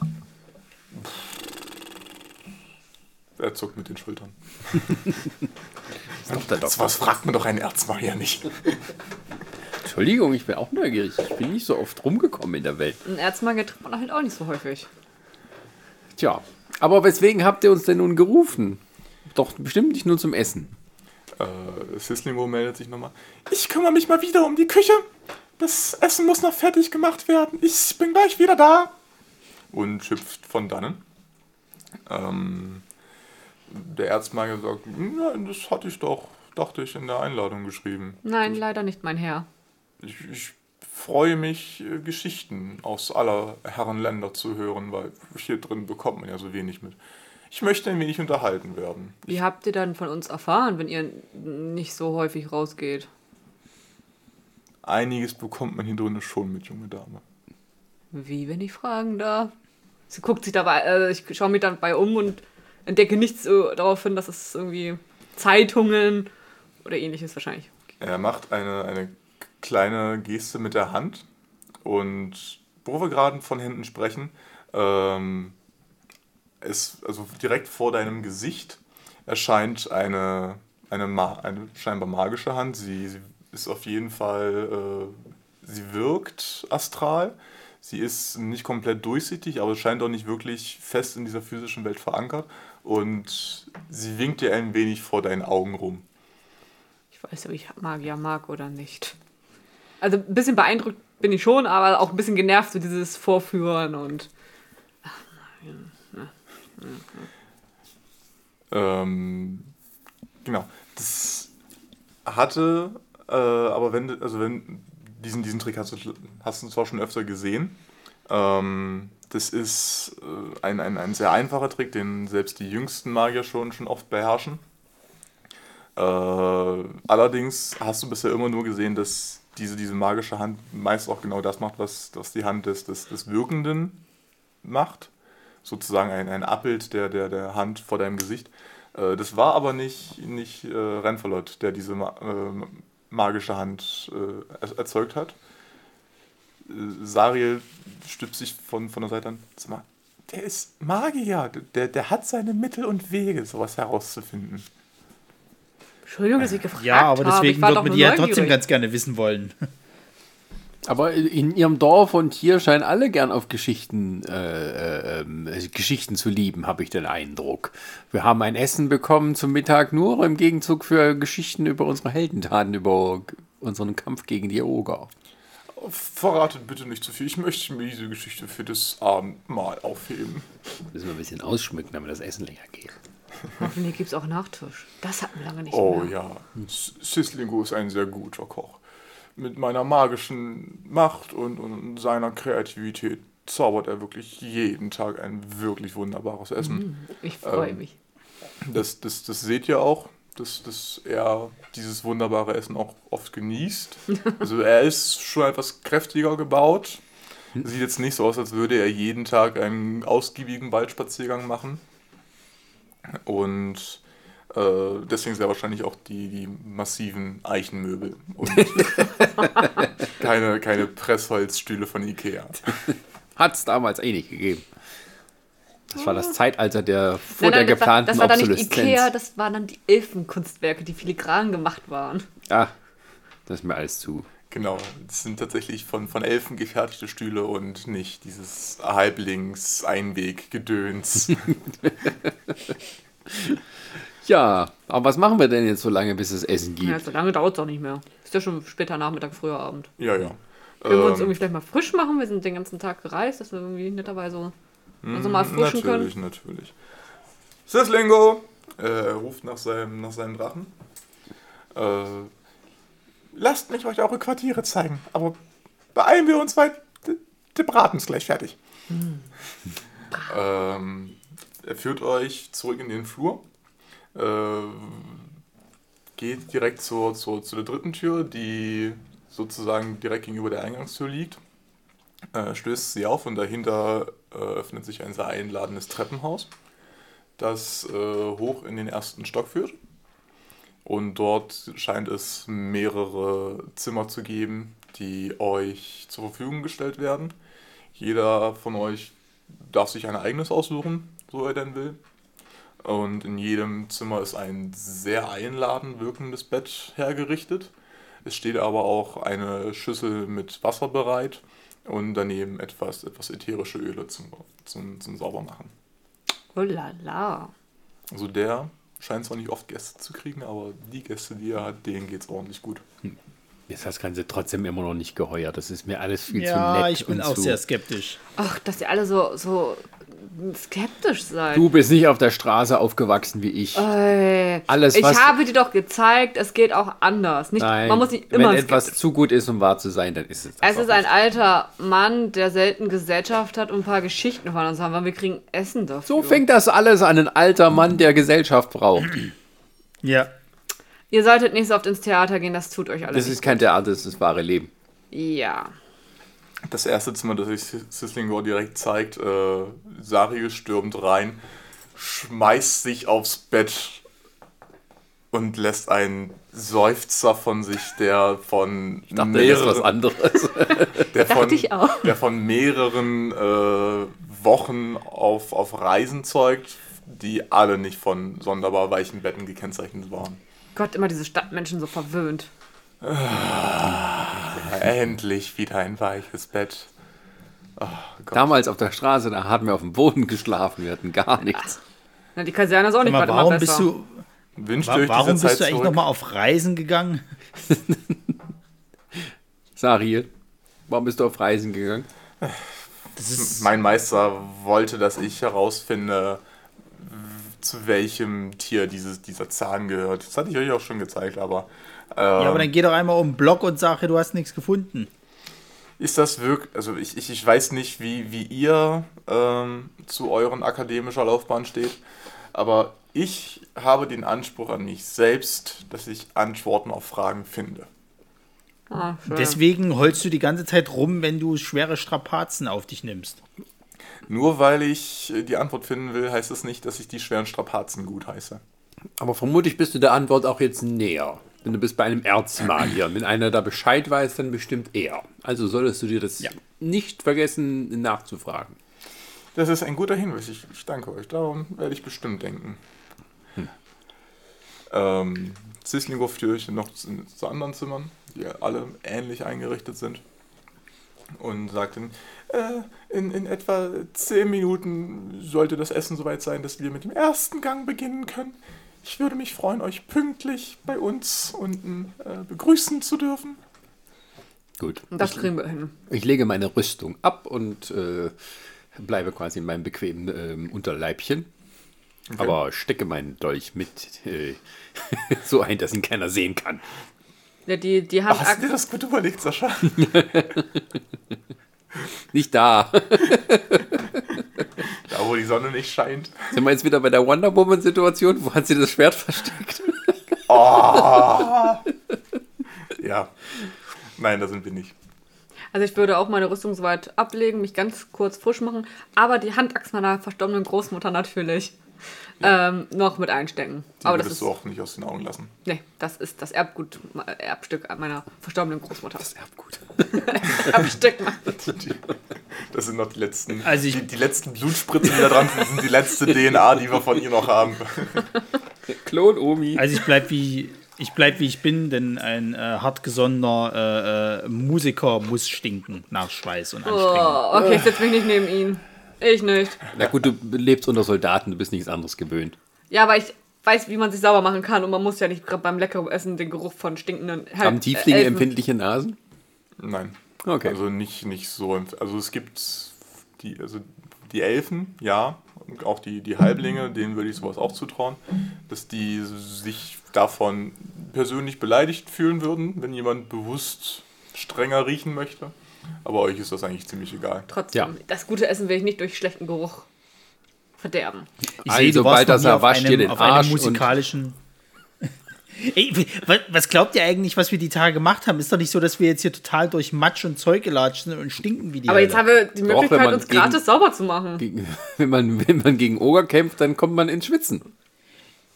Er zuckt mit den Schultern. Das was fragt man doch einen Erzmagier nicht. Entschuldigung, ich bin auch neugierig. Ich bin nicht so oft rumgekommen in der Welt. Ein Erzmagier trifft man halt auch nicht so häufig. Tja, aber weswegen habt ihr uns denn nun gerufen? Doch bestimmt nicht nur zum Essen. Äh, Sislingo meldet sich nochmal. Ich kümmere mich mal wieder um die Küche. Das Essen muss noch fertig gemacht werden. Ich bin gleich wieder da. Und hüpft von dannen. Ähm, der Erzmagier sagt, nein, das hatte ich doch, dachte ich, in der Einladung geschrieben. Nein, leider nicht, mein Herr. Ich, ich freue mich, äh, Geschichten aus aller Herren Länder zu hören, weil hier drin bekommt man ja so wenig mit. Ich möchte ein wenig unterhalten werden. Wie habt ihr dann von uns erfahren, wenn ihr nicht so häufig rausgeht? Einiges bekommt man hier drinnen schon mit, junge Dame. Wie, wenn ich fragen darf? Sie guckt sich dabei, äh, ich schaue mich dabei um und entdecke nichts darauf hin, dass es irgendwie Zeitungen oder ähnliches wahrscheinlich. Er macht eine, eine kleine Geste mit der Hand und wo wir gerade von Händen sprechen, ähm, ist also direkt vor deinem Gesicht erscheint eine, eine, eine scheinbar magische Hand. Sie, sie ist auf jeden Fall, äh, sie wirkt astral. Sie ist nicht komplett durchsichtig, aber scheint auch nicht wirklich fest in dieser physischen Welt verankert. Und sie winkt dir ein wenig vor deinen Augen rum. Ich weiß, ob ich Magier mag oder nicht. Also ein bisschen beeindruckt bin ich schon, aber auch ein bisschen genervt, so dieses Vorführen und. Ähm, genau. Das hatte, äh, aber wenn, also wenn, diesen, diesen Trick hast du, hast du zwar schon öfter gesehen. Ähm, das ist äh, ein, ein, ein sehr einfacher Trick, den selbst die jüngsten Magier schon, schon oft beherrschen. Äh, allerdings hast du bisher immer nur gesehen, dass diese, diese magische Hand meist auch genau das macht, was, was die Hand des, des, des Wirkenden macht sozusagen ein, ein Abbild der, der, der Hand vor deinem Gesicht. Äh, das war aber nicht, nicht äh, Renferlot, der diese ma äh, magische Hand äh, er erzeugt hat. Äh, Sariel stützt sich von, von der Seite an. Sag mal, der ist Magier, der, der hat seine Mittel und Wege, sowas herauszufinden. Entschuldigung, dass ich gefragt Ja, aber habe. deswegen doch man die ja trotzdem ganz gerne wissen wollen. Aber in ihrem Dorf und hier scheinen alle gern auf Geschichten, äh, äh, ähm, Geschichten zu lieben, habe ich den Eindruck. Wir haben ein Essen bekommen zum Mittag nur im Gegenzug für Geschichten über unsere Heldentaten, über unseren Kampf gegen die Oger. Verratet bitte nicht zu viel. Ich möchte mir diese Geschichte für das Abendmahl aufheben. Müssen wir ein bisschen ausschmücken, damit das Essen länger geht. Hoffentlich gibt es auch Nachtisch. Das hatten wir lange nicht Oh mehr. ja, S- Sislingo ist ein sehr guter Koch. Mit meiner magischen Macht und, und seiner Kreativität zaubert er wirklich jeden Tag ein wirklich wunderbares Essen. Ich freue Ähm, mich. Das, das, das seht ihr auch, dass, dass er dieses wunderbare Essen auch oft genießt. Also er ist schon etwas kräftiger gebaut. Sieht jetzt nicht so aus, als würde er jeden Tag einen ausgiebigen Waldspaziergang machen. Und äh, deswegen sehr wahrscheinlich auch die, die massiven Eichenmöbel und keine, keine Pressholzstühle von Ikea. Hat es damals eh nicht gegeben. Das war das Zeitalter der vor Nein, nein, der das war, geplanten das war dann nicht. Ikea, das waren dann die Elfenkunstwerke, die filigran gemacht waren. Ah, das ist mir alles zu. Genau, das sind tatsächlich von, von Elfen gefertigte Stühle und nicht dieses Halblings-Einweg-Gedöns. Ja, aber was machen wir denn jetzt so lange, bis es Essen gibt? Ja, so lange dauert es auch nicht mehr. Ist ja schon später Nachmittag, früher Abend. ja, ja. Können wir uns Ähm, irgendwie vielleicht mal frisch machen? Wir sind den ganzen Tag gereist, dass wir irgendwie netterweise uns mal frischen können. Natürlich, natürlich. Sislingo! Äh, er ruft nach seinem, nach seinem Drachen. Äh, lasst mich euch eure Quartiere zeigen, aber beeilen wir uns, weil der Braten ist gleich fertig. ähm, er führt euch zurück in den Flur. Äh, geht direkt zur, zur, zu der dritten Tür, die sozusagen direkt gegenüber der Eingangstür liegt äh, stößt sie auf und dahinter äh, öffnet sich ein sehr einladendes Treppenhaus, das äh, hoch in den ersten Stock führt. Und dort scheint es mehrere Zimmer zu geben, die euch zur Verfügung gestellt werden. Jeder von euch darf sich ein eigenes aussuchen, so er denn will. Und in jedem Zimmer ist ein sehr einladend wirkendes Bett hergerichtet. Es steht aber auch eine Schüssel mit Wasser bereit und daneben etwas, etwas ätherische Öle zum, zum, zum Saubermachen. Oh la la. Also der scheint zwar nicht oft Gäste zu kriegen, aber die Gäste, die er hat, denen geht's ordentlich gut. Mir ist das Ganze trotzdem immer noch nicht geheuer. Das ist mir alles viel zu Ja, nett. ich bin und auch zu sehr skeptisch. Ach, dass ihr alle so, so skeptisch seid. Du bist nicht auf der Straße aufgewachsen wie ich. Ey, Alles, ich was- habe dir doch gezeigt, es geht auch anders. Nicht, Nein, man muss nicht immer wenn etwas zu gut ist, um wahr zu sein, dann ist es das Es ist ein nicht. alter Mann, der selten Gesellschaft hat und ein paar Geschichten von uns haben, weil wir kriegen Essen dafür. So fängt das alles an. Ein alter Mann, der Gesellschaft braucht. Ja. Ihr solltet nicht so oft ins Theater gehen, das tut euch alles Das ist kein Theater, das ist das wahre Leben. Ja. Das erste Zimmer, das sich Sislingor direkt zeigt, äh, Sarius stürmt rein, schmeißt sich aufs Bett und lässt einen Seufzer von sich, der von Ich dachte, das ist was mehreren, anderes. der von, ich auch. der von mehreren äh, Wochen auf, auf Reisen zeugt, die alle nicht von sonderbar weichen Betten gekennzeichnet waren. Gott, immer diese Stadtmenschen so verwöhnt. Endlich wieder ein weiches Bett. Oh Gott. Damals auf der Straße, da hatten wir auf dem Boden geschlafen. Wir hatten gar nichts. Na, die Kaserne ist auch nicht immer warum besser. bist du, Wünscht wa warum diese Zeit bist du eigentlich nochmal auf Reisen gegangen? Sariel, warum bist du auf Reisen gegangen? Das ist, Mein Meister wollte, dass ich herausfinde, zu welchem Tier dieses, dieser Zahn gehört. Das hatte ich euch auch schon gezeigt, aber. Ähm, ja, aber dann geh doch einmal um den Block und sage, du hast nichts gefunden. ist das wirklich. Also, ich, ich, ich weiß nicht, wie, wie ihr ähm, zu euren akademischer Laufbahn steht, aber ich habe den Anspruch an mich selbst, dass ich Antworten auf Fragen finde. Ah. Deswegen holst du die ganze Zeit rum, wenn du schwere Strapazen auf dich nimmst. Nur weil ich äh, die Antwort finden will, heißt es nicht, dass ich die schweren Strapazen gut heiße. Aber vermutlich bist du der Antwort auch jetzt näher. Denn du bist bei einem Erzmagier. Wenn einer da Bescheid weiß, dann bestimmt er. Also solltest du dir das nicht vergessen nachzufragen. Das ist ein guter Hinweis. Ich, ich danke euch. Darum werde ich bestimmt denken. Ähm, Sislingo führt euch noch zu, zu anderen Zimmern, die alle ähnlich eingerichtet sind. Und sagt dann, äh, in, in etwa zehn Minuten sollte das Essen soweit sein, dass wir mit dem ersten Gang beginnen können. Ich würde mich freuen, euch pünktlich bei uns unten äh, begrüßen zu dürfen. Gut. Und das ich, kriegen wir hin. ich lege meine Rüstung ab und äh, bleibe quasi in meinem bequemen ähm, Unterleibchen. Aber stecke meinen Dolch mit äh, so ein, dass ihn keiner sehen kann. Ja, die, die Ach, hast du dir das gut überlegt, Sascha? Nicht da. Da, wo die Sonne nicht scheint. Sind wir jetzt wieder bei der Wonder Woman-Situation? Wo hat sie das Schwert versteckt? Ja. Nein, da sind wir nicht. Also ich würde auch meine Rüstung soweit ablegen, mich ganz kurz frisch machen, aber die Handaxt meiner verstorbenen Großmutter natürlich ähm, noch mit einstecken. Die aber das ist, du auch nicht aus den Augen lassen. nee, das ist das Erbgut, Erbstück meiner verstorbenen Großmutter. Das Erbgut. Erbstück. Das sind noch die letzten, Also ich- die, die letzten Blutspritzen, die da dran sind, sind die letzte DNA, die wir von ihr noch haben. Klon Omi. Also ich bleib wie ich bleib wie ich bin, denn ein äh, hartgesonnener äh, äh, Musiker muss stinken nach Schweiß und Anstrengung. Oh, okay, ich setze mich nicht neben ihn. Ich nicht. Na gut, du lebst unter Soldaten, du bist nichts anderes gewöhnt. Ja, aber ich weiß, wie man sich sauber machen kann und man muss ja nicht gerade beim leckeren Essen den Geruch von stinkenden Halb- Haben Tieflinge äh, Elfen- empfindliche Nasen? Nein. Okay. Also nicht, nicht so. Also es gibt die, also die Elfen, ja, und auch die, die Halblinge, denen würde ich sowas auch zutrauen, dass die sich davon persönlich beleidigt fühlen würden, wenn jemand bewusst strenger riechen möchte. Aber euch ist das eigentlich ziemlich egal. Trotzdem, Ja. das gute Essen will ich nicht durch schlechten Geruch verderben. Ich Also, sehe, du warst noch Balthasar, nie auf wasch dir einem, den auf einem Arsch und- musikalischen. Ey, was glaubt ihr eigentlich, was wir die Tage gemacht haben? Ist doch nicht so, dass wir jetzt hier total durch Matsch und Zeug gelatscht sind und stinken wie die Aber jetzt Hölle. haben wir die Möglichkeit, uns gegen- gratis sauber zu machen. Gegen, wenn, man, wenn man gegen Oger kämpft, dann kommt man ins Schwitzen.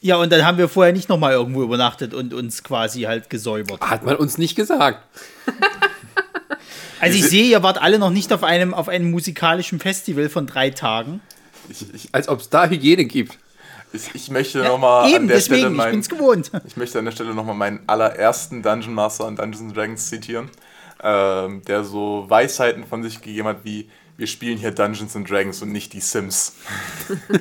Ja, und dann haben wir vorher nicht nochmal irgendwo übernachtet und uns quasi halt gesäubert. Hat man uns nicht gesagt. Also ich sehe, ihr wart alle noch nicht auf einem, auf einem musikalischen Festival von drei Tagen. Ich, ich, Als ob es da Hygiene gibt. ich, ich möchte nochmal Eben, an der Stelle deswegen, ich mein, bin's gewohnt. Ich möchte an der Stelle nochmal meinen allerersten Dungeon Master an Dungeons Dragons zitieren, ähm, der so Weisheiten von sich gegeben hat wie wir spielen hier Dungeons and Dragons und nicht die Sims.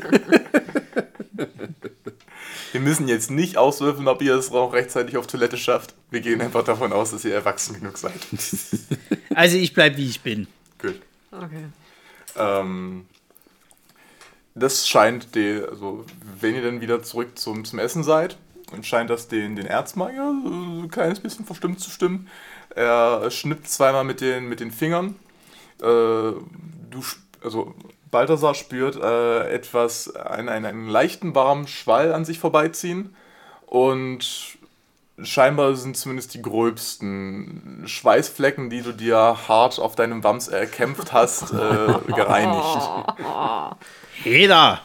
wir müssen jetzt nicht auswürfeln, ob ihr es auch rechtzeitig auf Toilette schafft. Wir gehen einfach davon aus, dass ihr erwachsen genug seid. Also ich bleib wie ich bin. Gut. Okay. Ähm, das scheint, die, also wenn ihr dann wieder zurück zum, zum Essen seid, dann scheint das den, den Erzmagier so ein kleines bisschen verstimmt zu stimmen. Er schnippt zweimal mit den, mit den Fingern. Äh, du, sp- also Balthasar spürt äh, etwas, einen, einen, einen leichten warmen Schwall an sich vorbeiziehen und scheinbar sind zumindest die gröbsten Schweißflecken, die du dir hart auf deinem Wams erkämpft hast, äh, gereinigt. Jeder.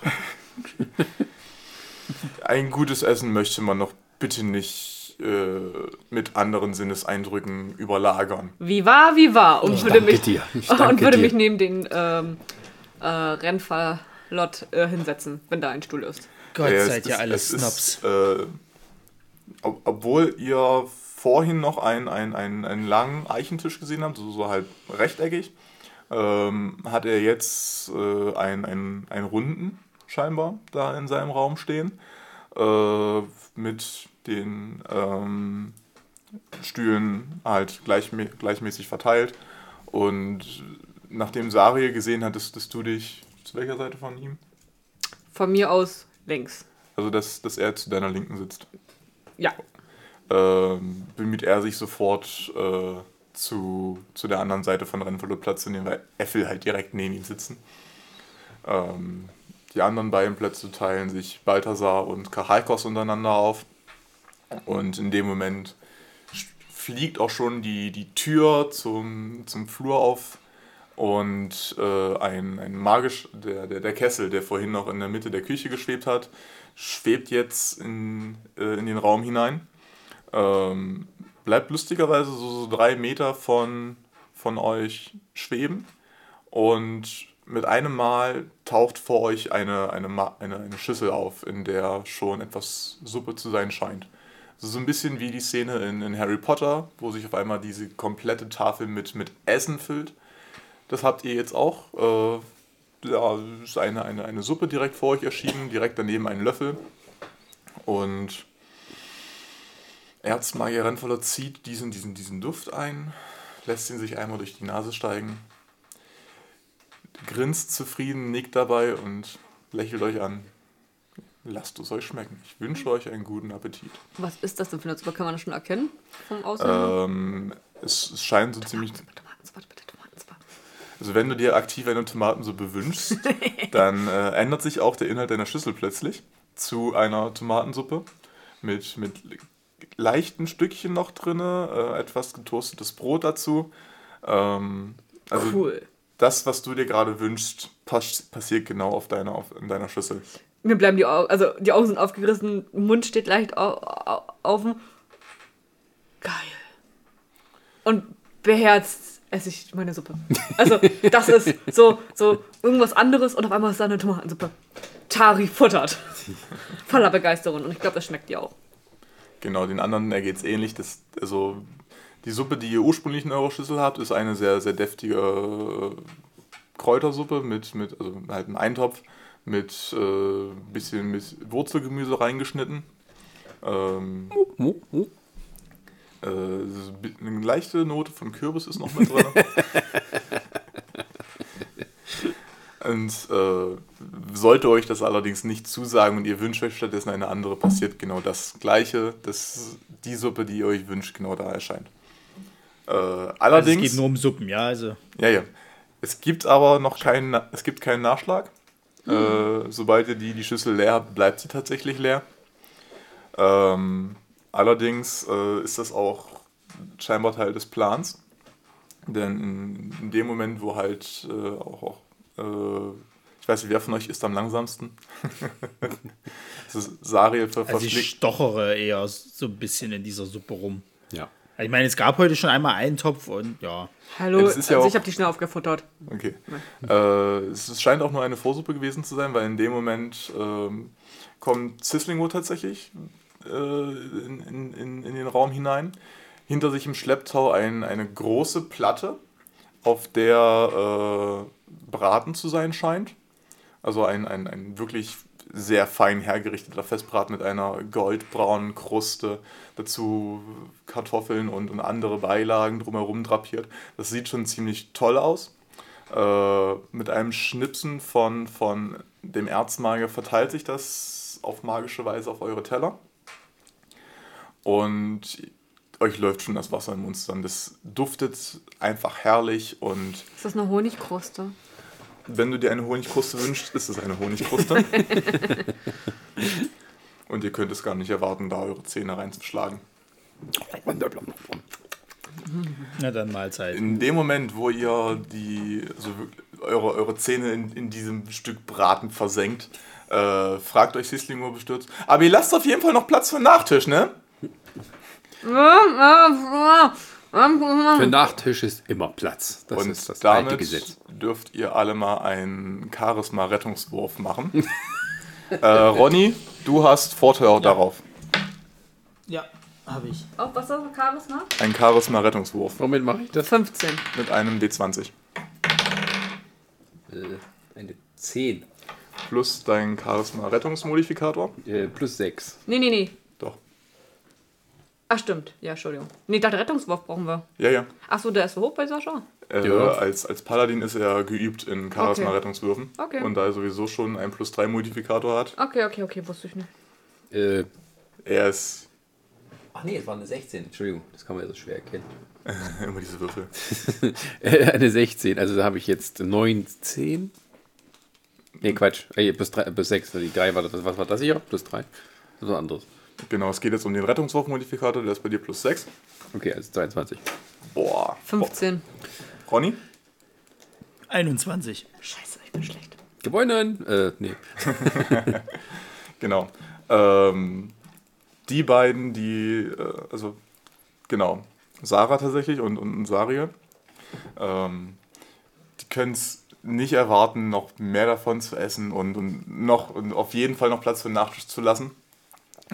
Ein gutes Essen möchte man noch bitte nicht äh, mit anderen Sinneseindrücken überlagern. Wie war, wie war. Und würde danke mich, dir. Ich und würde dir. mich neben den ähm, äh, Rennfallot äh, hinsetzen, wenn da ein Stuhl ist. Gott, Ja, es seid ihr alle Snobs. Ist, äh, ob, obwohl ihr vorhin noch einen, einen, einen, einen langen Eichentisch gesehen habt, so, so halt rechteckig, ähm, hat er jetzt äh, einen, einen, einen runden scheinbar da in seinem Raum stehen. Äh, mit den ähm, Stühlen halt gleichmä gleichmäßig verteilt. Und nachdem Sari gesehen hat, dass, dass du dich zu welcher Seite von ihm? Von mir aus links. Also, dass, dass er zu deiner Linken sitzt. Ja. Ähm, bemüht er sich sofort äh, zu, zu der anderen Seite von Rennverlust Platz zu nehmen, weil Äffel halt direkt neben ihm sitzen. Ähm, die anderen beiden Plätze teilen sich Balthasar und Kachalkos untereinander auf. Und in dem Moment fliegt auch schon die, die Tür zum, zum Flur auf und äh, ein, ein magisch, der, der, der Kessel, der vorhin noch in der Mitte der Küche geschwebt hat, schwebt jetzt in, äh, in den Raum hinein. Ähm, bleibt lustigerweise so, so drei Meter von, von euch schweben und mit einem Mal taucht vor euch eine, eine, eine, eine Schüssel auf, in der schon etwas Suppe zu sein scheint. So ein bisschen wie die Szene in, in Harry Potter, wo sich auf einmal diese komplette Tafel mit, mit Essen füllt. Das habt ihr jetzt auch. Äh, es ist eine, eine, eine Suppe direkt vor euch erschienen, direkt daneben ein Löffel. Und Erzmagier Rennvoller zieht diesen, diesen, diesen Duft ein, lässt ihn sich einmal durch die Nase steigen, grinst zufrieden, nickt dabei und lächelt euch an. Lasst es euch schmecken. Ich wünsche euch einen guten Appetit. Was ist das denn für eine Suppe? Kann man das schon erkennen? Vom Aussehen? Ähm, es, es scheint so ziemlich Tomatensuppe, bitte Tomatensuppe. Also wenn du dir aktiv eine Tomatensuppe wünschst, dann äh, ändert sich auch der Inhalt deiner Schüssel plötzlich zu einer Tomatensuppe mit, mit leichten Stückchen noch drin, äh, etwas getoastetes Brot dazu. Ähm, also Cool. das, was du dir gerade wünschst, pass passiert genau auf deiner, auf, in deiner Schüssel. Mir bleiben die Augen, also die Augen sind aufgerissen, Mund steht leicht au offen. Geil. Und beherzt esse ich meine Suppe. Also, das ist so, so irgendwas anderes und auf einmal ist da eine Tomatensuppe. Tari futtert. Voller Begeisterung und ich glaube, das schmeckt dir auch. Genau, den anderen geht es ähnlich. Das, also die Suppe, die ihr ursprünglich in eurer Schüssel habt, ist eine sehr, sehr deftige äh, Kräutersuppe mit, mit also halt einem Eintopf mit äh, bisschen mit Wurzelgemüse reingeschnitten. Ähm. Äh, eine leichte Note von Kürbis ist noch mit drin. Und äh, sollte euch das allerdings nicht zusagen und ihr wünscht euch stattdessen eine andere, passiert genau das Gleiche, dass die Suppe, die ihr euch wünscht, genau da erscheint. Äh, Also es allerdings, geht nur um Suppen, ja, also. ja, ja. Es gibt aber noch keinen, es gibt keinen Nachschlag. Äh, sobald ihr die, die Schüssel leer habt, bleibt sie tatsächlich leer. Ähm, allerdings äh, ist das auch scheinbar Teil des Plans. Denn in, in dem Moment, wo halt äh, auch, auch äh, ich weiß nicht, wer von euch ist am langsamsten? das ist Sariel ver Also ich stochere eher so ein bisschen in dieser Suppe rum. Ja. Ich meine, es gab heute schon einmal einen Topf und ja. Hallo, Ja, ist ja also auch- ich habe die schnell aufgefuttert. Okay. Äh, es scheint auch nur eine Vorsuppe gewesen zu sein, weil in dem Moment ähm, kommt Cislingo tatsächlich in, in, in, in den Raum hinein. Hinter sich im Schlepptau ein, eine große Platte, auf der äh, Braten zu sein scheint. Also ein, ein, ein wirklich sehr fein hergerichteter Festbraten mit einer goldbraunen Kruste, dazu Kartoffeln und, und andere Beilagen drumherum drapiert. Das sieht schon ziemlich toll aus. Äh, mit einem Schnipsen von, von dem Erzmagier verteilt sich das auf magische Weise auf eure Teller. Und euch läuft schon das Wasser im Mund zusammen. Das duftet einfach herrlich und Ist das eine Honigkruste? wenn du dir eine Honigkruste wünschst, ist es eine Honigkruste. Und ihr könnt es gar nicht erwarten, da eure Zähne reinzuschlagen. Na dann Mahlzeit. In dem Moment, wo ihr die, also eure, eure Zähne in, in diesem Stück Braten versenkt, äh, fragt euch Sislingo bestürzt. Aber ihr lasst auf jeden Fall noch Platz für den Nachtisch, ne? Für Nachtisch ist immer Platz. Das Und ist das alte damit Gesetz. dürft ihr alle mal einen Charisma-Rettungswurf machen. äh, Ronny, du hast Vorteil darauf. Ja, habe ich. Oh, was ist das? Charisma? Ein Charisma-Rettungswurf Womit mache ich das? 15. mit einem D20. Äh, eine 10. Plus dein Charisma-Rettungsmodifikator. Äh, plus 6. Nee, nee, nee. Ach, stimmt. Ja, Entschuldigung. Nee, ich dachte, Rettungswurf brauchen wir. Ja, ja. Ach so, der ist so hoch bei Sascha. Äh, Ja. als, als Paladin ist er geübt in Charisma-Rettungswürfen. Okay. Und da er sowieso schon einen plus 3 Modifikator hat, Okay, okay, okay, wusste ich nicht. Äh, er ist ach nee, es war eine 16. Entschuldigung, das kann man ja so schwer erkennen. immer diese Würfel. Eine 16, also da habe ich jetzt 9, 10. Nee, Quatsch. Äh, plus, 3, plus 6. Die 3 war das. Was war das hier? Plus 3. Das ist was anderes. Genau, es geht jetzt um den Rettungswurf-Modifikator, der ist bei dir plus 6. Okay, also 22. Boah. 15. Ronny? 21. Scheiße, ich bin schlecht. Gewonnen! Äh, nee. Genau. Ähm, die beiden, die, äh, also, genau, Sarah tatsächlich und, und Sarie, ähm, die können es nicht erwarten, noch mehr davon zu essen und, und noch und auf jeden Fall noch Platz für den Nachtisch zu lassen.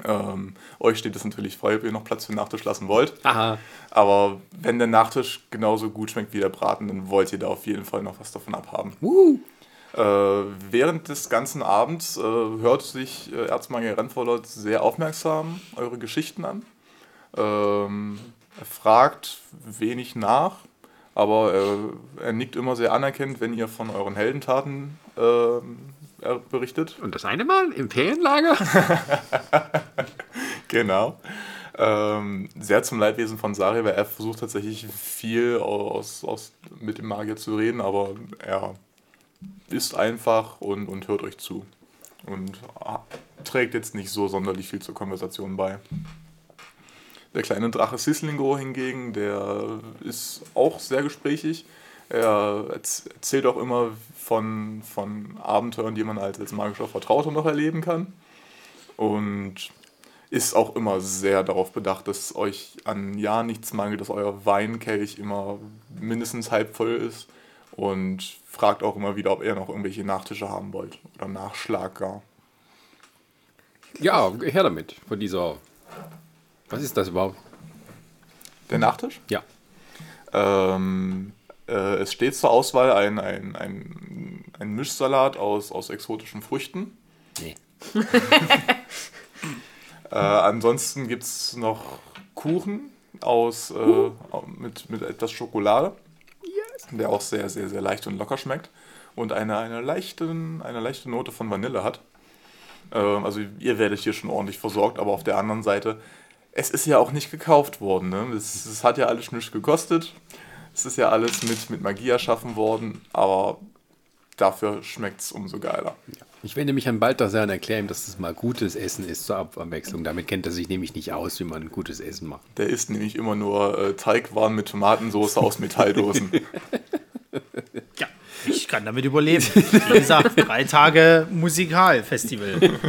Ähm, euch steht es natürlich frei, ob ihr noch Platz für den Nachtisch lassen wollt. Aha. Aber wenn der Nachtisch genauso gut schmeckt wie der Braten, dann wollt ihr da auf jeden Fall noch was davon abhaben. Äh, während des ganzen Abends äh, hört sich äh, Erzmagier Rennvorlaut sehr aufmerksam eure Geschichten an. Ähm, er fragt wenig nach, aber er, er nickt immer sehr anerkennend, wenn ihr von euren Heldentaten ähm, berichtet. Und das eine Mal im Ferienlager? Genau. Ähm, sehr zum Leidwesen von Sari, weil er versucht tatsächlich viel aus, aus, mit dem Magier zu reden, aber er ist einfach und, und hört euch zu. Und trägt jetzt nicht so sonderlich viel zur Konversation bei. Der kleine Drache Sislingo hingegen, der ist auch sehr gesprächig. Er erz- erzählt auch immer von, von Abenteuern, die man als, als magischer Vertrauter noch erleben kann. Und ist auch immer sehr darauf bedacht, dass euch an ja nichts mangelt, dass euer Weinkelch immer mindestens halb voll ist. Und fragt auch immer wieder, ob ihr noch irgendwelche Nachtische haben wollt. Oder Nachschlag gar. ja, her damit. Von dieser. Was ist das überhaupt? Der Nachtisch? Ja. Ähm, äh, es steht zur Auswahl ein, ein, ein, ein Mischsalat aus, aus exotischen Früchten. Nee. Äh, ansonsten gibt es noch Kuchen aus, äh, mit, mit etwas Schokolade, der auch sehr, sehr, sehr leicht und locker schmeckt und eine, eine, leichten, eine leichte Note von Vanille hat. Ähm, also ihr werdet hier schon ordentlich versorgt, aber auf der anderen Seite, es ist ja auch nicht gekauft worden. Ne? Es, es hat ja alles nichts gekostet. Es ist ja alles mit, mit Magie erschaffen worden, aber dafür schmeckt es umso geiler. Ich wende mich an Balthasar und erkläre ihm, dass das mal gutes Essen ist zur Abwechslung. Damit kennt er sich nämlich nicht aus, wie man gutes Essen macht. Der isst nämlich immer nur äh, Teigwaren mit Tomatensauce aus Metalldosen. Ja, ich kann damit überleben. Wie gesagt, drei Tage Musikalfestival.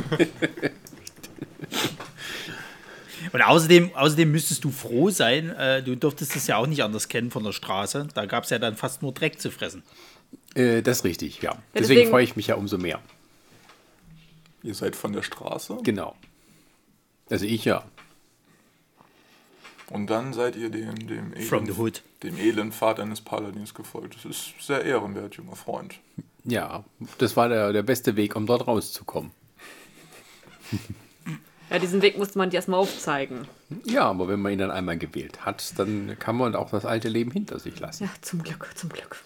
Und außerdem, außerdem müsstest du froh sein, äh, du durftest es ja auch nicht anders kennen von der Straße. Da gab es ja dann fast nur Dreck zu fressen. Äh, das ist richtig, ja. Deswegen, deswegen- freue ich mich ja umso mehr. Ihr seid von der Straße Genau. Also ich ja. und dann seid ihr dem, dem, From the edlen, hood. dem edlen Pfad eines Paladins gefolgt. Das ist sehr ehrenwert, junger Freund. Ja, das war der, der beste Weg, um dort rauszukommen. Ja, diesen Weg musste man dir erstmal aufzeigen. Ja, aber wenn man ihn dann einmal gewählt hat, dann kann man auch das alte Leben hinter sich lassen. Ja, zum Glück, zum Glück.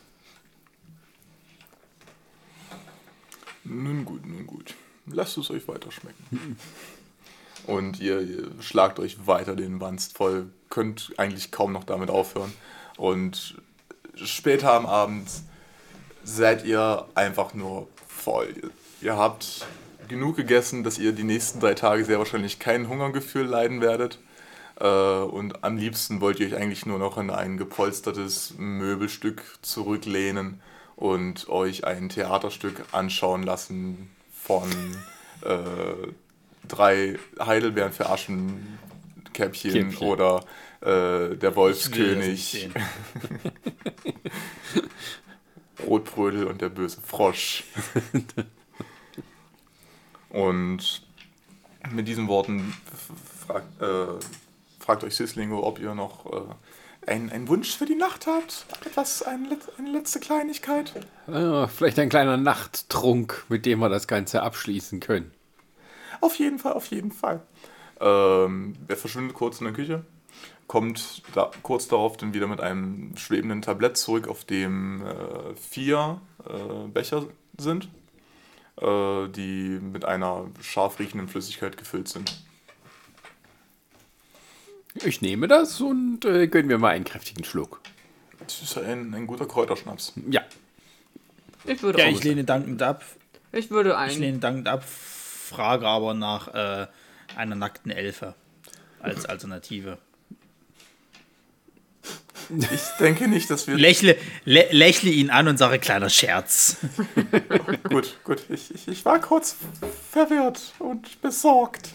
Nun gut, nun gut. Lasst es euch weiter schmecken. Und ihr, ihr schlagt euch weiter den Wanst voll, könnt eigentlich kaum noch damit aufhören. Und später am Abend seid ihr einfach nur voll. Ihr, ihr habt genug gegessen, dass ihr die nächsten drei Tage sehr wahrscheinlich kein Hungergefühl leiden werdet. Äh, und am liebsten wollt ihr euch eigentlich nur noch in ein gepolstertes Möbelstück zurücklehnen und euch ein Theaterstück anschauen lassen von äh, drei Heidelbeeren für Aschenkäppchen Käppchen. oder äh, der Wolfskönig. Rotbrödel und der böse Frosch. und mit diesen Worten f- fragt, äh, fragt euch Sislingo, ob ihr noch äh, einen, einen Wunsch für die Nacht habt. Etwas, eine, eine letzte Kleinigkeit. Ah, vielleicht ein kleiner Nachttrunk, mit dem wir das Ganze abschließen können. Auf jeden Fall, auf jeden Fall. Ähm, er verschwindet kurz in der Küche, kommt da, kurz darauf dann wieder mit einem schwebenden Tablett zurück, auf dem äh, vier äh, Becher sind, äh, die mit einer scharf riechenden Flüssigkeit gefüllt sind. Ich nehme das und äh, gönnen wir mal einen kräftigen Schluck. Das ist ein, ein guter Kräuterschnaps. Ja, Ich würde Ja, auch. ich lehne dankend ab. Ich würde Ich ein. lehne dankend ab, frage aber nach äh, einer nackten Elfe als Alternative. Ich denke nicht, dass wir. Lächle, lä lächle ihn an und sage kleiner Scherz. gut, gut. Ich, ich, ich war kurz verwirrt und besorgt.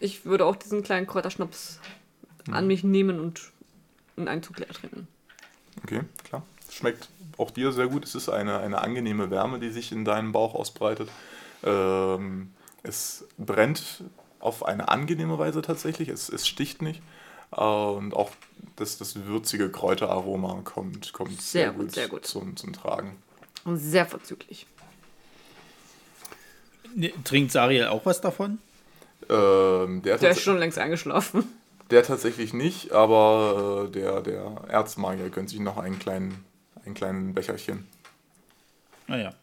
Ich würde auch diesen kleinen Kräuterschnaps an mich nehmen und in einen Zug leer trinken. Okay, klar. Schmeckt auch dir sehr gut. Es ist eine, eine angenehme Wärme, die sich in deinem Bauch ausbreitet. Ähm, es brennt auf eine angenehme Weise tatsächlich. Es, es sticht nicht. Und auch das, das würzige Kräuteraroma kommt, kommt Sehr gut, sehr gut. Zum, zum Tragen. Und sehr vorzüglich. Trinkt Sariel auch was davon? Ähm, der, Der ist schon längst eingeschlafen. der tatsächlich nicht, aber äh, der, der Erzmagier gönnt sich noch einen kleinen, einen kleinen Becherchen. Naja,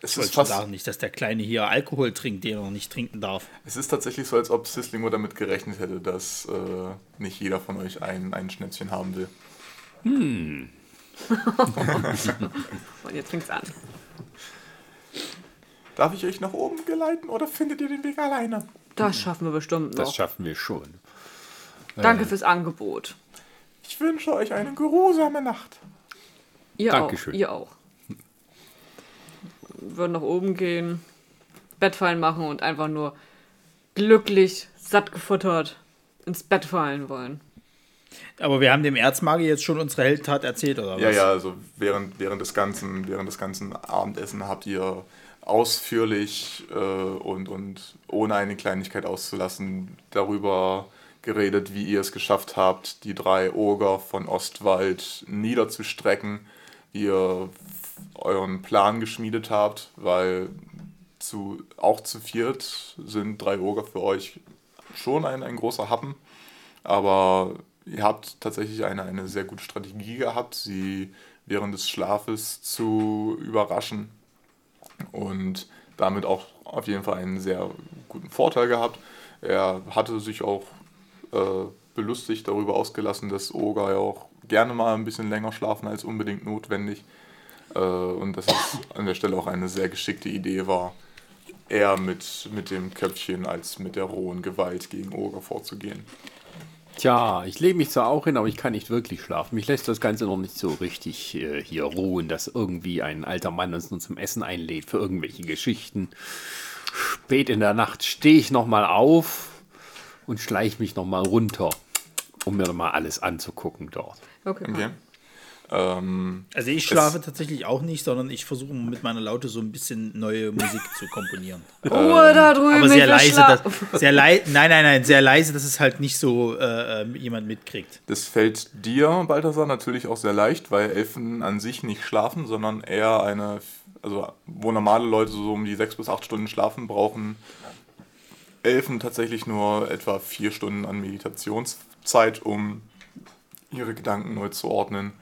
Es ich ist, fast, sagen, nicht, dass der Kleine hier Alkohol trinkt, den er noch nicht trinken darf. es ist tatsächlich so, als ob Sislingo damit gerechnet hätte, dass äh, nicht jeder von euch ein, ein Schnäpschen haben will. Und jetzt fängt's an. Darf ich euch nach oben geleiten oder findet ihr den Weg alleine? Das schaffen wir bestimmt das noch. schaffen wir schon. Danke fürs Angebot. Ich wünsche euch eine geruhsame Nacht. Ihr Dankeschön. auch. Ihr auch. Wir würden nach oben gehen, Bett fallen machen und einfach nur glücklich, satt gefuttert ins Bett fallen wollen. Aber wir haben dem Erzmagier jetzt schon unsere Heldtat erzählt, oder was? Ja, ja, also während, während, des ganzen, während des ganzen Abendessen habt ihr ausführlich äh, und, und ohne eine Kleinigkeit auszulassen darüber geredet, wie ihr es geschafft habt, die drei Oger von Ostwald niederzustrecken, wie ihr euren Plan geschmiedet habt, weil zu, auch zu viert sind drei Oger für euch schon ein, ein großer Happen. Aber ihr habt tatsächlich eine, eine sehr gute Strategie gehabt, sie während des Schlafes zu überraschen und damit auch auf jeden Fall einen sehr guten Vorteil gehabt. Er hatte sich auch äh, belustigt darüber ausgelassen, dass Oga ja auch gerne mal ein bisschen länger schlafen als unbedingt notwendig. Äh, und dass es an der Stelle auch eine sehr geschickte Idee war, eher mit, mit dem Köpfchen als mit der rohen Gewalt gegen Oger vorzugehen. Tja, ich lege mich zwar auch hin, aber ich kann nicht wirklich schlafen. Mich lässt das Ganze noch nicht so richtig äh, hier ruhen, dass irgendwie ein alter Mann uns nur zum Essen einlädt für irgendwelche Geschichten. spät in der Nacht stehe ich nochmal auf und schleiche mich nochmal runter, um mir nochmal alles anzugucken dort. Okay. Okay. Ähm, Also ich schlafe tatsächlich auch nicht, sondern ich versuche mit meiner Laute so ein bisschen neue Musik zu komponieren. Ruhe da drüben. Aber sehr leise, dass, sehr lei nein, nein, nein, sehr leise, dass es halt nicht so äh, jemand mitkriegt. Das fällt dir, Balthasar, natürlich auch sehr leicht, weil Elfen an sich nicht schlafen, sondern eher eine, also wo normale Leute so um die sechs bis acht Stunden schlafen, brauchen Elfen tatsächlich nur etwa vier Stunden an Meditationszeit, um ihre Gedanken neu zu ordnen,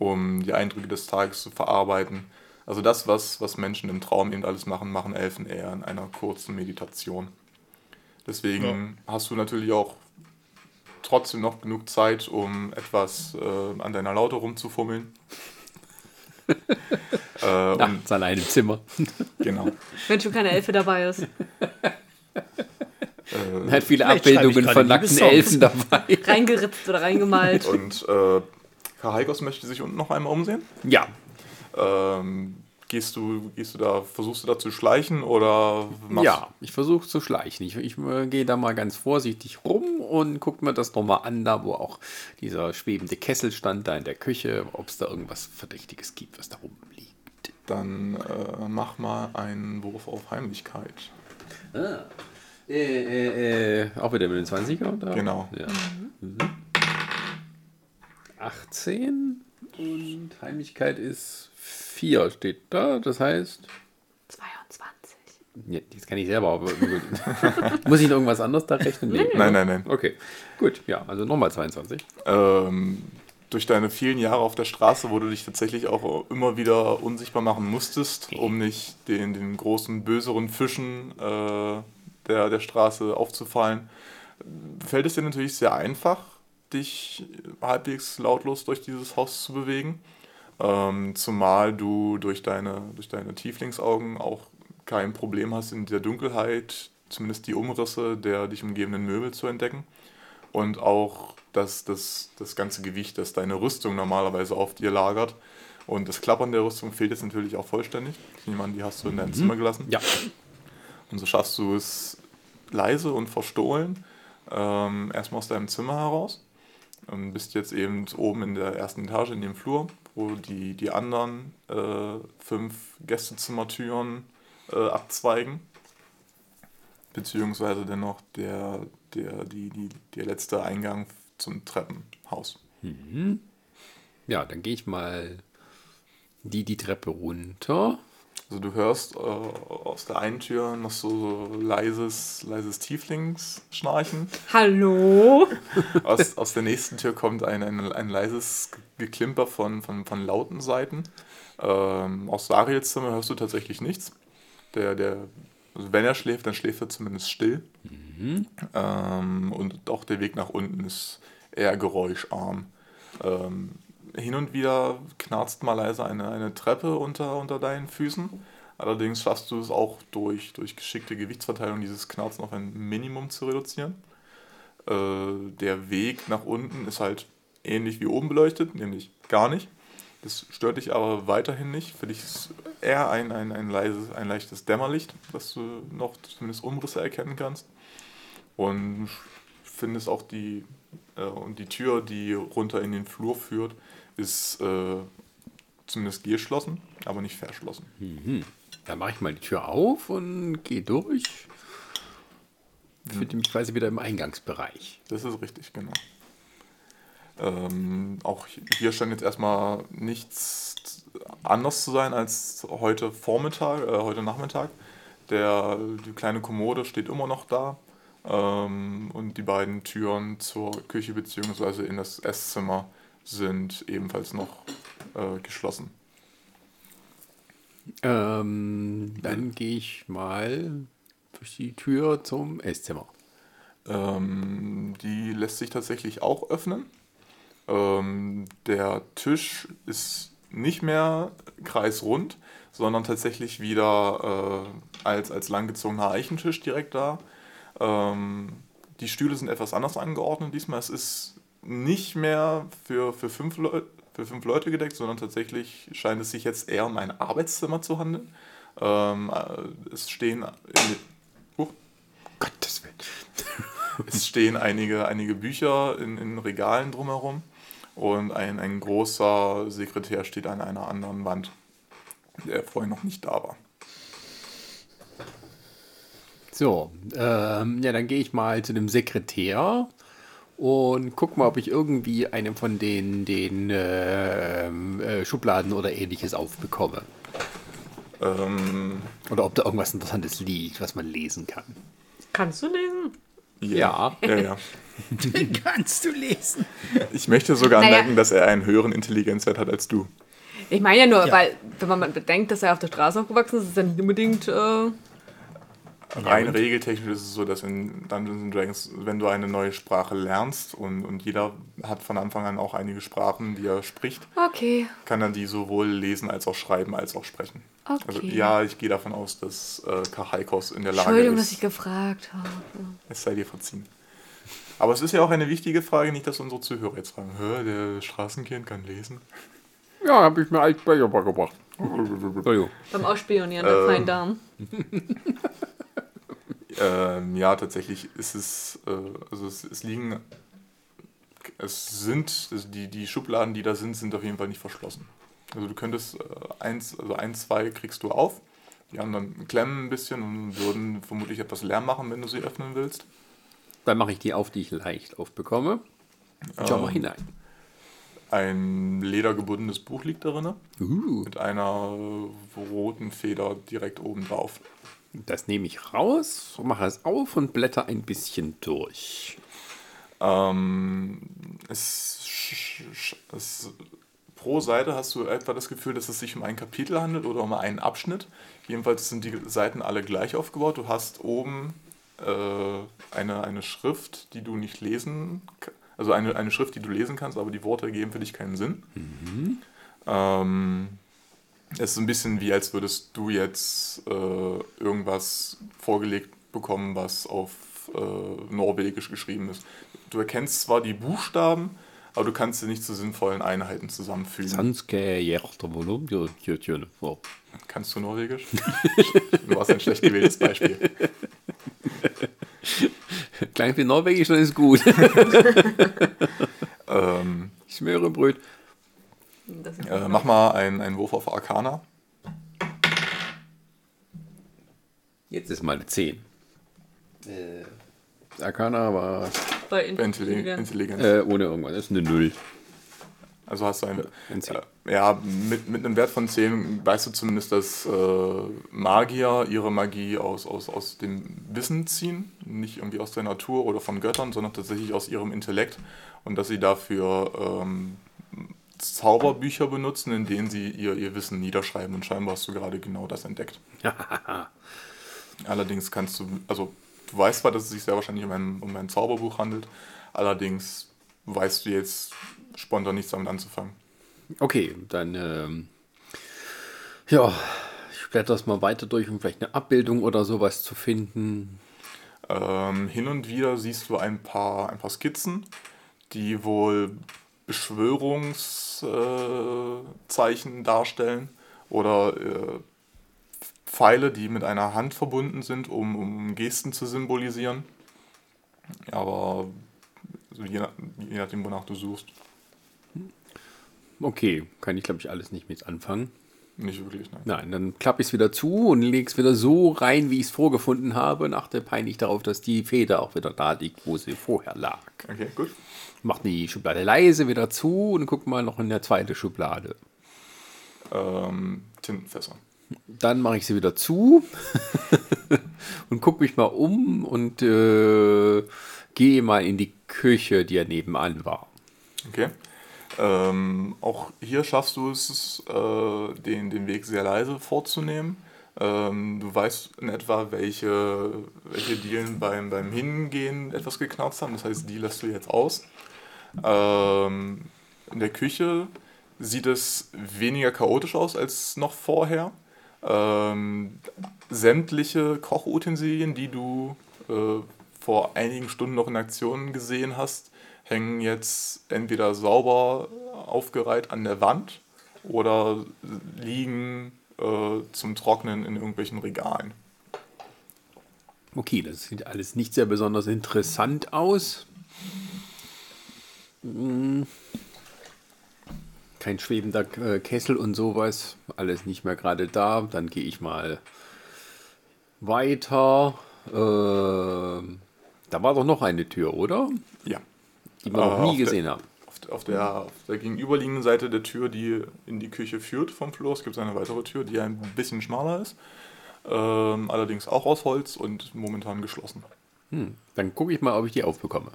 um die Eindrücke des Tages zu verarbeiten. Also das, was, was Menschen im Traum eben alles machen, machen Elfen eher in einer kurzen Meditation. Deswegen hast du natürlich auch trotzdem noch genug Zeit, um etwas äh, an deiner Laute rumzufummeln. äh, und, Nachts allein im Zimmer. genau. Wenn schon keine Elfe dabei ist. Äh, Hat viele Vielleicht Abbildungen von nackten. Elfen dabei. Reingeritzt oder reingemalt. und äh, Kahaikos möchte sich unten noch einmal umsehen. Ja, Ähm, gehst, du, gehst du da, versuchst du da zu schleichen oder machst ja, ich versuche zu schleichen. Ich, ich äh, gehe da mal ganz vorsichtig rum und gucke mir das nochmal an, da wo auch dieser schwebende Kessel stand, da in der Küche, ob es da irgendwas Verdächtiges gibt, was da rumliegt. Dann äh, mach mal einen Wurf auf Heimlichkeit. Äh, äh, äh, auch wieder mit den 20er? Oder? Genau. Ja. Mhm. 18 und Heimlichkeit ist 4 steht da, das heißt, 22. ja, das kann ich selber, aber muss ich noch irgendwas anderes da rechnen? Nee. Nein, nein, nein. Okay, gut, ja, also nochmal 22. ähm, durch deine vielen Jahre auf der Straße, wo du dich tatsächlich auch immer wieder unsichtbar machen musstest, um nicht den, den großen, böseren Fischen äh, der, der Straße aufzufallen, fällt es dir natürlich sehr einfach, dich halbwegs lautlos durch dieses Haus zu bewegen. Ähm, zumal du durch deine, durch deine Tieflingsaugen auch kein Problem hast, in der Dunkelheit zumindest die Umrisse der dich umgebenden Möbel zu entdecken und auch das, das, das ganze Gewicht, das deine Rüstung normalerweise auf dir lagert. Und das Klappern der Rüstung fehlt jetzt natürlich auch vollständig. Ich nehme an, die hast du in deinem Zimmer gelassen. Ja, Und so schaffst du es leise und verstohlen ähm, erstmal aus deinem Zimmer heraus. Und bist jetzt eben oben in der ersten Etage in dem Flur, wo die, die anderen äh, fünf Gästezimmertüren äh, abzweigen. Beziehungsweise dennoch der, der, die, die, der letzte Eingang zum Treppenhaus. ja, dann gehe ich mal die, die Treppe runter. Also du hörst äh, aus der einen Tür noch so, so leises, leises Tieflingsschnarchen. Hallo? Aus, aus der nächsten Tür kommt ein, ein, ein leises Geklimper von, von, von lauten Seiten. Ähm, aus Sariels Zimmer hörst du tatsächlich nichts. Der, der, also wenn er schläft, dann schläft er zumindest still. Ähm, und auch der Weg nach unten ist eher geräuscharm. Ähm, hin und wieder knarzt mal leise eine, eine Treppe unter, unter deinen Füßen. Allerdings schaffst du es auch durch, durch geschickte Gewichtsverteilung, dieses Knarzen auf ein Minimum zu reduzieren. Äh, der Weg nach unten ist halt ähnlich wie oben beleuchtet, nämlich gar nicht. Das stört dich aber weiterhin nicht. Für dich ist eher ein, ein, ein, leises, ein leichtes Dämmerlicht, dass du noch zumindest Umrisse erkennen kannst. Und findest auch die, äh, und die Tür, die runter in den Flur führt, ist äh, zumindest geschlossen, aber nicht verschlossen. Dann mache ich mal die Tür auf und gehe durch. Finde mich quasi wieder im Eingangsbereich. Das ist richtig, genau. Ähm, auch hier scheint jetzt erstmal nichts anders zu sein als heute Vormittag, äh, heute Nachmittag. Der, die kleine Kommode steht immer noch da. Ähm, und die beiden Türen zur Küche bzw. in das Esszimmer sind ebenfalls noch äh, geschlossen. Ähm, dann gehe ich mal durch die Tür zum Esszimmer. Ähm, die lässt sich tatsächlich auch öffnen. Ähm, der Tisch ist nicht mehr kreisrund, sondern tatsächlich wieder äh, als, als langgezogener Eichentisch direkt da. Ähm, die Stühle sind etwas anders angeordnet diesmal. Es ist nicht mehr für, für, fünf Leu für fünf Leute gedeckt, sondern tatsächlich scheint es sich jetzt eher um ein Arbeitszimmer zu handeln. Ähm, äh, es stehen in, Es stehen einige, einige Bücher in, in Regalen drumherum und ein, ein großer Sekretär steht an einer anderen Wand, der vorher noch nicht da war. So, ähm, ja, dann gehe ich mal zu dem Sekretär und guck mal, ob ich irgendwie eine von den, den ähm, äh, Schubladen oder ähnliches aufbekomme. Ähm, Oder ob da irgendwas Interessantes liegt, was man lesen kann. Kannst du lesen? Ja. ja, ja. Den kannst du lesen. Ich möchte sogar Naja. anmerken, dass er einen höheren Intelligenzwert hat als du. Ich meine ja nur, Ja. weil, wenn man bedenkt, dass er auf der Straße aufgewachsen ist, ist er nicht unbedingt. Äh, Rein regeltechnisch ist es so, dass in Dungeons and Dragons, wenn du eine neue Sprache lernst und, und jeder hat von Anfang an auch einige Sprachen, die er spricht, okay. kann er die sowohl lesen als auch schreiben als auch sprechen. Okay. Also ja, ich gehe davon aus, dass äh, Kachaikos in der Lage Entschuldigung, dass ich ist. gefragt habe. Es sei dir verziehen. Aber es ist ja auch eine wichtige Frage, nicht, dass unsere Zuhörer jetzt fragen, Hä, der Straßenkind kann lesen. Ja, habe ich mir als Beigebracht gebracht. Entschuldigung. Beim Ausspionieren der Ähm. feinen Damen. Ähm, ja, tatsächlich ist es, äh, also es, es liegen, es sind, also die, die Schubladen, die da sind, sind auf jeden Fall nicht verschlossen. Also du könntest äh, eins, also ein, zwei kriegst du auf, die anderen klemmen ein bisschen und würden vermutlich etwas Lärm machen, wenn du sie öffnen willst. Dann mache ich die auf, die ich leicht aufbekomme. Schau mal hinein. Ein ledergebundenes Buch liegt darin, Uh, mit einer roten Feder direkt oben drauf. Das nehme ich raus, mache es auf und blätter ein bisschen durch. Ähm, es, es, pro Seite hast du etwa das Gefühl, dass es sich um ein Kapitel handelt oder um einen Abschnitt. Jedenfalls sind die Seiten alle gleich aufgebaut. Du hast oben äh, eine, eine Schrift, die du nicht lesen also eine, eine Schrift, die du lesen kannst, aber die Worte ergeben für dich keinen Sinn. Ähm, es ist ein bisschen wie, als würdest du jetzt äh, irgendwas vorgelegt bekommen, was auf äh, Norwegisch geschrieben ist. Du erkennst zwar die Buchstaben, aber du kannst sie nicht zu sinnvollen Einheiten zusammenfügen. Kannst du Norwegisch? du warst ein schlecht gewähltes Beispiel. Klein wie Norwegisch, dann ist gut. Ähm, Ich schwöre Bröt. Äh, mach mal einen, einen Wurf auf Arcana. Jetzt ist mal eine 10. Äh, Arcana war bei Bei Intelli Intelligenz. Intelligenz. äh, ohne irgendwas. Das ist eine 0. Also hast du ein, Ein Zehn. äh, ja, mit, mit einem Wert von 10 weißt du zumindest, dass äh, Magier ihre Magie aus, aus, aus dem Wissen ziehen, nicht irgendwie aus der Natur oder von Göttern, sondern tatsächlich aus ihrem Intellekt und dass sie dafür ähm, Zauberbücher benutzen, in denen sie ihr, ihr Wissen niederschreiben und scheinbar hast du gerade genau das entdeckt. Allerdings kannst du, also du weißt zwar, dass es sich sehr wahrscheinlich um ein, um ein Zauberbuch handelt, allerdings weißt du jetzt spontan nichts damit anzufangen. Okay, dann ähm, ja, ich blätter das mal weiter durch, um vielleicht eine Abbildung oder sowas zu finden. Ähm, hin und wieder siehst du ein paar, ein paar Skizzen, die wohl Beschwörungszeichen äh, darstellen oder äh, Pfeile, die mit einer Hand verbunden sind, um, um Gesten zu symbolisieren. Aber also je, je nachdem, wonach du suchst, Okay, kann ich glaube ich alles nicht mit anfangen. nicht wirklich. Nein. Nein, dann klappe ich es wieder zu und lege es wieder so rein, wie ich es vorgefunden habe und achte peinlich darauf, dass die Feder auch wieder da liegt, wo sie vorher lag. Okay, gut. Mach die Schublade leise wieder zu und guck mal noch in der zweite Schublade. Ähm, Tintenfässer. Dann mache ich sie wieder zu und gucke mich mal um und äh, gehe mal in die Küche, die ja nebenan war. Okay. Ähm, auch hier schaffst du es, äh, den, den Weg sehr leise vorzunehmen. Ähm, du weißt in etwa, welche, welche Dielen beim, beim Hingehen etwas geknarzt haben. Das heißt, die lässt du jetzt aus. Ähm, in der Küche sieht es weniger chaotisch aus als noch vorher. Ähm, sämtliche Kochutensilien, die du äh, vor einigen Stunden noch in Aktion gesehen hast, hängen jetzt entweder sauber aufgereiht an der Wand oder liegen äh, zum Trocknen in irgendwelchen Regalen. Okay, das sieht alles nicht sehr besonders interessant aus. Kein schwebender äh, Kessel und sowas. Alles nicht mehr gerade da. Dann gehe ich mal weiter. Ähm, da war doch noch eine Tür, oder? Ja. Die wir noch Äh, nie auf der- gesehen haben. Auf, auf, der, auf der gegenüberliegenden Seite der Tür, die in die Küche führt vom Flur, es gibt eine weitere Tür, die ein bisschen schmaler ist. Ähm, allerdings auch aus Holz und momentan geschlossen. Hm. Dann gucke ich mal, ob ich die aufbekomme.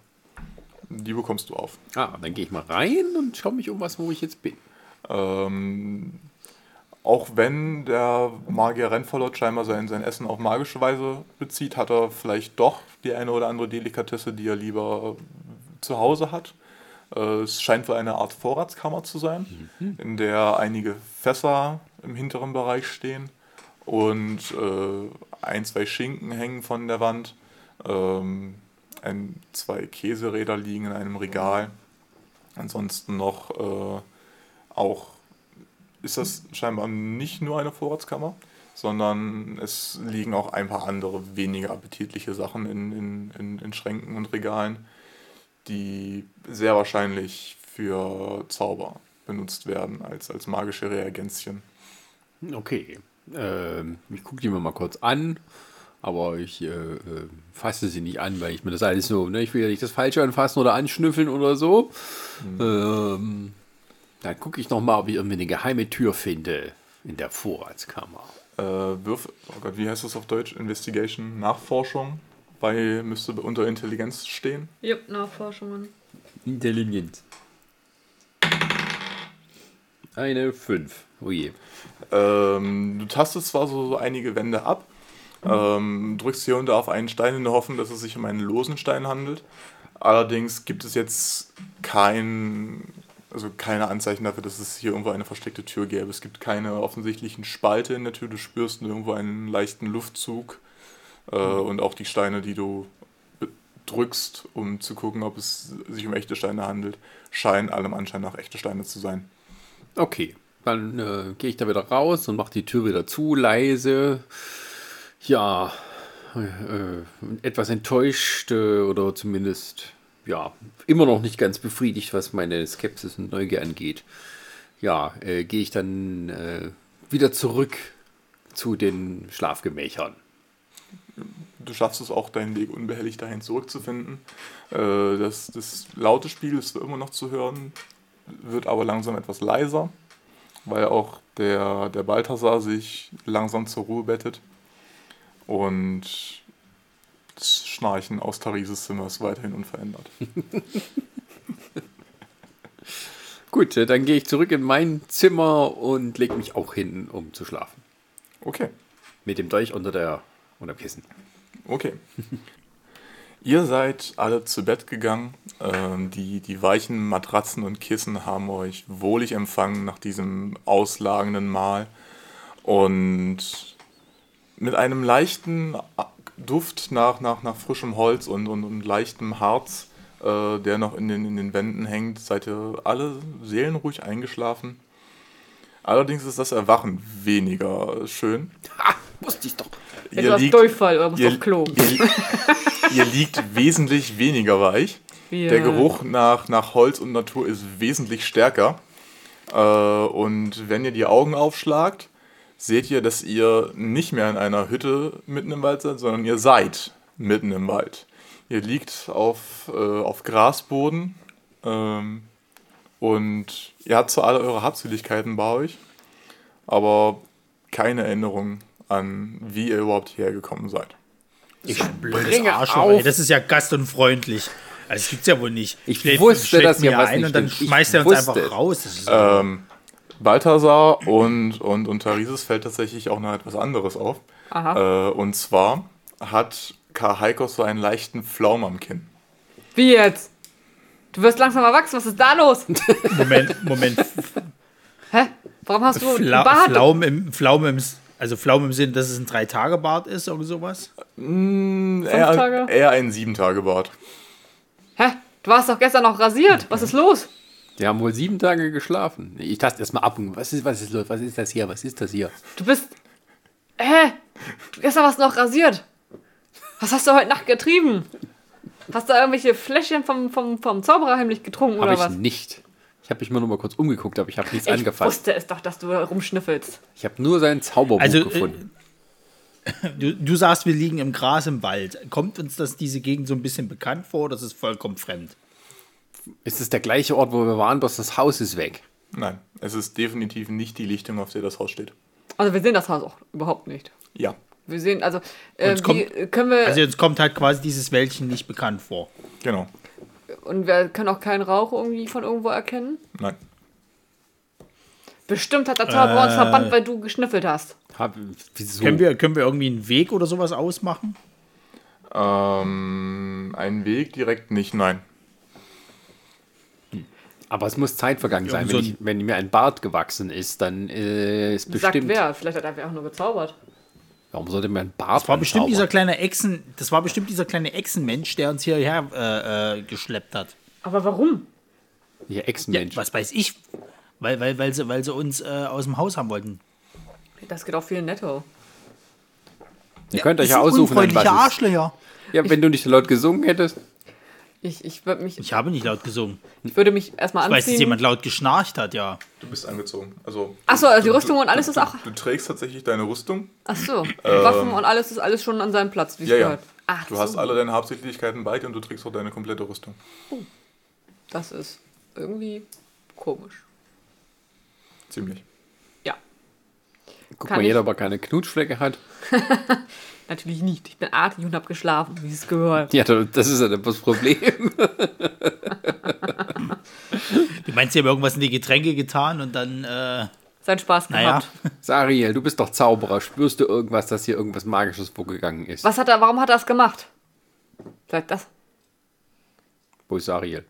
Die bekommst du auf. Ah, dann gehe ich mal rein und schaue mich um was, wo ich jetzt bin. Ähm, auch wenn der Magier Renfallot scheinbar sein, sein Essen auf magische Weise bezieht, hat er vielleicht doch die eine oder andere Delikatesse, die er lieber zu Hause hat. Äh, es scheint wohl eine Art Vorratskammer zu sein, in der einige Fässer im hinteren Bereich stehen und äh, ein, zwei Schinken hängen von der Wand. Ähm, ein, zwei Käseräder liegen in einem Regal. Ansonsten noch äh, auch ist das scheinbar nicht nur eine Vorratskammer, sondern es liegen auch ein paar andere weniger appetitliche Sachen in, in, in, in Schränken und Regalen, die sehr wahrscheinlich für Zauber benutzt werden, als, als magische Reagenzien. Okay. Ähm, ich gucke die mir mal kurz an, aber ich äh, äh, fasse sie nicht an, weil ich mir das alles so, ne, ich will ja nicht das Falsche anfassen oder anschnüffeln oder so. Ähm, dann gucke ich noch mal, ob ich irgendwie eine geheime Tür finde in der Vorratskammer. Äh, Würf, oh Gott, wie heißt das auf Deutsch? Investigation, Nachforschung. Bei müsste unter Intelligenz stehen. Jupp, Nachforschungen. Intelligenz. Eine 5. Oh je. Ähm, du tastest zwar so, so einige Wände ab, ähm, drückst hier und da auf einen Stein in der Hoffnung, dass es sich um einen losen Stein handelt. Allerdings gibt es jetzt kein, also keine Anzeichen dafür, dass es hier irgendwo eine versteckte Tür gäbe. Es gibt keine offensichtlichen Spalte in der Tür. Du spürst nur irgendwo einen leichten Luftzug äh, und auch die Steine, die du drückst, um zu gucken, ob es sich um echte Steine handelt, scheinen allem Anschein nach echte Steine zu sein. Okay, dann äh, gehe ich da wieder raus und mache die Tür wieder zu, leise. Ja, äh, etwas enttäuscht äh, oder zumindest, ja, immer noch nicht ganz befriedigt, was meine Skepsis und Neugier angeht. Ja, äh, gehe ich dann äh, wieder zurück zu den Schlafgemächern. du schaffst es auch, deinen Weg unbehelligt dahin zurückzufinden. Äh, das, das laute Spiel ist immer noch zu hören, wird aber langsam etwas leiser, weil auch der, der Balthasar sich langsam zur Ruhe bettet. Und das Schnarchen aus Tharises Zimmer ist weiterhin unverändert. Gut, dann gehe ich zurück in mein Zimmer und lege mich auch hin, um zu schlafen. Okay, Mit dem Dolch unter der unter dem Kissen. okay. Ihr seid alle zu Bett gegangen. Ähm, die, die weichen Matratzen und Kissen haben euch wohlig empfangen nach diesem auslagenden Mahl. Und mit einem leichten Duft nach, nach, nach frischem Holz und, und, und leichtem Harz, äh, der noch in den, in den Wänden hängt, seid ihr alle seelenruhig eingeschlafen. Allerdings ist das Erwachen weniger schön. Ha, wusste ich doch. Du hast Durchfall oder musst ihr, auf Klo. Ihr, ihr liegt wesentlich weniger weich. Wir- Der Geruch nach, nach Holz und Natur ist wesentlich stärker. Äh, und wenn ihr die Augen aufschlagt, seht ihr, dass ihr nicht mehr in einer Hütte mitten im Wald seid, sondern ihr seid mitten im Wald. Ihr liegt auf, äh, auf Grasboden ähm, und ihr habt zwar alle eure Habseligkeiten bei euch, aber keine Erinnerung an, wie ihr überhaupt hierher gekommen seid. Ich springe Arschloch, auf. ey. Das ist ja gastunfreundlich. Also, das gibt's ja wohl nicht. Ich Schlägt- wusste, dass mir was ein nicht und dann stimmt. Schmeißt er uns wusste einfach raus. Das ist Ähm, Balthasar und, und, und Tharises fällt tatsächlich auch noch etwas anderes auf. Aha. Äh, und zwar hat Karl Heikos so einen leichten Flaum am Kinn. Wie jetzt? Du wirst langsam erwachsen, was ist da los? Moment, Moment. Hä? Warum hast du einen Fla Bart? Pflaum im, Pflaum im, also Pflaum im Sinn, dass es ein Drei-Tage-Bart ist oder sowas? Eher, Tage? eher ein Sieben-Tage-Bart. Hä? Du warst doch gestern noch rasiert. Was ist los? Die haben wohl sieben Tage geschlafen. Ich taste erstmal ab. und Was ist, was ist los? Was ist das hier? Was ist das hier? Du bist. Hä? Du gestern warst noch rasiert. Was hast du heute Nacht getrieben? Hast du irgendwelche Fläschchen vom, vom, vom Zauberer heimlich getrunken Habe oder ich was? nicht. Ich habe mich mal nur mal kurz umgeguckt, aber ich habe nichts Ich angefasst. wusste es doch, dass du rumschnüffelst. Ich habe nur sein Zauberbuch Also, äh, gefunden. Du, du sagst, wir liegen im Gras im Wald. Kommt uns das diese Gegend so ein bisschen bekannt vor oder ist es vollkommen fremd? Ist es der gleiche Ort, wo wir waren, bloß das Haus ist weg? Nein, es ist definitiv nicht die Lichtung, auf der das Haus steht. Also wir sehen das Haus auch überhaupt nicht. Ja, Wir sehen, also, äh, Uns wie, kommt- können wir, Also jetzt kommt halt quasi dieses Wäldchen nicht bekannt vor. genau. und wir können auch keinen Rauch irgendwie von irgendwo erkennen? Nein. Bestimmt hat der Zauberer uns Äh. verbannt, weil du geschnüffelt hast. Hab, wieso? Können, wir, können wir irgendwie einen Weg oder sowas ausmachen? Ähm, einen Weg direkt nicht, nein. Aber es muss Zeit vergangen sein. Wenn, ich, wenn mir ein Bart gewachsen ist, dann äh, ist Sagt bestimmt. wer? Vielleicht hat er einfach nur gezaubert. Warum sollte mir ein Bart Das war bestimmt dieser kleine Echsen, das war bestimmt dieser kleine Echsenmensch, der uns hierher äh, äh, geschleppt hat. Aber warum? Ihr Ja, Ex-Mensch. was weiß ich? Weil, weil, weil, sie, weil sie uns äh, aus dem Haus haben wollten. Das geht auch viel netto. Ihr könnt euch Das ja aussuchen, was Arschlöcher. Ja, wenn du nicht so laut gesungen hättest. Ich, ich würde mich, Ich habe nicht laut gesungen. ich würde mich erstmal Ich weiß, dass anziehen. jemand laut geschnarcht hat, ja. Du bist angezogen. Also. Achso, also die du- Rüstung und alles du, ist auch. Du, du trägst tatsächlich deine Rüstung. Achso, Waffen und alles ist alles schon an seinem Platz, wie es Ja, ja. gehört. Ach, Du so. hast alle deine Hauptsächlichkeiten bei dir und du trägst auch deine komplette Rüstung. Das ist irgendwie komisch. Ziemlich. Ja, Guck Kann mal, jeder, aber keine Knutschflecke hat. natürlich nicht. Ich bin artig und habe geschlafen, wie es gehört. Ja, das ist ja das Problem. Du meinst, sie haben irgendwas in die Getränke getan und dann, äh, Sein Spaß naja. gehabt. Sariel, du bist doch Zauberer. Spürst du irgendwas, dass hier irgendwas Magisches vorgegangen ist? Was hat er, warum hat er das gemacht? Vielleicht das. Wo ist Sariel?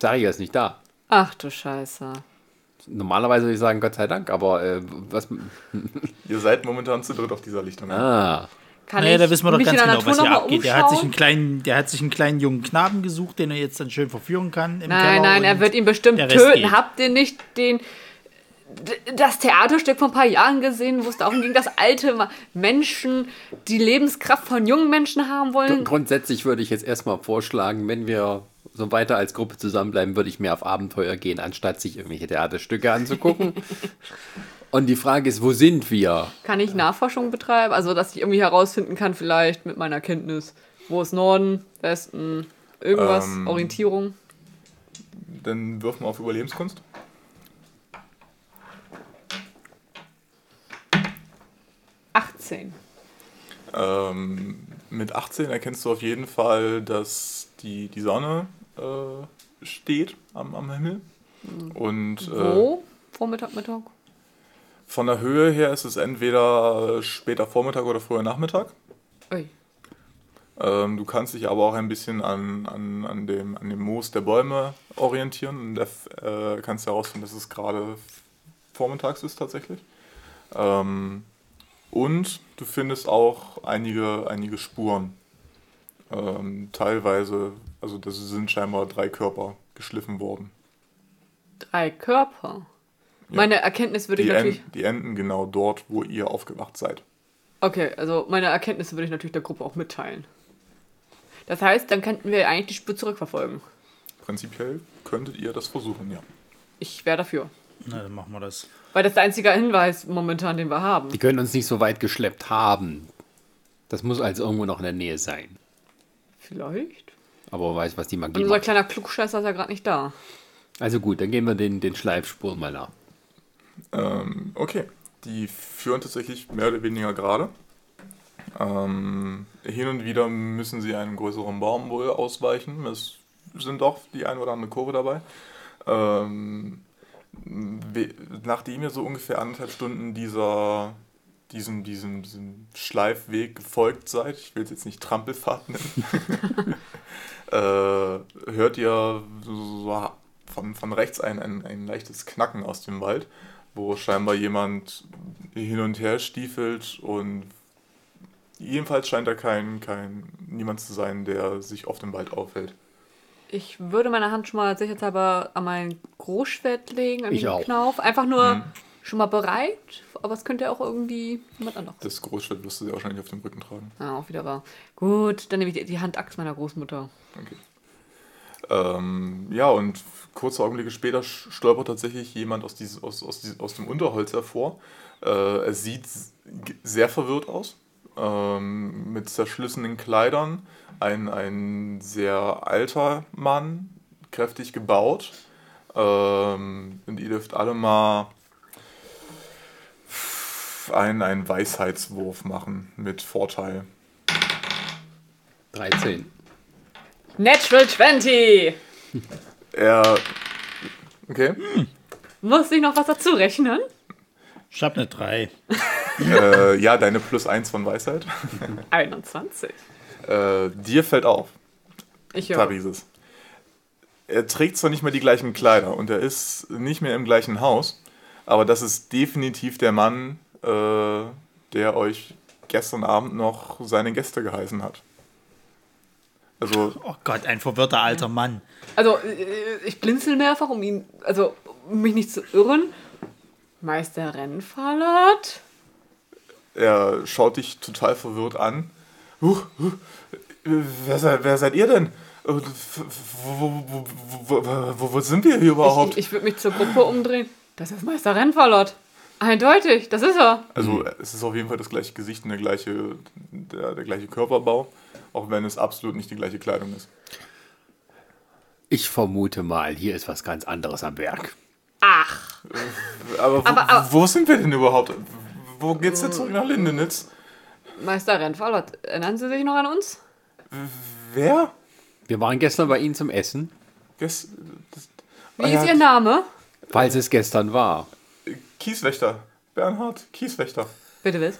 Sariel ist nicht da. Ach du Scheiße. Normalerweise würde ich sagen, Gott sei Dank, aber äh, was. Ihr seid momentan zu dritt auf dieser Lichtung. Ah. Kann Naja, ich da wissen wir doch ganz genau, was hier abgeht. Der hat, sich einen kleinen, der hat sich einen kleinen jungen Knaben gesucht, den er jetzt dann schön verführen kann. Im Nein, Keller nein, er wird ihn bestimmt töten. geht. Habt ihr nicht den das Theaterstück vor ein paar Jahren gesehen, wo es darum ging, dass alte Menschen die Lebenskraft von jungen Menschen haben wollen? Grundsätzlich würde ich jetzt erstmal vorschlagen, wenn wir so weiter als Gruppe zusammenbleiben, würde ich mehr auf Abenteuer gehen, anstatt sich irgendwelche Theaterstücke anzugucken. Und die Frage ist, wo sind wir? Kann ich Nachforschung betreiben? Also, dass ich irgendwie herausfinden kann, vielleicht mit meiner Kenntnis, wo ist Norden, Westen, irgendwas, Ähm. Orientierung. Dann wirf mal auf Überlebenskunst. Achtzehn. Ähm, mit 18 erkennst du auf jeden Fall, dass die, die Sonne äh, steht am, am Himmel. Und äh, Wo? Vormittag, Mittag? von der Höhe her ist es entweder später Vormittag oder früher Nachmittag. Ui. Ähm, du kannst dich aber auch ein bisschen an, an, an, dem, an dem Moos der Bäume orientieren und da äh, kannst du herausfinden, dass es gerade vormittags ist tatsächlich. Ähm, und du findest auch einige, einige Spuren. Ähm, teilweise, also das sind scheinbar drei Körper geschliffen worden. Drei Körper. Meine Erkenntnis würde Die, ich natürlich. en die enden genau dort, wo ihr aufgewacht seid. Okay, also meine Erkenntnisse würde ich natürlich der Gruppe auch mitteilen. Das heißt, dann könnten wir eigentlich die Spur zurückverfolgen. Prinzipiell könntet ihr das versuchen, ja. Ich wäre dafür. Na, dann machen wir das. Weil das ist der einzige Hinweis momentan, den wir haben. Die können uns nicht so weit geschleppt haben. Das muss also irgendwo noch in der Nähe sein. Vielleicht. Aber wer weiß, was die Und Magie unser macht. kleiner Klugscheißer ist ja gerade nicht da. Also gut, dann gehen wir den, den Schleifspuren mal nach. Ähm, okay, die führen tatsächlich mehr oder weniger gerade. Ähm, hin und wieder müssen sie einen größeren Baum wohl ausweichen. Es sind doch die ein oder andere Kurve dabei. Ähm, we- nachdem ihr so ungefähr anderthalb Stunden dieser, diesem, diesem, diesem Schleifweg gefolgt seid, ich will es jetzt nicht Trampelfahrt nennen, äh, hört ihr so, von, von rechts ein, ein, ein leichtes Knacken aus dem Wald, wo scheinbar jemand hin und her stiefelt und jedenfalls scheint da kein, kein niemand zu sein, der sich auf dem Wald aufhält. Ich würde meine Hand schon mal sicherheitshalber an mein Großschwert legen, an Ich den auch. Knauf. Einfach nur, schon mal bereit, aber es könnte auch irgendwie jemand anderes. Das Großstadt wirst du sehr wahrscheinlich auf dem Rücken tragen. Ah, auch wieder wahr. Gut, dann nehme ich die, die Handaxt meiner Großmutter. Okay. Ähm, ja, und kurze Augenblicke später stolpert tatsächlich jemand aus, dieses, aus, aus, diesem- aus dem Unterholz hervor. Äh, er sieht sehr verwirrt aus, ähm, mit zerschlissenen Kleidern. Ein, ein sehr alter Mann, kräftig gebaut. Ähm, und ihr dürft alle mal einen, einen Weisheitswurf machen mit Vorteil. 13. Natural 20! Er. Okay. Muss ich noch was dazu rechnen? Ich habe eine 3. äh, ja, deine plus eins von Weisheit. 21. Äh, dir fällt auf, Ich höre. Tarisis. Er trägt zwar nicht mehr die gleichen Kleider und er ist nicht mehr im gleichen Haus, aber das ist definitiv der Mann, äh, der euch gestern Abend noch seine Gäste geheißen hat. Also, Oh Gott, ein verwirrter alter Mann. Also, äh, ich blinzel mehrfach, um ihn, also, um mich nicht zu irren. Meister Rennfallert? er schaut dich total verwirrt an. Huch, huch, wer, seid, wer seid ihr denn? Äh, Wo, wo, wo, wo, wo, wo sind wir hier überhaupt? Ich, ich würde mich zur Gruppe umdrehen. Das ist Meister Rennfallert. Eindeutig, das ist er. Also es ist auf jeden Fall das gleiche Gesicht und der gleiche, der, der gleiche Körperbau, auch wenn es absolut nicht die gleiche Kleidung ist. Ich vermute mal, hier ist was ganz anderes am Werk. Ach. Aber, wo, Aber- aber- wo sind wir denn überhaupt? Wo geht's denn zurück nach Lindenitz? Meister Rennfallert, erinnern Sie sich noch an uns? Wer? Wir waren gestern bei Ihnen zum Essen, Ges das, Wie ist. Ihr Name? falls es gestern war. Kieswächter. Bernhard, Kieswächter. Bitte was?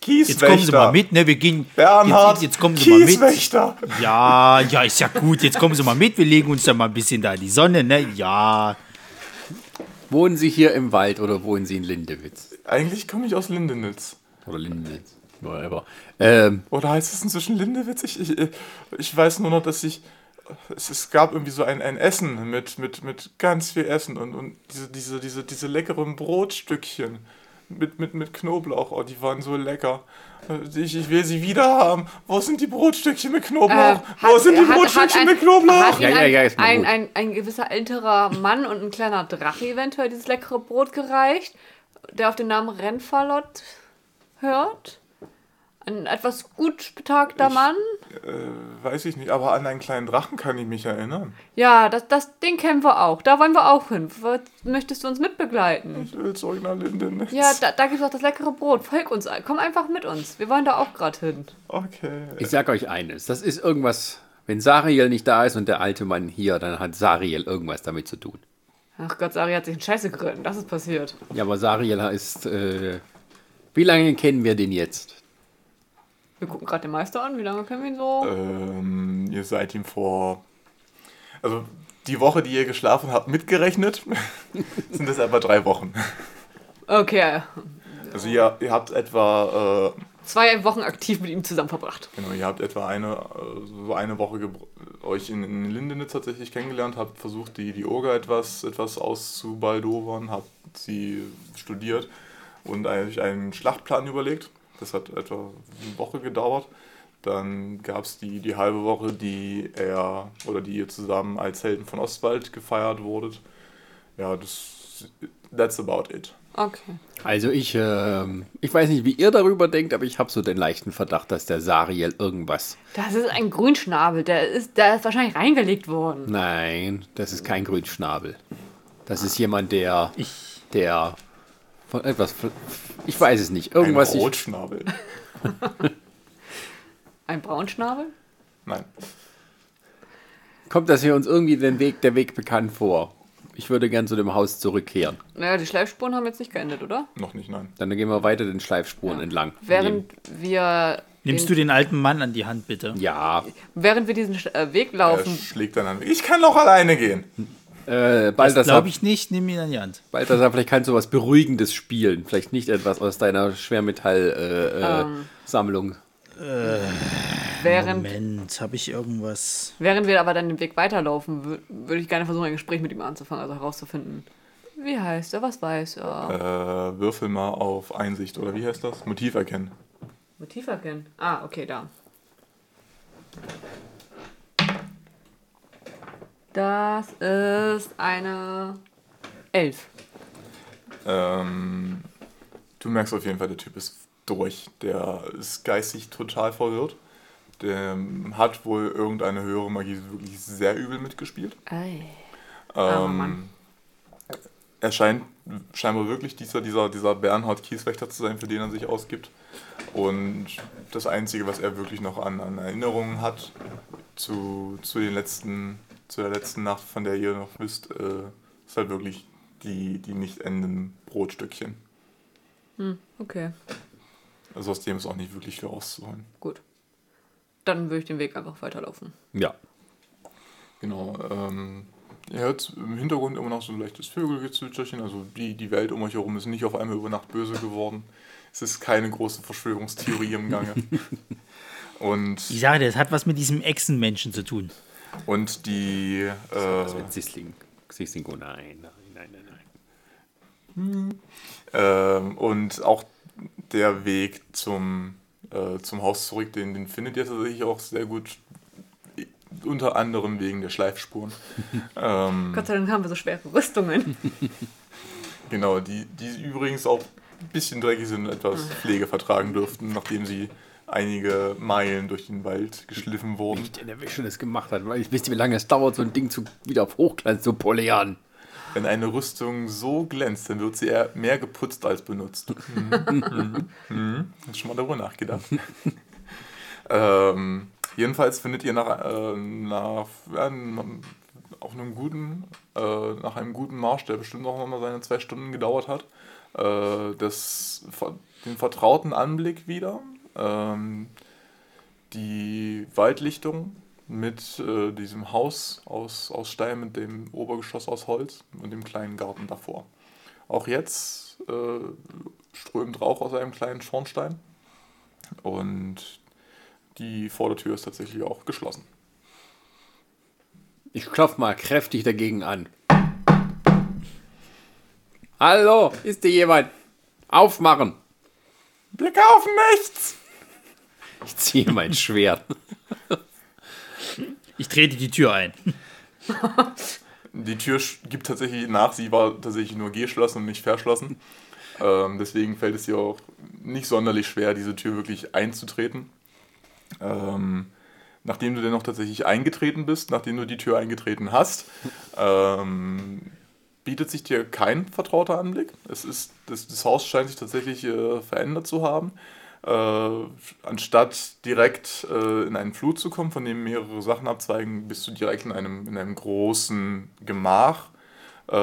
Kieswächter. Jetzt kommen Sie mal mit, ne? Wir gehen. Bernhard, jetzt, jetzt kommen Sie mal mit. Kieswächter. Ja, ja, ist ja gut. Jetzt kommen Sie mal mit. Wir legen uns da mal ein bisschen da in die Sonne, ne? Ja. Wohnen Sie hier im Wald oder wohnen Sie in Lindewitz? Eigentlich komme ich aus Lindenitz. Oder Lindewitz? Whatever. Ähm, Oder heißt es inzwischen Lindewitz? Ich, ich, ich weiß nur noch, dass ich. Es, es gab irgendwie so ein, ein Essen mit, mit, mit ganz viel Essen und, und diese, diese, diese, diese leckeren Brotstückchen mit, mit, mit Knoblauch. Oh, die waren so lecker. Ich, ich will sie wieder haben. Wo sind die Brotstückchen mit Knoblauch? Äh, Wo sind die hat- Brotstückchen hat mit Knoblauch? Hat Ja, ja, ein, ja, ist mal ein, gut. ein, ein gewisser älterer Mann und ein kleiner Drache eventuell dieses leckere Brot gereicht, der auf den Namen Rennfallot hört? Ein etwas gut betagter Ich- Mann? Äh, weiß ich nicht, aber an einen kleinen Drachen kann ich mich erinnern. Ja, das, das, den kennen wir auch. Da wollen wir auch hin. Was- Möchtest du uns mitbegleiten? Ich will zurück nach Lindenitz. Ja, da, da gibt es auch das leckere Brot. Folg uns. Komm einfach mit uns. Wir wollen da auch gerade hin. Okay. ich sag euch eines, das ist irgendwas, wenn Sariel nicht da ist und der alte Mann hier, dann hat Sariel irgendwas damit zu tun. Ach Gott, Sari hat sich in Scheiße geritten. Das ist passiert. Ja, aber Sariel ist, äh, wie lange kennen wir den jetzt? Wir gucken gerade den Meister an. Wie lange kennen wir ihn so? Ähm, ihr seid ihm vor. Also die Woche, die ihr geschlafen habt, mitgerechnet, sind es etwa drei Wochen. Okay. Also ihr, ihr habt etwa. Äh, Zwei Wochen aktiv mit ihm zusammen verbracht. genau, ihr habt etwa eine, äh, so eine Woche euch in, in Lindenitz tatsächlich kennengelernt, habt versucht, die, die Orga etwas, etwas auszubaldowern, habt sie studiert und euch einen Schlachtplan überlegt. Das hat etwa eine Woche gedauert. Dann gab es die, die halbe Woche, die er oder die ihr zusammen als Helden von Ostwald gefeiert wurdet. Ja, das that's about it. Okay. Also ich, ähm, ich weiß nicht, wie ihr darüber denkt, aber ich habe so den leichten Verdacht, dass der Sariel irgendwas. Das ist ein Grünschnabel. Der ist, der ist wahrscheinlich reingelegt worden. Nein, das ist kein Grünschnabel. Das ist jemand, der, Ich. der von etwas, ich weiß es nicht, Ein irgendwas. Ich, Rotschnabel. Ein Braunschnabel? Nein. kommt das hier uns irgendwie den Weg, der Weg bekannt vor? Ich würde gern zu dem Haus zurückkehren. Naja, die Schleifspuren haben jetzt nicht geendet, oder? Noch nicht, nein. Dann gehen wir weiter den Schleifspuren entlang. Während wir. Nimmst den, du den alten Mann an die Hand, bitte? Ja, Während wir diesen äh, Weg Er laufen. schlägt dann an. Ich kann doch alleine gehen. Äh, Das Balthasar, glaube ich nicht. Nimm ihn an die Hand. Balthasar, vielleicht kannst du was Beruhigendes spielen. Vielleicht nicht etwas aus deiner Schwermetall-Sammlung. Äh, Sammlung. Während, Moment, habe ich irgendwas? während wir aber dann den Weg weiterlaufen, wür- würde ich gerne versuchen, ein Gespräch mit ihm anzufangen, also herauszufinden. Wie heißt er? Was weiß er? Äh, würfel mal auf Einsicht, oder wie heißt das? Motiv erkennen. Motiv erkennen. Ah, okay, da. Das ist eine Elf. Ähm, du merkst auf jeden Fall, der Typ ist durch. Der ist geistig total verwirrt. Der hat wohl irgendeine höhere Magie wirklich sehr übel mitgespielt. Ei. Ähm, Mann. er scheint scheinbar wirklich dieser, dieser, dieser Bernhard Kieswächter zu sein, für den er sich ausgibt. Und das Einzige, was er wirklich noch an, an Erinnerungen hat zu, zu, den letzten, zu der letzten Nacht, von der ihr noch wisst, äh, ist halt wirklich die, die nicht endenden Brotstückchen. Okay, Also aus dem ist auch nicht wirklich viel rauszuholen. gut. Dann würde ich den Weg einfach weiterlaufen. Ja. Genau. Ähm, ihr hört im Hintergrund immer noch so ein leichtes Vögelgezwitscherchen. Also die, die Welt um euch herum ist nicht auf einmal über Nacht böse geworden. Es ist keine große Verschwörungstheorie im Gange. Und, Ich sage, das hat was mit diesem Echsenmenschen zu tun. Und die, Was äh, mit Sisling? Sisling, oh nein, nein, nein, nein, nein. ähm, und auch der Weg zum, äh, zum Haus zurück, den, den findet ihr tatsächlich auch sehr gut. Unter anderem wegen der Schleifspuren. ähm, Gott sei Dank haben wir so schwere Rüstungen. Genau, die, die übrigens auch ein bisschen dreckig sind und etwas Pflege vertragen dürften, nachdem sie einige Meilen durch den Wald geschliffen wurden. Denn der schon das gemacht hat, weil ich ihr, wie lange es dauert, so ein Ding zu, wieder auf Hochglanz zu polieren. Wenn eine Rüstung so glänzt, dann wird sie eher mehr geputzt als benutzt. Mhm. Mhm. Hast schon mal darüber nachgedacht. ähm, jedenfalls findet ihr nach, äh, nach n- auf einem guten, äh, nach einem guten Marsch, der bestimmt auch nochmal seine zwei Stunden gedauert hat, äh, das, den vertrauten Anblick wieder. Ähm, die Waldlichtung mit äh, diesem Haus aus, aus Stein, mit dem Obergeschoss aus Holz und dem kleinen Garten davor. Auch jetzt äh, strömt Rauch aus einem kleinen Schornstein und die Vordertür ist tatsächlich auch geschlossen. Ich klopf mal kräftig dagegen an. Hallo, ist hier jemand? Aufmachen! Wir kaufen nichts! Ich ziehe mein Schwert. Ich trete die Tür ein. Die Tür gibt tatsächlich nach, sie war tatsächlich nur geschlossen und nicht verschlossen. Ähm, deswegen fällt es ihr auch nicht sonderlich schwer, diese Tür wirklich einzutreten. Ähm, nachdem du dennoch tatsächlich eingetreten bist, nachdem du die Tür eingetreten hast, ähm, bietet sich dir kein vertrauter Anblick. Es ist, das, das Haus scheint sich tatsächlich äh, verändert zu haben. Äh, anstatt direkt äh, in einen Flur zu kommen, von dem mehrere Sachen abzweigen, bist du direkt in einem, in einem großen Gemach. Äh,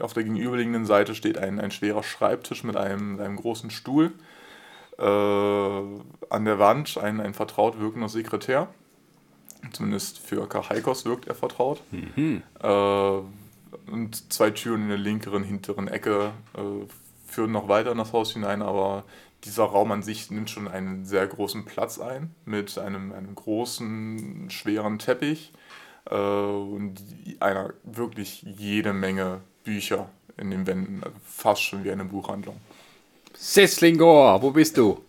auf der gegenüberliegenden Seite steht ein, ein schwerer Schreibtisch mit einem, einem großen Stuhl. Äh, an der Wand ein, ein vertraut wirkender Sekretär. Zumindest für Kahaikos wirkt er vertraut. Äh, und zwei Türen in der linkeren, hinteren Ecke äh, führen noch weiter in das Haus hinein, aber dieser Raum an sich nimmt schon einen sehr großen Platz ein, mit einem, einem großen, schweren Teppich äh, und einer wirklich jede Menge Bücher in den Wänden, also fast schon wie eine Buchhandlung. Sislingor, wo bist du?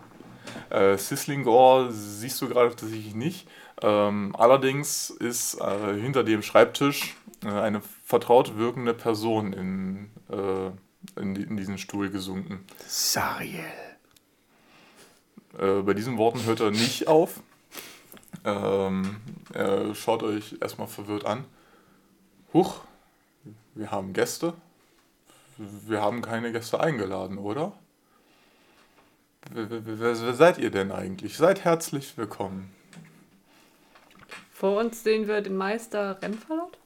Äh, Sislingor siehst du gerade tatsächlich nicht. Ähm, allerdings ist äh, hinter dem Schreibtisch äh, eine vertraut wirkende Person in, äh, in, in diesen Stuhl gesunken. Sariel. Äh, bei diesen Worten hört er nicht auf. Ähm, er schaut euch erstmal verwirrt an. Huch, wir haben Gäste. Wir haben keine Gäste eingeladen, oder? Wer, wer, wer, seid ihr denn eigentlich? Seid herzlich willkommen. Vor uns sehen wir den Meister Remfalot.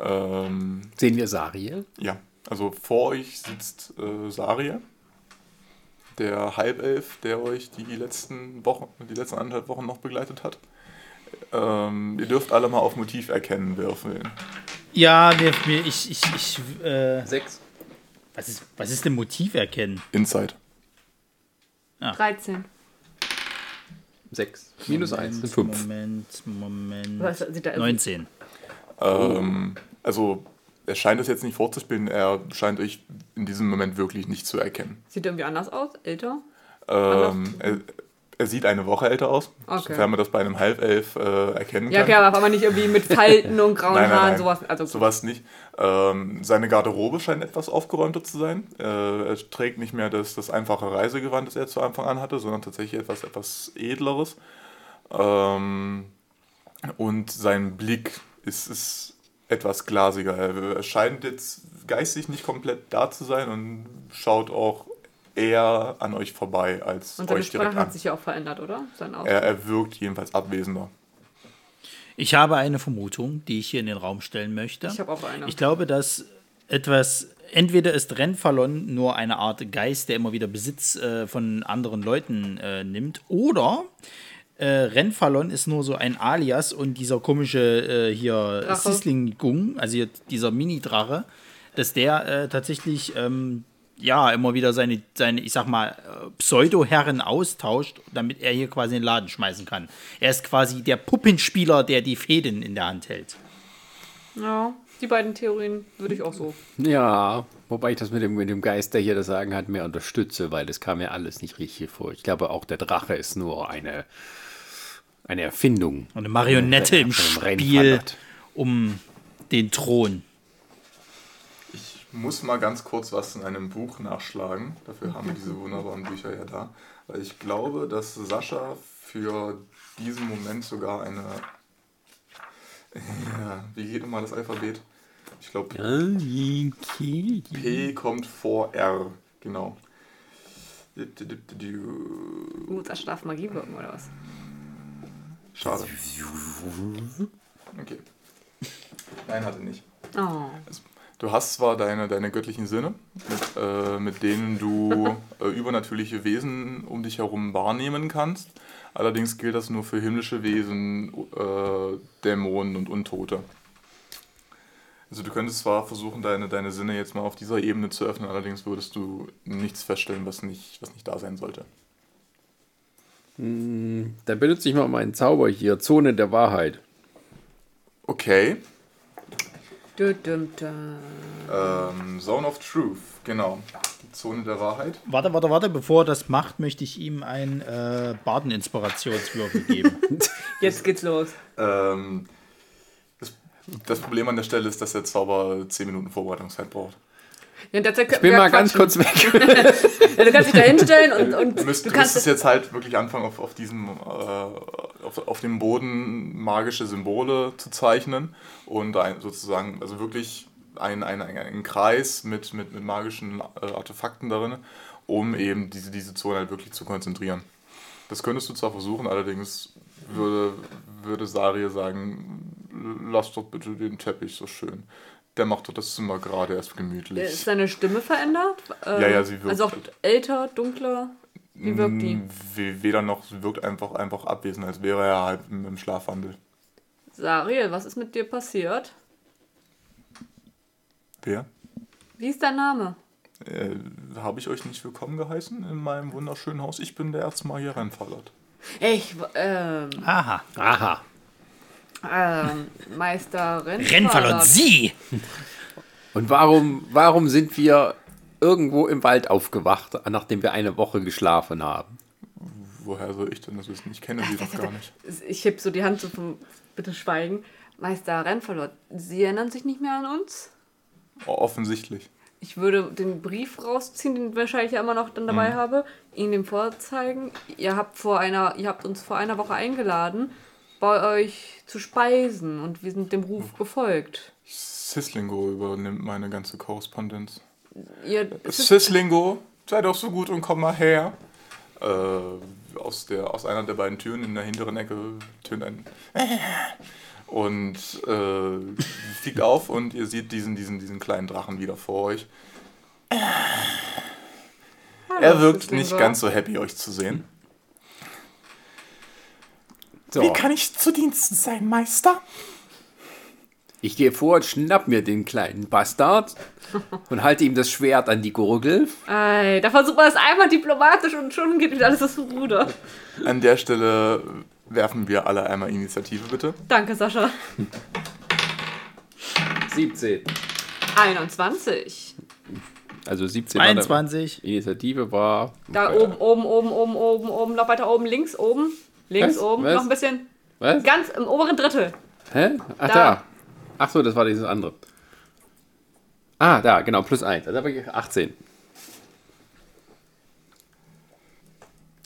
Ähm, Sehen wir Sariel? ja, also vor euch sitzt äh, Saria, der Halbelf, der euch die letzten Wochen, die letzten anderthalb Wochen noch begleitet hat. Ähm, ihr dürft alle mal auf Motiv erkennen würfeln. Ja, wir, wir, ich, ich, ich, äh, Sechs. was ist, was ist denn Motiv erkennen? Inside. 13. Sechs. Minus eins sind fünf. Moment, Moment. Was sieht da 19. Ähm, also er scheint es jetzt nicht vorzuspielen, er scheint euch in diesem Moment wirklich nicht zu erkennen. Sieht irgendwie anders aus? Älter? Ähm, er, er sieht eine Woche älter aus, Okay. sofern man das bei einem Halbelf äh, erkennen Ja, kann. okay, aber nicht irgendwie mit Falten und grauen Nein, nein, Haaren, nein. sowas. Also, Sowas nicht. Ähm, seine Garderobe scheint etwas aufgeräumter zu sein. Äh, er trägt nicht mehr das, das einfache Reisegewand, das er zu Anfang an hatte, sondern tatsächlich etwas, etwas edleres. Ähm, und sein Blick ist, ist etwas glasiger. Er, scheint jetzt geistig nicht komplett da zu sein und schaut auch eher an euch vorbei als und seine euch direkt Sprache hat an. sich ja auch verändert, oder? Sein Ausdruck. Er, er wirkt jedenfalls abwesender. Ich habe eine Vermutung, die ich hier in den Raum stellen möchte. Ich habe auch eine. Ich glaube, dass etwas, entweder ist Renfallon nur eine Art Geist, der immer wieder Besitz äh, von anderen Leuten äh, nimmt, oder äh, Renfallon ist nur so ein Alias und dieser komische äh, hier Drache. Sislingung, also hier dieser Mini-Drache, dass der äh, tatsächlich ähm, ja immer wieder seine, seine, ich sag mal, äh, Pseudo-Herren austauscht, damit er hier quasi den Laden schmeißen kann. Er ist quasi der Puppenspieler, der die Fäden in der Hand hält. ja, die beiden Theorien würde ich auch so. Ja, wobei ich das mit dem, mit dem Geist, der hier das Sagen hat, mehr unterstütze, weil das kam mir alles nicht richtig vor. Ich glaube, auch der Drache ist nur eine, eine Erfindung. Und eine Marionette im Spiel um den Thron. Ich muss mal ganz kurz was in einem Buch nachschlagen. Dafür haben wir diese wunderbaren Bücher ja da. Weil ich glaube, dass Sascha für diesen Moment sogar eine. Ja, wie geht immer das Alphabet? Ich glaube, P kommt vor R. Genau. Uh, das darf Magie wirken, oder was? Schade. Okay. Nein, hatte nicht. Oh. Du hast zwar deine, deine göttlichen Sinne, mit, äh, mit denen du äh, übernatürliche Wesen um dich herum wahrnehmen kannst. Allerdings gilt das nur für himmlische Wesen, äh, Dämonen und Untote. Also du könntest zwar versuchen, deine, deine Sinne jetzt mal auf dieser Ebene zu öffnen, allerdings würdest du nichts feststellen, was nicht, was nicht da sein sollte. Dann benutze ich mal meinen Zauber hier, Zone der Wahrheit. Okay. Dü -düm -düm. Ähm, Zone of Truth, genau. Die Zone der Wahrheit. Warte, warte, warte. Bevor er das macht, möchte ich ihm einen äh, Baden-Inspirationswürfel geben. Jetzt geht's los. Ähm, das, das Problem an der Stelle ist, dass der Zauber 10 Minuten Vorbereitungszeit braucht. Ja, Ich bin mal ganz kurz weg. Ja, du kannst dich da hinstellen und, und Du, müsst, du kannst müsstest jetzt halt wirklich anfangen, auf, auf diesem, äh, auf, auf dem Boden magische Symbole zu zeichnen und ein, sozusagen, also wirklich einen ein, ein, ein Kreis mit, mit, mit magischen äh, Artefakten darin, um eben diese, diese Zone halt wirklich zu konzentrieren. Das könntest du zwar versuchen, allerdings würde, würde Sarie sagen, lass doch bitte den Teppich so schön. Der macht doch das Zimmer gerade erst gemütlich. Ist seine Stimme verändert? Äh, Ja, ja, sie wirkt- Also auch älter, dunkler. Wie wirkt die? Mm, we- Weder noch, sie wirkt einfach, einfach abwesend, als wäre er halt im im Schlafwandel. Sariel, was ist mit dir passiert? Wer? Wie ist dein Name? Äh, Habe ich euch nicht willkommen geheißen in meinem wunderschönen Haus? Ich bin der Erzmagier Rennfallert. Ich, ähm, Aha. Aha. Ähm, Meister. Rennfall und sie! Und warum, warum sind wir irgendwo im Wald aufgewacht, nachdem wir eine Woche geschlafen haben? Woher soll ich denn das wissen? Ich kenne sie doch gar nicht. Ich heb so die Hand so vom, bitte schweigen. Meister Rennfall, Sie erinnern sich nicht mehr an uns? O- Offensichtlich. Ich würde den Brief rausziehen, den ich wahrscheinlich ja immer noch dann dabei habe, Ihnen den vorzeigen. Ihr habt vor einer, ihr habt uns vor einer Woche eingeladen, bei euch zu speisen und wir sind dem Ruf gefolgt. Sislingo übernimmt meine ganze Korrespondenz. Ihr, Sislingo, sei doch so gut und komm mal her. Äh, aus, der, aus einer der beiden Türen in der hinteren Ecke tönt ein und äh, fliegt auf und ihr seht diesen, diesen, diesen kleinen Drachen wieder vor euch. Er wirkt Sislingo. nicht ganz so happy, euch zu sehen. So, ich zu Diensten sein, Meister? ich gehe vor und schnapp mir den kleinen Bastard und halte ihm das Schwert an die Gurgel. Ey, da versucht man es einmal diplomatisch und schon geht wieder alles aus dem Ruder. An der Stelle werfen wir alle einmal Initiative, bitte. Danke, Sascha. 17. 21. Also 17 war der- 21. Initiative war. Da oben, oben, oben, oben, oben, oben, noch weiter oben, links, oben, links, Was? oben, Was? noch ein bisschen. Was? Ganz im oberen Drittel. Hä? Ach, Da. da. Ach so, das war dieses andere. Ah, da, genau, plus 1. Also habe ich 18.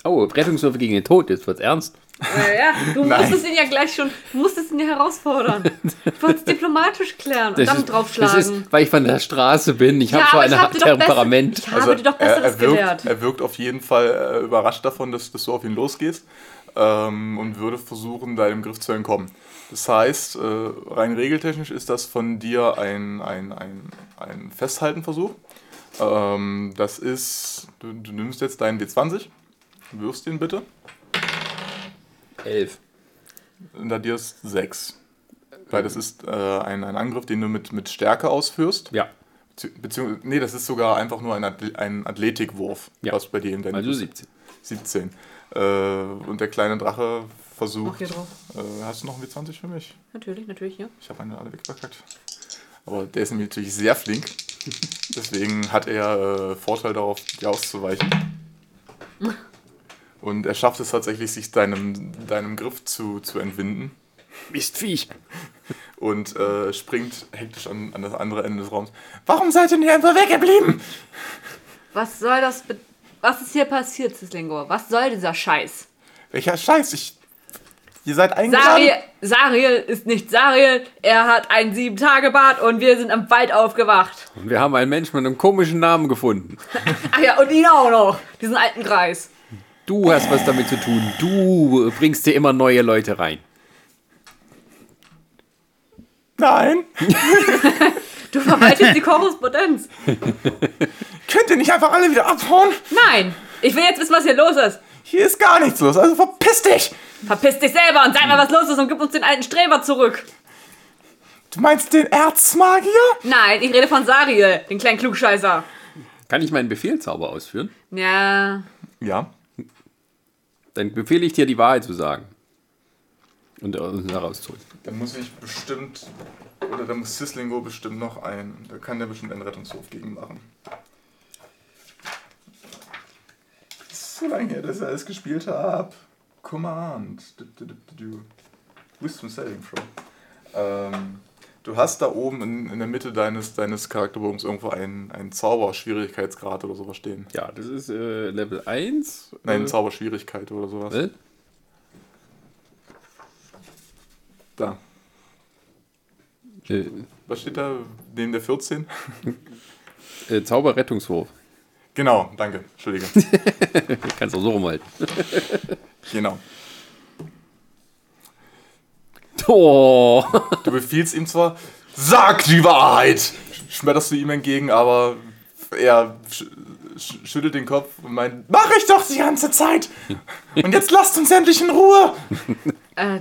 Oh, Rettungswürfe gegen den Tod, jetzt wird's ernst. Ja, ja, du musstest ihn ja gleich schon, du musstest ihn ja herausfordern. Ich wollte es diplomatisch klären und dann ist, das draufschlagen. ist, weil ich von der Straße bin. Ich habe so ein hab Temperament. Besser, ich habe dir doch er, Besseres er, wirkt, gelehrt. er wirkt auf jeden Fall äh, überrascht davon, dass, dass du auf ihn losgehst ähm, und würde versuchen, deinem Griff zu entkommen. Das heißt, äh, rein regeltechnisch ist das von dir ein, ein, ein, ein Festhaltenversuch. Ähm, das ist, du, du nimmst jetzt deinen W20, wirfst ihn bitte, 11. und da dir ist 6. Weil das ist äh, ein, ein Angriff, den du mit, mit Stärke ausführst. Ja, Bezieh- Beziehungsweise, nee, das ist sogar einfach nur ein, Athle ein Athletikwurf, Ja. was bei dir in deinem also 17. 17. Äh, und der kleine Drache Mach versucht. hier drauf. Äh, hast du noch einen W20 für mich? Natürlich, natürlich, ja. Ich habe eine alle weggepackt. Aber der ist nämlich natürlich sehr flink. Deswegen hat er äh, Vorteil darauf, dir auszuweichen. Und er schafft es tatsächlich, sich deinem, deinem Griff zu, zu entwinden. Mistviech. Und äh, springt hektisch an, an das andere Ende des Raums. Warum seid ihr nicht einfach weggeblieben? Was soll das be Was ist hier passiert, Sislingor? Was soll dieser Scheiß? Welcher Scheiß? Ich, ihr seid eingeladen. Sariel, Sariel ist nicht Sariel. Er hat ein Sieben-Tage-Bad und wir sind am Wald aufgewacht. Und wir haben einen Menschen mit einem komischen Namen gefunden. Ach ja, und ihn auch noch. Diesen alten Kreis. Du hast was damit zu tun. Du bringst dir immer neue Leute rein. Nein. Du verwaltest die Korrespondenz. Könnt ihr nicht einfach alle wieder abhauen? Nein, ich will jetzt wissen, was hier los ist. Hier ist gar nichts los, also verpiss dich! Verpiss dich selber und sag mal, was los ist und gib uns den alten Streber zurück. Du meinst den Erzmagier? Nein, ich rede von Sariel, den kleinen Klugscheißer. Kann ich meinen Befehlzauber ausführen? Ja, Ja. Dann befehle ich dir, die Wahrheit zu sagen. Und äh, uns herauszuholen. Dann muss ich bestimmt, oder da muss Sislingo bestimmt noch ein, da kann der bestimmt einen Rettungswurf gegen machen. So lange her, dass ich alles gespielt habe. Command. Wisdom Saving Throw. Ähm, du hast da oben in, in der Mitte deines, deines Charakterbogens irgendwo einen, einen Zauber-Schwierigkeitsgrad oder sowas stehen. Ja, das ist äh, Level 1. Nein, äh, Zauberschwierigkeit oder sowas. was? Da. Äh, Was steht da neben der 14? äh, Zauberrettungswurf. Genau, danke. Entschuldige. Kannst auch so rumhalten. genau. Oh. Du befiehlst ihm zwar, sag die Wahrheit! Schmetterst du ihm entgegen, aber er sch sch schüttelt den Kopf und meint, mach ich doch die ganze Zeit! Und jetzt lasst uns endlich in Ruhe! äh,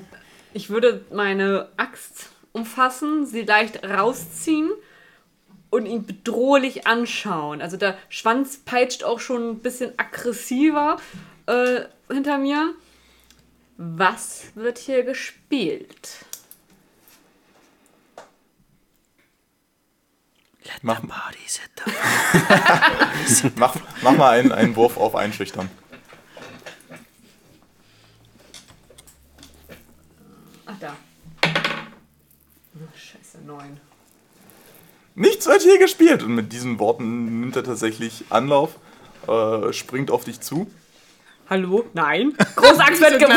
ich würde meine Axt umfassen, sie leicht rausziehen und ihn bedrohlich anschauen. Also der Schwanz peitscht auch schon ein bisschen aggressiver äh, hinter mir. Was wird hier gespielt? Mach, Party set the mach, mach mal einen, einen Wurf auf Einschüchtern. Ach da. Ach, scheiße, neun. Nichts wird hier gespielt! Und mit diesen Worten nimmt er tatsächlich Anlauf, äh, springt auf dich zu Hallo? Nein. Große Axt wird, ge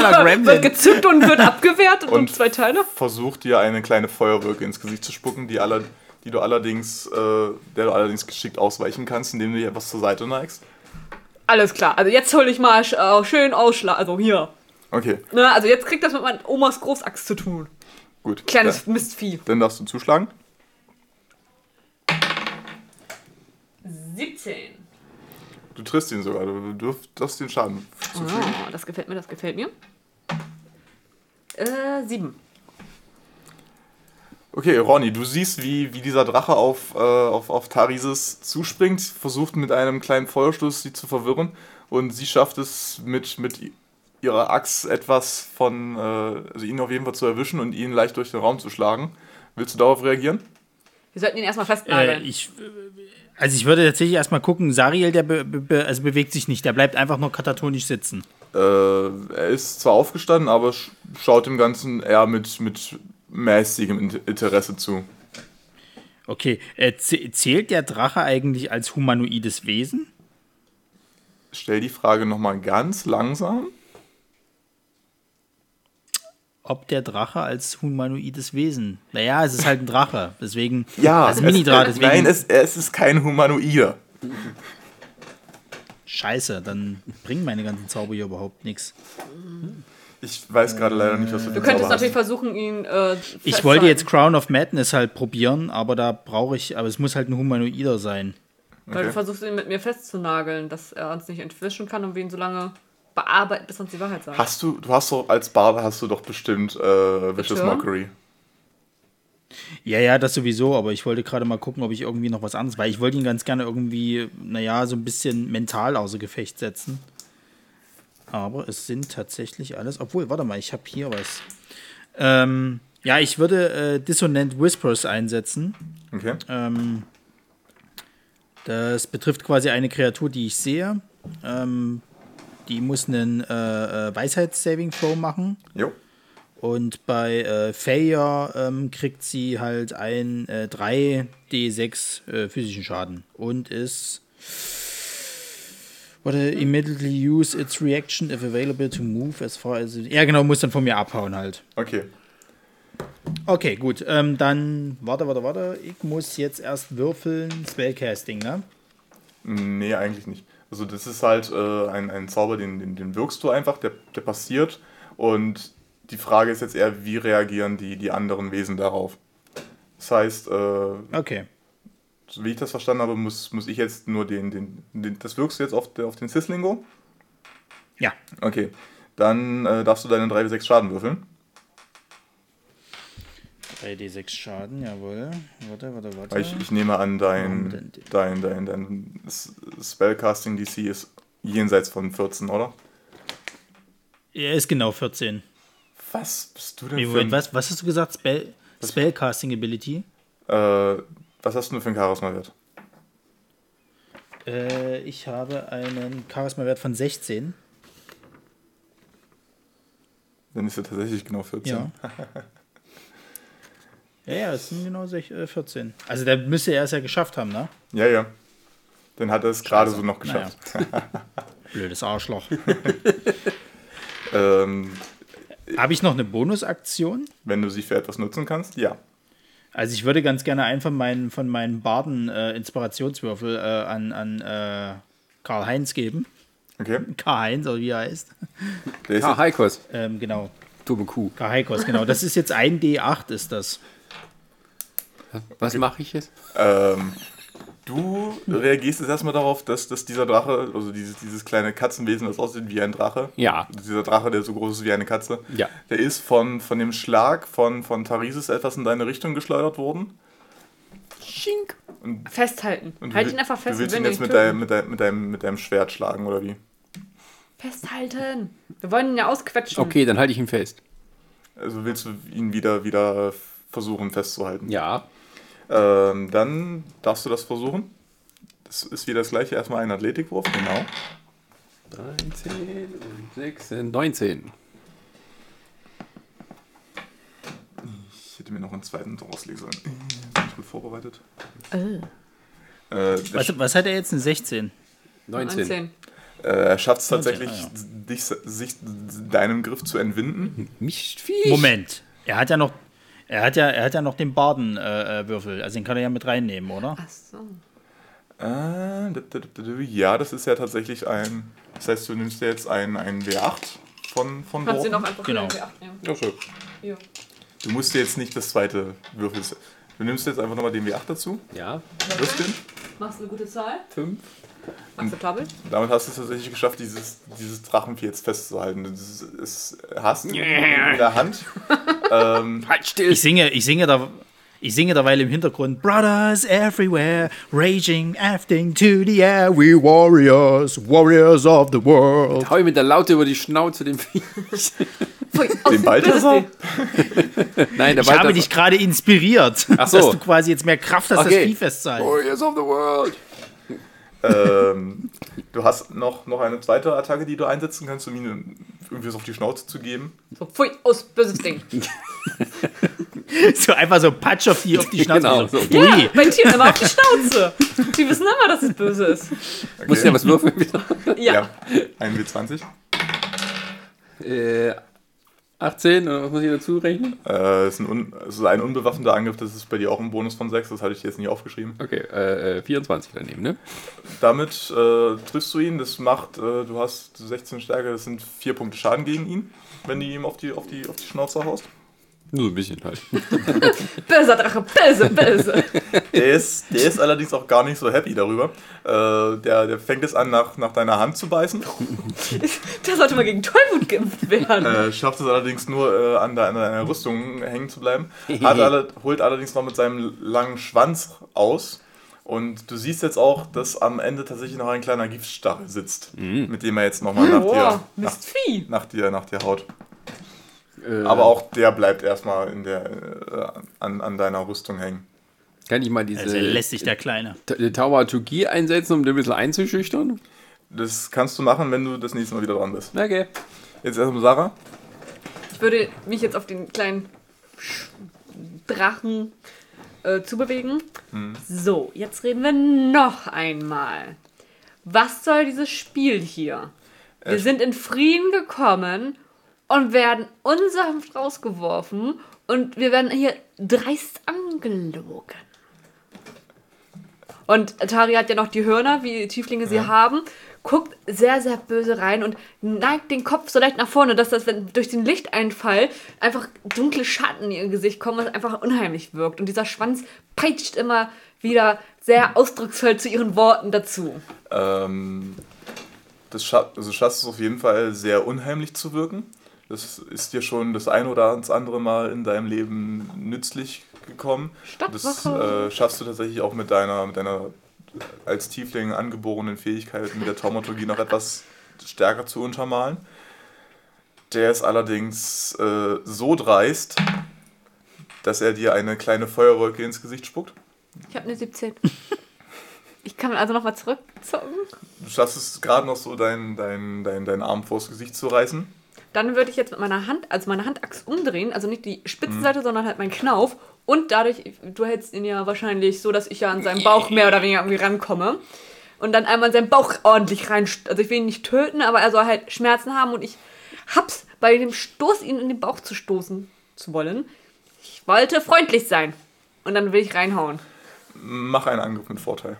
wird gezückt und wird abgewehrt und, Und- zwei Teile. versucht dir eine kleine Feuerwolke ins Gesicht zu spucken, die, aller, die du allerdings, äh, der du allerdings geschickt ausweichen kannst, indem du dich etwas zur Seite neigst. Alles klar. Also jetzt hole ich mal sch- äh, schön Ausschlag. Also hier. Okay, Ne, also jetzt kriegt das mit meiner Omas Großaxt zu tun. Gut. Kleines Dann, Mistvieh. dann darfst du zuschlagen. 17. Du triffst ihn sogar, du darfst den Schaden zufügen. Oh, das gefällt mir, das gefällt mir. Äh, 7. Okay, Ronny, du siehst, wie, wie dieser Drache auf, äh, auf, auf Tarises zuspringt, versucht mit einem kleinen Feuerstoß sie zu verwirren und sie schafft es mit, mit ihrer Axt etwas von, äh, also ihn auf jeden Fall zu erwischen und ihn leicht durch den Raum zu schlagen. Willst du darauf reagieren? Wir sollten ihn erstmal Äh, festnageln. ich, also ich würde tatsächlich erstmal gucken, Sariel, der be, be, also bewegt sich nicht, der bleibt einfach nur katatonisch sitzen. Äh, er ist zwar aufgestanden, aber sch schaut dem Ganzen eher mit, mit mäßigem In- Interesse zu. Okay, äh, zäh- zählt der Drache eigentlich als humanoides Wesen? Stell die Frage nochmal ganz langsam. Ob der Drache als humanoides Wesen? Naja, es ist halt ein Drache, deswegen. Ja, also Mini-Draht, es, deswegen. nein, es, es ist kein Humanoider. Scheiße, dann bringen meine ganzen Zauber hier überhaupt nichts. Ich weiß gerade leider nicht, was du du könntest Zauber natürlich hast. versuchen, ihn. Äh, Ich wollte jetzt Crown of Madness halt probieren, aber da brauche ich, aber es muss halt ein Humanoider sein. Weil du Okay. versuchst, ihn mit mir festzunageln, dass er uns nicht entwischen kann und wir ihn so lange bearbeiten, bis uns die Wahrheit sagt. Hast du, du hast doch als Bard hast du doch bestimmt äh, Vicious Bitte? Mockery. Ja, ja, das sowieso, aber ich wollte gerade mal gucken, ob ich irgendwie noch was anderes, weil ich wollte ihn ganz gerne irgendwie, naja, so ein bisschen mental außer Gefecht setzen. Aber es sind tatsächlich alles, obwohl, warte mal, ich habe hier was. Ähm, ja, ich würde äh, Dissonant Whispers einsetzen. Okay. Ähm, das betrifft quasi eine Kreatur, die ich sehe. Ähm, die muss einen äh, äh, Weisheits-Saving Throw machen. Und bei äh, Failure ähm, kriegt sie halt ein äh, 3d6 äh, physischen Schaden. Und ist. Warte, immediately use its reaction if available to move as far as. It, ja, genau, muss dann von mir abhauen halt. Okay. Okay, gut. Ähm, dann. Warte, warte, warte. Ich muss jetzt erst würfeln. Spellcasting, ne? Nee, eigentlich nicht. Also das ist halt äh, ein, ein Zauber, den, den, den wirkst du einfach, der, der passiert. Und die Frage ist jetzt eher, wie reagieren die, die anderen Wesen darauf? Das heißt, äh, Okay. so wie ich das verstanden habe, muss, muss ich jetzt nur den, den, den das wirkst du jetzt auf, auf den Sislingo? Ja. Okay. Dann äh, darfst du deine 3 bis 6 Schaden würfeln. 3d6 Schaden, jawohl. Warte, warte, warte. Ich, ich nehme an, dein, dein, dein, dein Spellcasting DC ist jenseits von 14, oder? Er ist genau 14. Was bist du denn Nee, für ein, was, was hast du gesagt? Spell, Spellcasting Ability? äh, was hast du denn für einen Charisma-Wert? Äh, ich habe einen Charisma-Wert von 16. Dann ist er tatsächlich genau 14. Ja. ja, ja, es sind genau sech- äh, 14. Also, da müsste er es ja geschafft haben, ne? Ja, ja. Dann hat er es gerade so noch geschafft. Blödes Arschloch. Ähm, habe ich noch eine Bonusaktion? wenn du sie für etwas nutzen kannst, ja. Also ich würde ganz gerne einen von meinen, von meinen Baden äh, Inspirationswürfel äh, an, an äh, Karl-Heinz geben. Okay. Karl-Heinz, oder wie er heißt. Der ist Ah, Heikos, Ähm, genau. dumme Kuh. Karl-Heikos, genau. Das ist jetzt ein D8, ist das. Was mache ich jetzt? Ähm, du reagierst jetzt erstmal darauf, dass, dass dieser Drache, also dieses, dieses kleine Katzenwesen, das aussieht wie ein Drache, Ja. dieser Drache, der so groß ist wie eine Katze, Ja. der ist von, von dem Schlag von, von Tarisis etwas in deine Richtung geschleudert worden. Schink. Festhalten. Und halt ihn einfach fest du willst und ihn jetzt mit deinem, mit, deinem, mit, deinem, mit deinem Schwert schlagen, oder wie? Festhalten. Wir wollen ihn ja ausquetschen. Okay, dann halte ich ihn fest. Also willst du ihn wieder, wieder versuchen festzuhalten? Ja. Ähm, dann darfst du das versuchen. Das ist wieder das gleiche. Erstmal ein Athletikwurf, genau. 13 und 16, 19. Ich hätte mir noch einen zweiten rauslegen sollen. Äh, Bin ich gut vorbereitet? Äh, Äh, Was, was hat er jetzt? Eine 16? 19. 19. Äh, er schafft es 19, tatsächlich, ah, dich, sich deinem Griff zu entwinden. Mich Viech. Moment. Er hat ja noch. Er hat ja, er hat ja noch den Badenwürfel, äh, Würfel. also den kann er ja mit reinnehmen, oder? Ach so. Äh, ja, das ist ja tatsächlich ein. Das heißt, du nimmst dir jetzt einen, einen W8 von, von Kannst du Borten. einfach Genau. wieder in die Acht nehmen. Achso. Hier. Du musst dir jetzt nicht das zweite Würfel. Du nimmst jetzt einfach nochmal den W8 dazu. Ja. Wirst den. Machst du eine gute Zahl? 5. Akzeptabel? Damit hast du es tatsächlich geschafft, dieses, dieses Drachenvieh jetzt festzuhalten. Das ist, es hast du in der Hand. ähm, Halt still. Ich singe, ich singe da. Ich singe derweil im Hintergrund Brothers everywhere, raging, acting to the air, we warriors, warriors of the world. Hau ihm mit der Laute über die Schnauze dem aus, Den Balthasar? Nein, der Ich habe dich gerade inspiriert, Ach so. dass du quasi jetzt mehr Kraft hast, Okay. das Viehfest zu halten. Warriors of the World. Ähm, du hast noch, noch eine zweite Attacke, die du einsetzen kannst, um ihnen irgendwie was auf die Schnauze zu geben. So, pfui, aus, böses Ding. So einfach so Patsch auf die, auf die Schnauze. Genau, so. so. Ja, Ui. mein Tier immer auf die Schnauze. Die wissen immer, dass es böse ist. Muss ja was würfeln wieder. Ja. Ein W20. Äh, 18, oder was muss ich dazu rechnen? Äh, ist ein, es ist ein unbewaffneter Angriff, das ist bei dir auch ein Bonus von 6, das hatte ich jetzt nicht aufgeschrieben. Okay, äh, äh, 24 daneben, ne? Damit äh, triffst du ihn, das macht, äh, du hast 16 Stärke, das sind 4 Punkte Schaden gegen ihn, wenn du ihm auf die, auf die, auf die Schnauze haust. Nur ein bisschen halt. Böser Drache, böse, böse. Der ist, der ist allerdings auch gar nicht so happy darüber. Äh, der, der fängt es an, nach, nach deiner Hand zu beißen. Da sollte mal gegen Tollwut geimpft werden. Äh, schafft es allerdings nur, äh, an, der, an deiner Rüstung hängen zu bleiben. Hat alle, holt allerdings noch mit seinem langen Schwanz aus. Und du siehst jetzt auch, dass am Ende tatsächlich noch ein kleiner Giftstachel sitzt, mit dem er jetzt nochmal nach, dir, Boah, nach, nach, dir, nach dir haut. Äh, Aber auch der bleibt erstmal in der, äh, an, an deiner Rüstung hängen. Kann ich mal diese Also lästig, der Kleine. Taumaturgie einsetzen, um den ein bisschen einzuschüchtern? Das kannst du machen, wenn du das nächste Mal wieder dran bist. Okay. Jetzt erstmal Sarah. Ich würde mich jetzt auf den kleinen Drachen äh, zubewegen. So, jetzt reden wir noch einmal. Was soll dieses Spiel hier? Wir Äh, sind in Frieden gekommen und werden unsanft rausgeworfen und wir werden hier dreist angelogen. Und Atari hat ja noch die Hörner, wie Tieflinge sie haben, guckt sehr, sehr böse rein und neigt den Kopf so leicht nach vorne, dass das, wenn durch den Lichteinfall einfach dunkle Schatten in ihr Gesicht kommen, was einfach unheimlich wirkt. Und dieser Schwanz peitscht immer wieder sehr ausdrucksvoll zu ihren Worten dazu. Ähm, das scha also schaffst es auf jeden Fall sehr unheimlich zu wirken. Das ist dir schon das ein oder das andere Mal in deinem Leben nützlich gekommen. Das äh, schaffst du tatsächlich auch mit deiner, mit deiner als Tiefling angeborenen Fähigkeit mit der Taumaturgie noch etwas stärker zu untermalen. Der ist allerdings äh, so dreist, dass er dir eine kleine Feuerwolke ins Gesicht spuckt. Ich habe eine 17. Ich kann also nochmal zurückzocken. Du schaffst es gerade noch so, deinen dein, dein, dein Arm vors Gesicht zu reißen. Dann würde ich jetzt mit meiner Hand, also meine Handachs umdrehen, also nicht die Spitzenseite, sondern halt meinen Knauf. Und dadurch, du hältst ihn ja wahrscheinlich so, dass ich ja an seinem Bauch mehr oder weniger irgendwie rankomme. Und dann einmal in seinen Bauch ordentlich rein. Also ich will ihn nicht töten, aber er soll halt Schmerzen haben und ich hab's bei dem Stoß, ihn in den Bauch zu stoßen zu wollen. Ich wollte freundlich sein. Und dann will ich reinhauen. Mach einen Angriff mit Vorteil.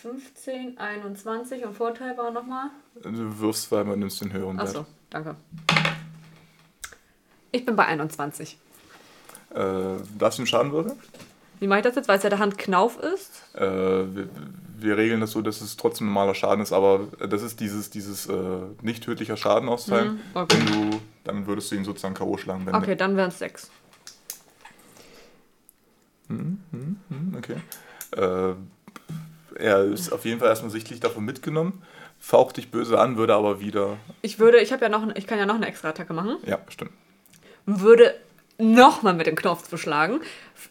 15, 21 und Vorteil war nochmal. Du wirfst, weil man nimmst den höheren Wert. Achso, danke. Ich bin bei 21. Äh, darfst du einen Schaden würfeln? Wie mache ich das jetzt, weil es ja der Hand Knauf ist? Äh, wir, wir regeln das so, dass es trotzdem normaler Schaden ist, aber das ist dieses, dieses äh, nicht tödlicher Schaden austeilen. Mhm, okay. Wenn du, dann würdest du ihn sozusagen K.O. schlagen. Wenn Okay, dann wären es 6. Hm, okay. Äh, er ist auf jeden Fall erstmal sichtlich davon mitgenommen, faucht dich böse an, würde aber wieder. Ich würde, ich habe ja noch, ich kann ja noch eine extra Attacke machen. Ja, stimmt. Würde nochmal mit dem Knopf zuschlagen.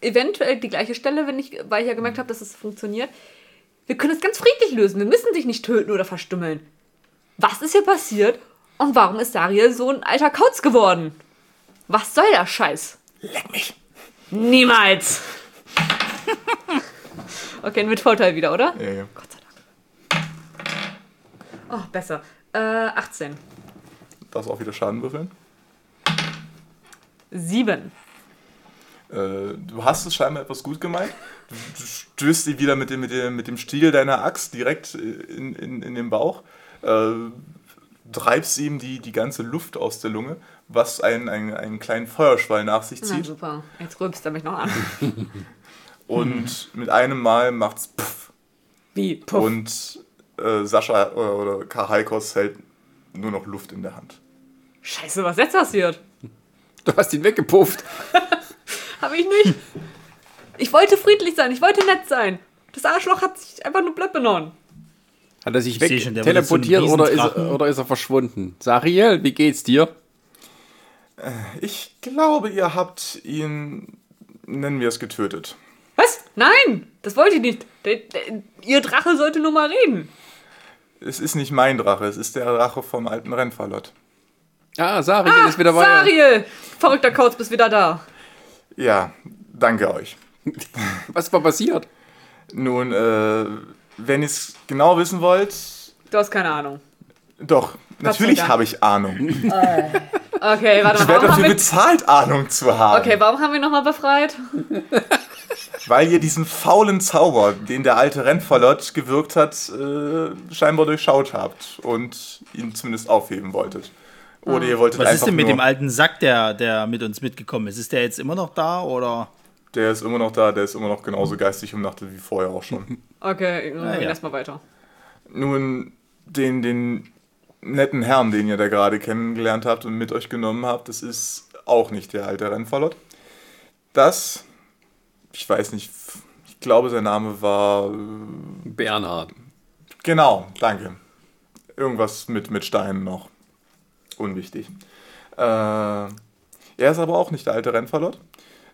Eventuell die gleiche Stelle, wenn ich, weil ich ja gemerkt habe, dass es funktioniert. Wir können es ganz friedlich lösen. Wir müssen dich nicht töten oder verstümmeln. Was ist hier passiert? Und warum ist Dariel so ein alter Kauz geworden? Was soll der Scheiß? Leck mich. Niemals! okay, mit Vorteil wieder, oder? Ja, ja. Gott sei Dank. Oh, besser. Äh, 18. Darfst auch wieder Schaden würfeln. 7. Äh, du hast es scheinbar etwas gut gemeint. Du, du stößt sie wieder mit dem, mit, dem, mit dem Stiel deiner Axt direkt in, in, in den Bauch. Äh, treibst ihm die, die ganze Luft aus der Lunge, was einen, einen, einen kleinen Feuerschwall nach sich Na zieht. super. Jetzt rülpst er mich noch an. Und mit einem Mal macht's Puff. Wie? Puff. Und äh, Sascha oder, oder Kahaikos hält nur noch Luft in der Hand. Scheiße, was jetzt passiert? Du hast ihn weggepufft. Habe ich nicht. Ich wollte friedlich sein, ich wollte nett sein. Das Arschloch hat sich einfach nur blöd benommen. Hat er sich Ich seh schon, der weg wird jetzt so ein teleportiert oder, ist, oder ist er verschwunden? Sariel, wie geht's dir? Ich glaube, ihr habt ihn, nennen wir es, getötet. Nein, das wollte ich nicht. Der, der, ihr Drache sollte nur mal reden. Es ist nicht mein Drache, es ist der Drache vom alten Rennfallot. Ah, Sariel ist wieder bei. Sariel! Verrückter Kauz, bist wieder da. Ja, danke euch. Was war passiert? Nun, äh, wenn ihr es genau wissen wollt, Du hast keine Ahnung. doch, natürlich Dank. habe ich Ahnung. Okay, warte Ich mal. werde Warum haben dafür wir, bezahlt, Ahnung zu haben. okay, warum haben wir nochmal befreit? Weil ihr diesen faulen Zauber, den der alte Rennfallot gewirkt hat, äh, scheinbar durchschaut habt und ihn zumindest aufheben wolltet. Oder ihr wolltet Was einfach ist denn mit dem alten Sack, der, der mit uns mitgekommen ist? Ist der jetzt immer noch da oder? Der ist immer noch da, der ist immer noch genauso geistig umnachtet wie vorher auch schon. Okay, ignorieren wir ja. erstmal weiter. Nun, den, den netten Herrn, den ihr da gerade kennengelernt habt und mit euch genommen habt, das ist auch nicht der alte Rennfallot. Das, ich weiß nicht, ich glaube, sein Name war. Äh, Bernhard. genau, danke. Irgendwas mit, mit Steinen noch. Unwichtig. Äh, er ist aber auch nicht der alte Rennfallot,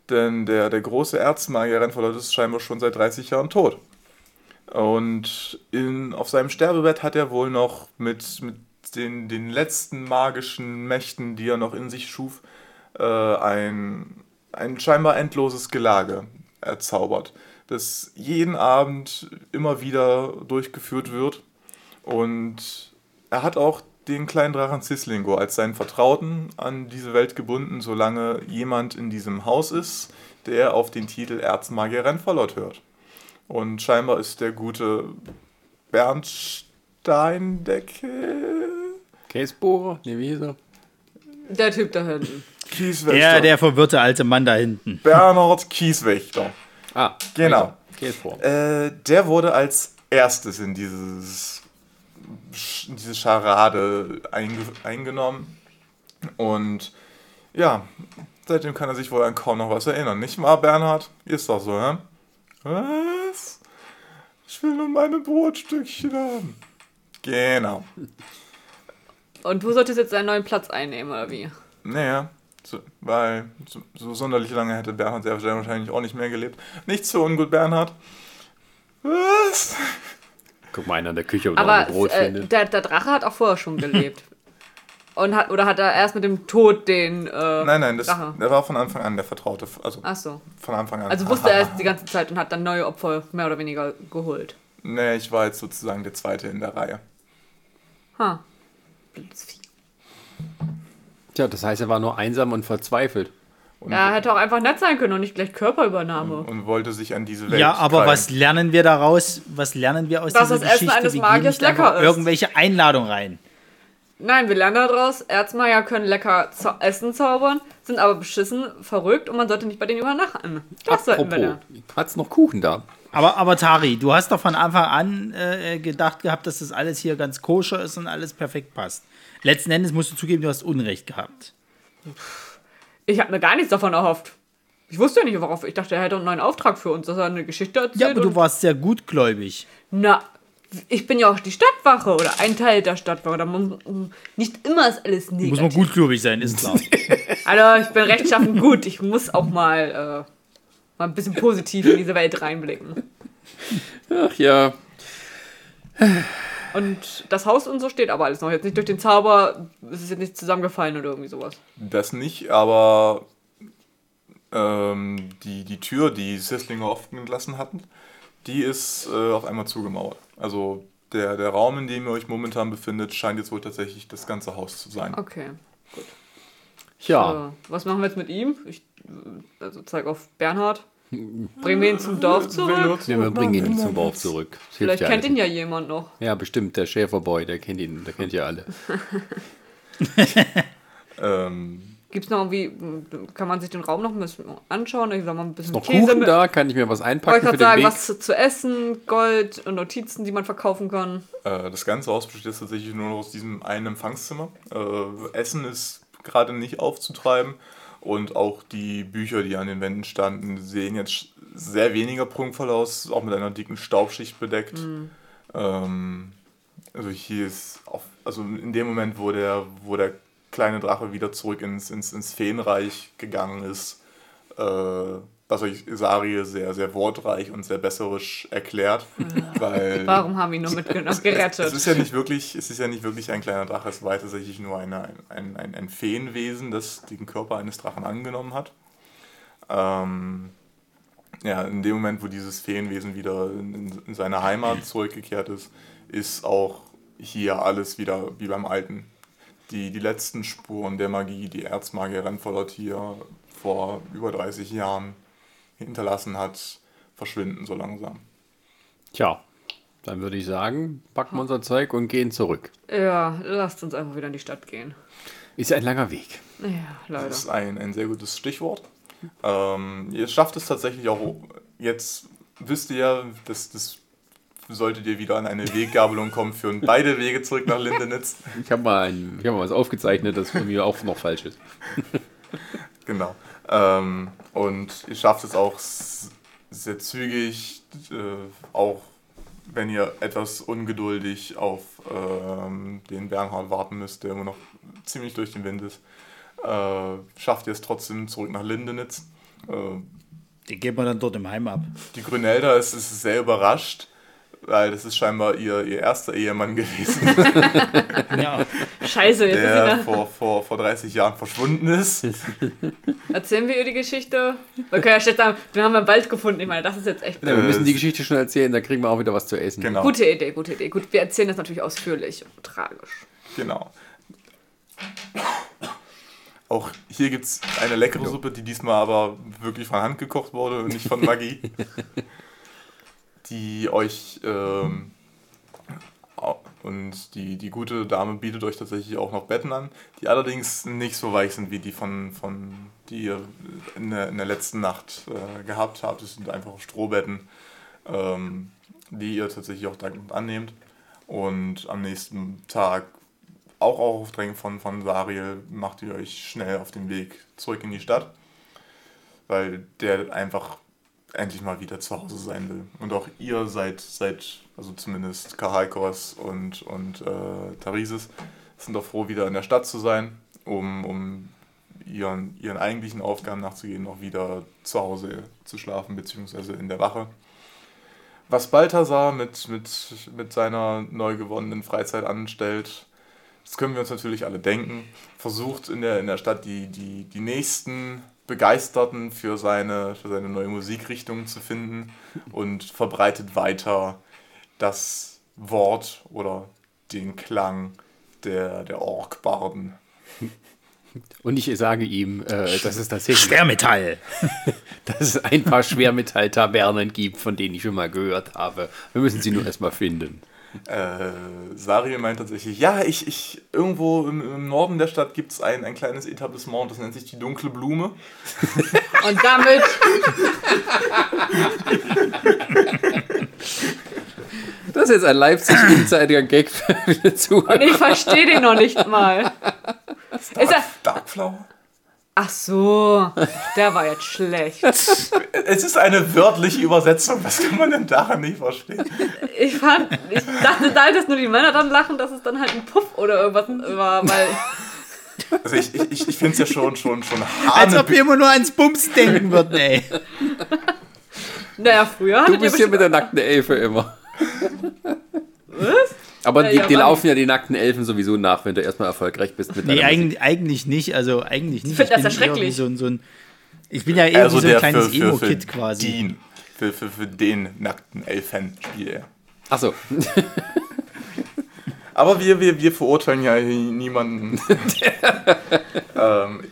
denn der, der große Erzmagier Rennfallot ist scheinbar schon seit 30 Jahren tot. Und in, auf seinem Sterbebett hat er wohl noch mit, mit den, den letzten magischen Mächten, die er noch in sich schuf, äh, ein, ein scheinbar endloses Gelage erzaubert, das jeden Abend immer wieder durchgeführt wird. Und er hat auch den kleinen Drachen Cislingo als seinen Vertrauten an diese Welt gebunden, solange jemand in diesem Haus ist, der auf den Titel Erzmagier Rennfallot hört. Und scheinbar ist der gute Bernd Steindecke. Casebohrer? Nee, wie hieß er? Der Typ da hinten. Kieswächter. Der, der verwirrte alte Mann da hinten. Bernhard Kieswächter. Ah, Genau. Casebohrer. Äh, der wurde als erstes in dieses in diese Scharade einge eingenommen. Und ja, seitdem kann er sich wohl an kaum noch was erinnern. Nicht wahr, Bernhard? Ist doch so, hä? Was? Ich will nur meine Brotstückchen haben. Genau. Und du solltest jetzt seinen neuen Platz einnehmen, oder wie? Naja, so, weil so, so sonderlich lange hätte Bernhard sehr wahrscheinlich auch nicht mehr gelebt. Nicht so ungut, Bernhard. Was? Guck mal, einer in der Küche und Aber ein Brot äh, findet. der, der Drache hat auch vorher schon gelebt. Und hat, oder hat er erst mit dem Tod den. Äh, Nein, nein, das, Drache? der war von Anfang an der Vertraute. Also Ach so. von Anfang an. Also wusste er es die ganze Zeit und hat dann neue Opfer mehr oder weniger geholt. Nee, ich war jetzt sozusagen der Zweite in der Reihe. Ha. Blödes Vieh. Tja, das heißt, er war nur einsam und verzweifelt. Und, Er hätte auch einfach nett sein können und nicht gleich Körperübernahme. und wollte sich an diese Welt Ja, aber krallen. was lernen wir daraus? Was lernen wir aus Dass dieser das Essen Geschichte? eines wir Magiers lecker ist. irgendwelche Einladungen rein. Nein, wir lernen daraus, Erzmeier können lecker zau Essen zaubern, sind aber beschissen, verrückt und man sollte nicht bei denen übernachten. Das sollten wir Apropos, lernen. hat's noch Kuchen da? Aber, aber Tari, du hast doch von Anfang an äh, gedacht gehabt, dass das alles hier ganz koscher ist und alles perfekt passt. Letzten Endes musst du zugeben, du hast Unrecht gehabt. Ich habe mir gar nichts davon erhofft. Ich wusste ja nicht, worauf. Ich dachte, er hätte einen neuen Auftrag für uns, dass er eine Geschichte erzählt. Ja, aber du warst sehr gutgläubig. Na, ich bin ja auch die Stadtwache oder ein Teil der Stadtwache. Da muss, nicht immer ist alles Muss man negativ. gutgläubig sein, ist klar. Also, ich bin rechtschaffen gut. Ich muss auch mal, äh, mal ein bisschen positiv in diese Welt reinblicken. Ach ja. Und das Haus und so steht aber alles noch. Jetzt nicht durch den Zauber, es ist jetzt nicht zusammengefallen oder irgendwie sowas. Das nicht, aber ähm, die, die Tür, die Sisslinger offen gelassen hatten, die ist äh, auf einmal zugemauert. Also der, der Raum, in dem ihr euch momentan befindet, scheint jetzt wohl tatsächlich das ganze Haus zu sein. Okay. Ja, So, was machen wir jetzt mit ihm? Ich äh, also zeig auf Bernhard. Bringen wir ihn zum Dorf zurück? ja wir bringen ihn zum Dorf zurück. Das Vielleicht ja kennt alles. ihn ja jemand noch. Ja, bestimmt, der Schäferboy, der kennt ihn, der kennt ja alle. Ähm, Gibt es noch irgendwie, kann man sich den Raum noch ein bisschen anschauen? Ich sag mal, ein bisschen Noch Käse Kuchen mit. da, kann ich mir was Wollte einpacken für gerade den sagen, Weg? was zu, zu essen, Gold und Notizen, die man verkaufen kann. äh, das ganze Haus besteht jetzt tatsächlich nur noch aus diesem einen Empfangszimmer. Äh, Essen ist gerade nicht aufzutreiben und auch die Bücher, die an den Wänden standen, sehen jetzt sehr weniger prunkvoll aus, auch mit einer dicken Staubschicht bedeckt. Ähm, Also hier ist, auf, also in dem Moment, wo der, wo der kleine Drache wieder zurück ins, ins, ins Feenreich gegangen ist, äh, was euch Sarie sehr, sehr wortreich und sehr besserisch erklärt. weil Warum haben wir ihn nur mitgenommen? es, Gerettet. es ist ja nicht wirklich, es ist ja nicht wirklich ein kleiner Drache, es war tatsächlich nur eine, ein, ein, ein Feenwesen, das den Körper eines Drachen angenommen hat. Ähm, ja, in dem Moment, wo dieses Feenwesen wieder in, in seine Heimat zurückgekehrt ist, ist auch hier alles wieder wie beim Alten. Die, die letzten Spuren der Magie, die Erzmagier Renfollot hier vor über 30 Jahren hinterlassen hat, verschwinden so langsam. Tja, dann würde ich sagen, packen wir unser Zeug und gehen zurück. ja, lasst uns einfach wieder in die Stadt gehen. Ist ein langer Weg. Ja, leider. Das ist ein, ein sehr gutes Stichwort. Ähm, ihr schafft es tatsächlich auch, jetzt wisst ihr ja, dass das solltet ihr wieder an eine Weggabelung kommen, führen beide Wege zurück nach Lindenitz. Ich habe mal, ein, ich hab mal was aufgezeichnet, das von mir auch noch falsch ist. Genau. Ähm, und ihr schafft es auch sehr zügig, äh, auch wenn ihr etwas ungeduldig auf ähm, den Bernhard warten müsst, der immer noch ziemlich durch den Wind ist, äh, schafft ihr es trotzdem zurück nach Lindenitz. Äh, Die geben wir dann dort im Heim ab. Die Grünelda ist, ist sehr überrascht, weil das ist scheinbar ihr, ihr erster Ehemann gewesen, Ja, Scheiße, der vor, vor, vor 30 Jahren verschwunden ist. Erzählen wir ihr die Geschichte? Wir können ja schnell sagen, den haben wir im Wald gefunden. Ich meine, das ist jetzt echt. Ja, wir müssen die Geschichte schon erzählen, dann kriegen wir auch wieder was zu essen. Genau. Gute Idee, gute Idee. Gut, wir erzählen das natürlich ausführlich und tragisch. Genau. Auch hier gibt es eine leckere Suppe, die diesmal aber wirklich von Hand gekocht wurde und nicht von Magie. die euch ähm, und die, die gute Dame bietet euch tatsächlich auch noch Betten an, die allerdings nicht so weich sind wie die von, von die ihr in der, in der letzten Nacht äh, gehabt habt. Es sind einfach Strohbetten, ähm, die ihr tatsächlich auch dankend annehmt. Und am nächsten Tag, auch auf Drängen von, von Sariel, macht ihr euch schnell auf den Weg zurück in die Stadt, weil der einfach endlich mal wieder zu Hause sein will. Und auch ihr seid, seid also zumindest Kahaikos und, und äh, Tarisis, sind auch froh, wieder in der Stadt zu sein, um, um ihren, ihren eigentlichen Aufgaben nachzugehen, auch wieder zu Hause zu schlafen, beziehungsweise in der Wache. Was Balthasar mit, mit, mit seiner neu gewonnenen Freizeit anstellt, das können wir uns natürlich alle denken. Versucht in der, in der Stadt die, die, die nächsten Begeisterten für seine, für seine neue Musikrichtung zu finden und verbreitet weiter das Wort oder den Klang der, der Orkbarden. Und ich sage ihm, äh, dass es tatsächlich Schwermetall. dass es ein paar Schwermetall-Tavernen gibt, von denen ich schon mal gehört habe. Wir müssen sie nur erstmal finden. Äh, Sariel meint tatsächlich, ja, ich, ich irgendwo im, im Norden der Stadt gibt es ein, ein kleines Etablissement, das nennt sich die Dunkle Blume. Und damit Das ist jetzt ein Leipzig-Insider-Gag für die Zuhörer. Und ich verstehe den noch nicht mal. Ist er, Darkflower? Ach so, der war jetzt schlecht. Es ist eine wörtliche Übersetzung, was kann man denn daran nicht verstehen? Ich fand, ich dachte da, dass nur die Männer dann lachen, dass es dann halt ein Puff oder irgendwas war, weil Also ich, ich, ich, finde es ja schon, schon, schon Als ob wir immer nur ans Bums denken würden, ey. naja, früher Du bist hier mit der nackten Elfe immer. Was? Aber Ja, die, ja, die laufen ja die nackten Elfen sowieso nach, wenn du erstmal erfolgreich bist mit Nee, deiner Musik. eigentlich, eigentlich nicht. Also eigentlich nicht. find das bin ja schrecklich. So, ein- so ein, ich bin ja eher Also so ein kleines Emo-Kid quasi. den, für, für, für den nackten Elfen spielt er. Achso, Aber wir, wir, wir verurteilen ja niemanden. ähm,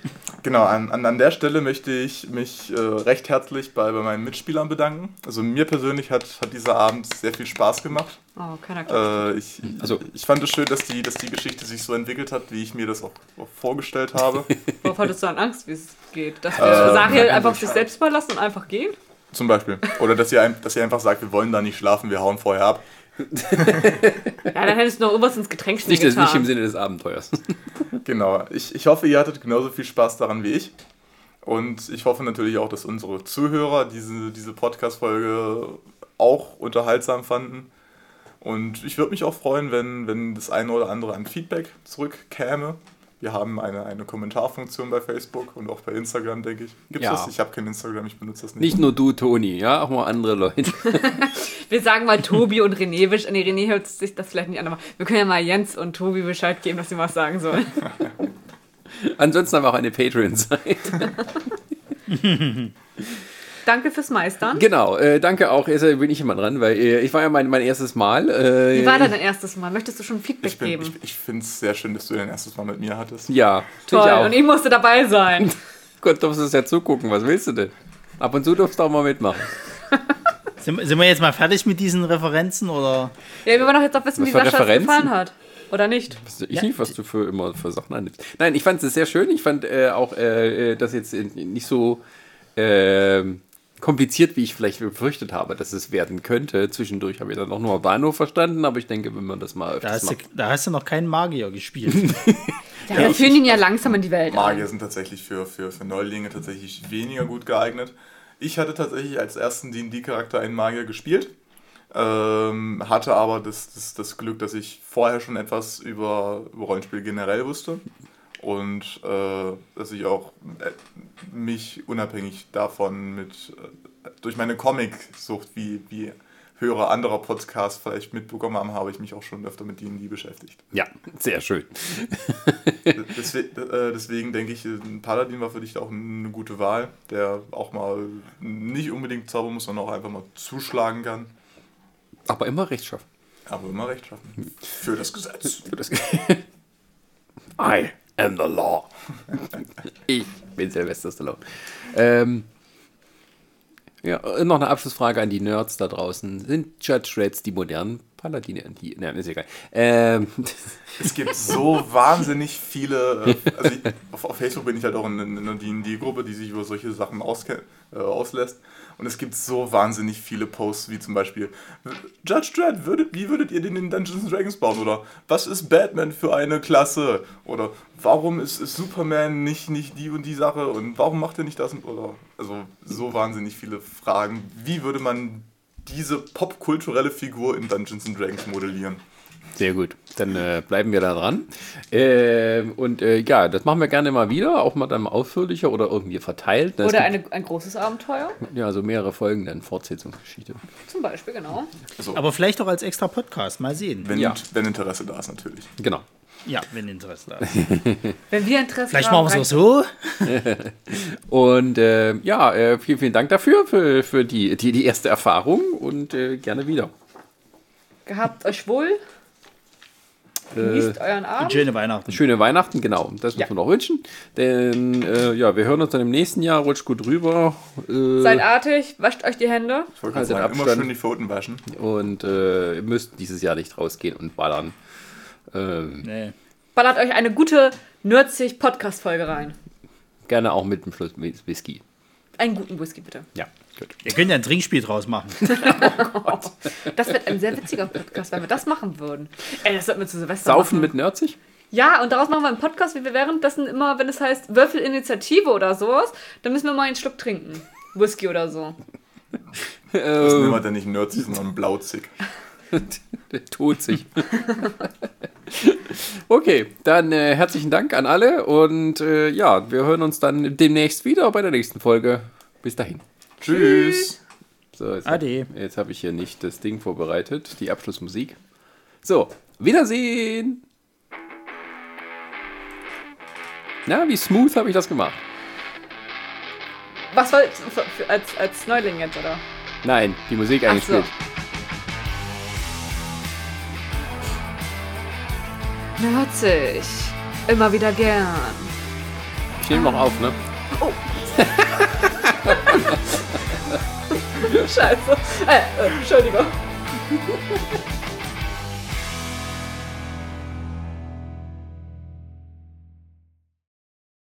genau, an, an, an der Stelle möchte ich mich äh, recht herzlich bei, bei meinen Mitspielern bedanken. Also mir persönlich hat, hat dieser Abend sehr viel Spaß gemacht. Oh, keiner glaubt. Äh, ich, Also- ich fand es schön, dass die, dass die Geschichte sich so entwickelt hat, wie ich mir das auch, auch vorgestellt habe. Worauf hattest du dann Angst, wie es geht? Dass wir Ähm, Sariel einfach ganz sich selbst überlassen und einfach gehen? Zum Beispiel. Oder dass ihr, ein- dass ihr einfach sagt, wir wollen da nicht schlafen, wir hauen vorher ab. Ja, dann hättest du noch irgendwas ins Getränk nicht, getan. nicht im Sinne des Abenteuers. Genau. Ich, ich hoffe, ihr hattet genauso viel Spaß daran wie ich. Und ich hoffe natürlich auch, dass unsere Zuhörer diese, diese Podcast-Folge auch unterhaltsam fanden. Und ich würde mich auch freuen, wenn, wenn das eine oder andere an Feedback zurückkäme. Wir haben eine, eine Kommentarfunktion bei Facebook und auch bei Instagram, denke ich. Gibt es Ja. das? Ich habe kein Instagram, ich benutze das nicht. Nicht nur du, Toni, ja, auch mal andere Leute. Wir sagen mal Tobi und René. Besch- Nee, René hört sich das vielleicht nicht an, aber wir können ja mal Jens und Tobi Bescheid geben, dass sie was sagen sollen. Ansonsten haben wir auch eine Patreon-Seite. Danke fürs Meistern. Genau, äh, danke auch. Jetzt bin ich immer dran, weil äh, ich war ja mein, mein erstes Mal. Äh, Wie war denn dein erstes Mal? Möchtest du schon Feedback ich bin, geben? ich, ich finde es sehr schön, dass du dein erstes Mal mit mir hattest. Ja, Toll, ich auch. und ich musste dabei sein. Gott, darfst du ja zugucken. Was willst du denn? Ab und zu darfst du auch mal mitmachen. Sind, sind wir jetzt mal fertig mit diesen Referenzen oder? Ja, wir wollen doch jetzt auch wissen, Was wie Sascha es Referenzen? gefallen hat. Oder nicht? Ich Ja. nicht, was du für immer für Sachen annimmst. Nein, ich fand es sehr schön. Ich fand äh, auch äh, äh, das jetzt äh, nicht so ähm, kompliziert, wie ich vielleicht befürchtet habe, dass es werden könnte. Zwischendurch habe ich dann auch nur Bahnhof verstanden, aber ich denke, wenn man das mal Da öfters hast, du, macht. da hast du noch keinen Magier gespielt. Ja, wir führen ihn ja langsam in die Welt. Magier sind tatsächlich für, für, für Neulinge tatsächlich weniger gut geeignet. Ich hatte tatsächlich als ersten D&D-Charakter einen Magier gespielt, ähm, hatte aber das, das, das Glück, dass ich vorher schon etwas über, über Rollenspiel generell wusste und äh, dass ich auch äh, mich unabhängig davon mit äh, durch meine Comic-Sucht, wie, wie Hörer anderer Podcasts vielleicht mitbekommen haben, habe ich mich auch schon öfter mit D&D beschäftigt. Ja, sehr schön. Deswegen, äh, deswegen denke ich, ein Paladin war für dich auch eine gute Wahl, der auch mal nicht unbedingt zaubern muss, sondern auch einfach mal zuschlagen kann. Aber immer rechtschaffen. Aber immer recht schaffen. Für das Gesetz. Für das I am the law. ich bin Sylvester Stallone. Ähm, ja, noch eine Abschlussfrage an die Nerds da draußen. Sind Judge Reds die modernen Paladine? Die, nein, ist egal. Ähm, Es gibt so wahnsinnig viele. äh, Also ich, auf, auf Facebook bin ich halt auch in, in einer DD-Gruppe, die sich über solche Sachen äh, auslässt. Und es gibt so wahnsinnig viele Posts, wie zum Beispiel: Judge Dredd, würdet, wie würdet ihr den in Dungeons Dragons bauen? Oder was ist Batman für eine Klasse? Oder warum ist, ist Superman nicht, nicht die und die Sache? Und warum macht er nicht das? Oder, also so wahnsinnig viele Fragen. Wie würde man diese popkulturelle Figur in Dungeons Dragons modellieren? Sehr gut, dann äh, bleiben wir da dran. Ähm, und äh, ja, das machen wir gerne mal wieder, auch mal dann ausführlicher oder irgendwie verteilt. Es Oder eine, ein großes Abenteuer. Ja, so mehrere Folgen dann, Fortsetzungsgeschichte. Zum Beispiel, genau. Also, Aber vielleicht auch als extra Podcast. Mal sehen. wenn, Ja. wenn Interesse da ist, natürlich. Genau. ja, wenn Interesse da ist. Wenn wir Interesse Vielleicht haben. machen wir es auch so. Und äh, ja, äh, vielen, vielen Dank dafür, für, für die, die, die erste Erfahrung und äh, gerne wieder. Gehabt euch wohl. Äh, Genießt euren Abend. Schöne Weihnachten. schöne Weihnachten, genau. Das Ja. müssen wir noch wünschen. Denn äh, ja, wir hören uns dann im nächsten Jahr. Rutscht gut rüber. Äh, Seid artig, wascht euch die Hände. Ich wollte Halt immer schön die Pfoten waschen. und äh, ihr müsst dieses Jahr nicht rausgehen und ballern. Ähm, Nee. Ballert euch eine gute Nürzig Podcast-Folge rein. gerne auch mit dem Schluss mit Whisky. Einen guten Whisky, bitte. Ja, gut. Ihr könnt ja ein Trinkspiel draus machen. Das wird ein sehr witziger Podcast, wenn wir das machen würden. Ey, das sollten wir zu Silvester Saufen machen. mit Nerzig? Ja, und daraus machen wir einen Podcast, wie wir währenddessen immer, wenn es heißt Würfelinitiative oder sowas, dann müssen wir mal einen Schluck trinken. Whisky oder so. Das Äh, nehmen wir dann nicht nördlich, sondern blauzig. Der tut sich. okay, dann äh, herzlichen Dank an alle und äh, ja, wir hören uns dann demnächst wieder bei der nächsten Folge. Bis dahin. Tschüss. So, jetzt Ade. Hab, jetzt habe ich hier nicht das Ding vorbereitet, die Abschlussmusik. So, Wiedersehen. Na, wie smooth habe ich das gemacht? Was soll als, als Neuling jetzt, oder? Nein, die Musik Ach so. eingespielt. Nürzig. Immer wieder gern. Ich nehme noch auf, ne? Scheiße. Äh, äh, Entschuldigung.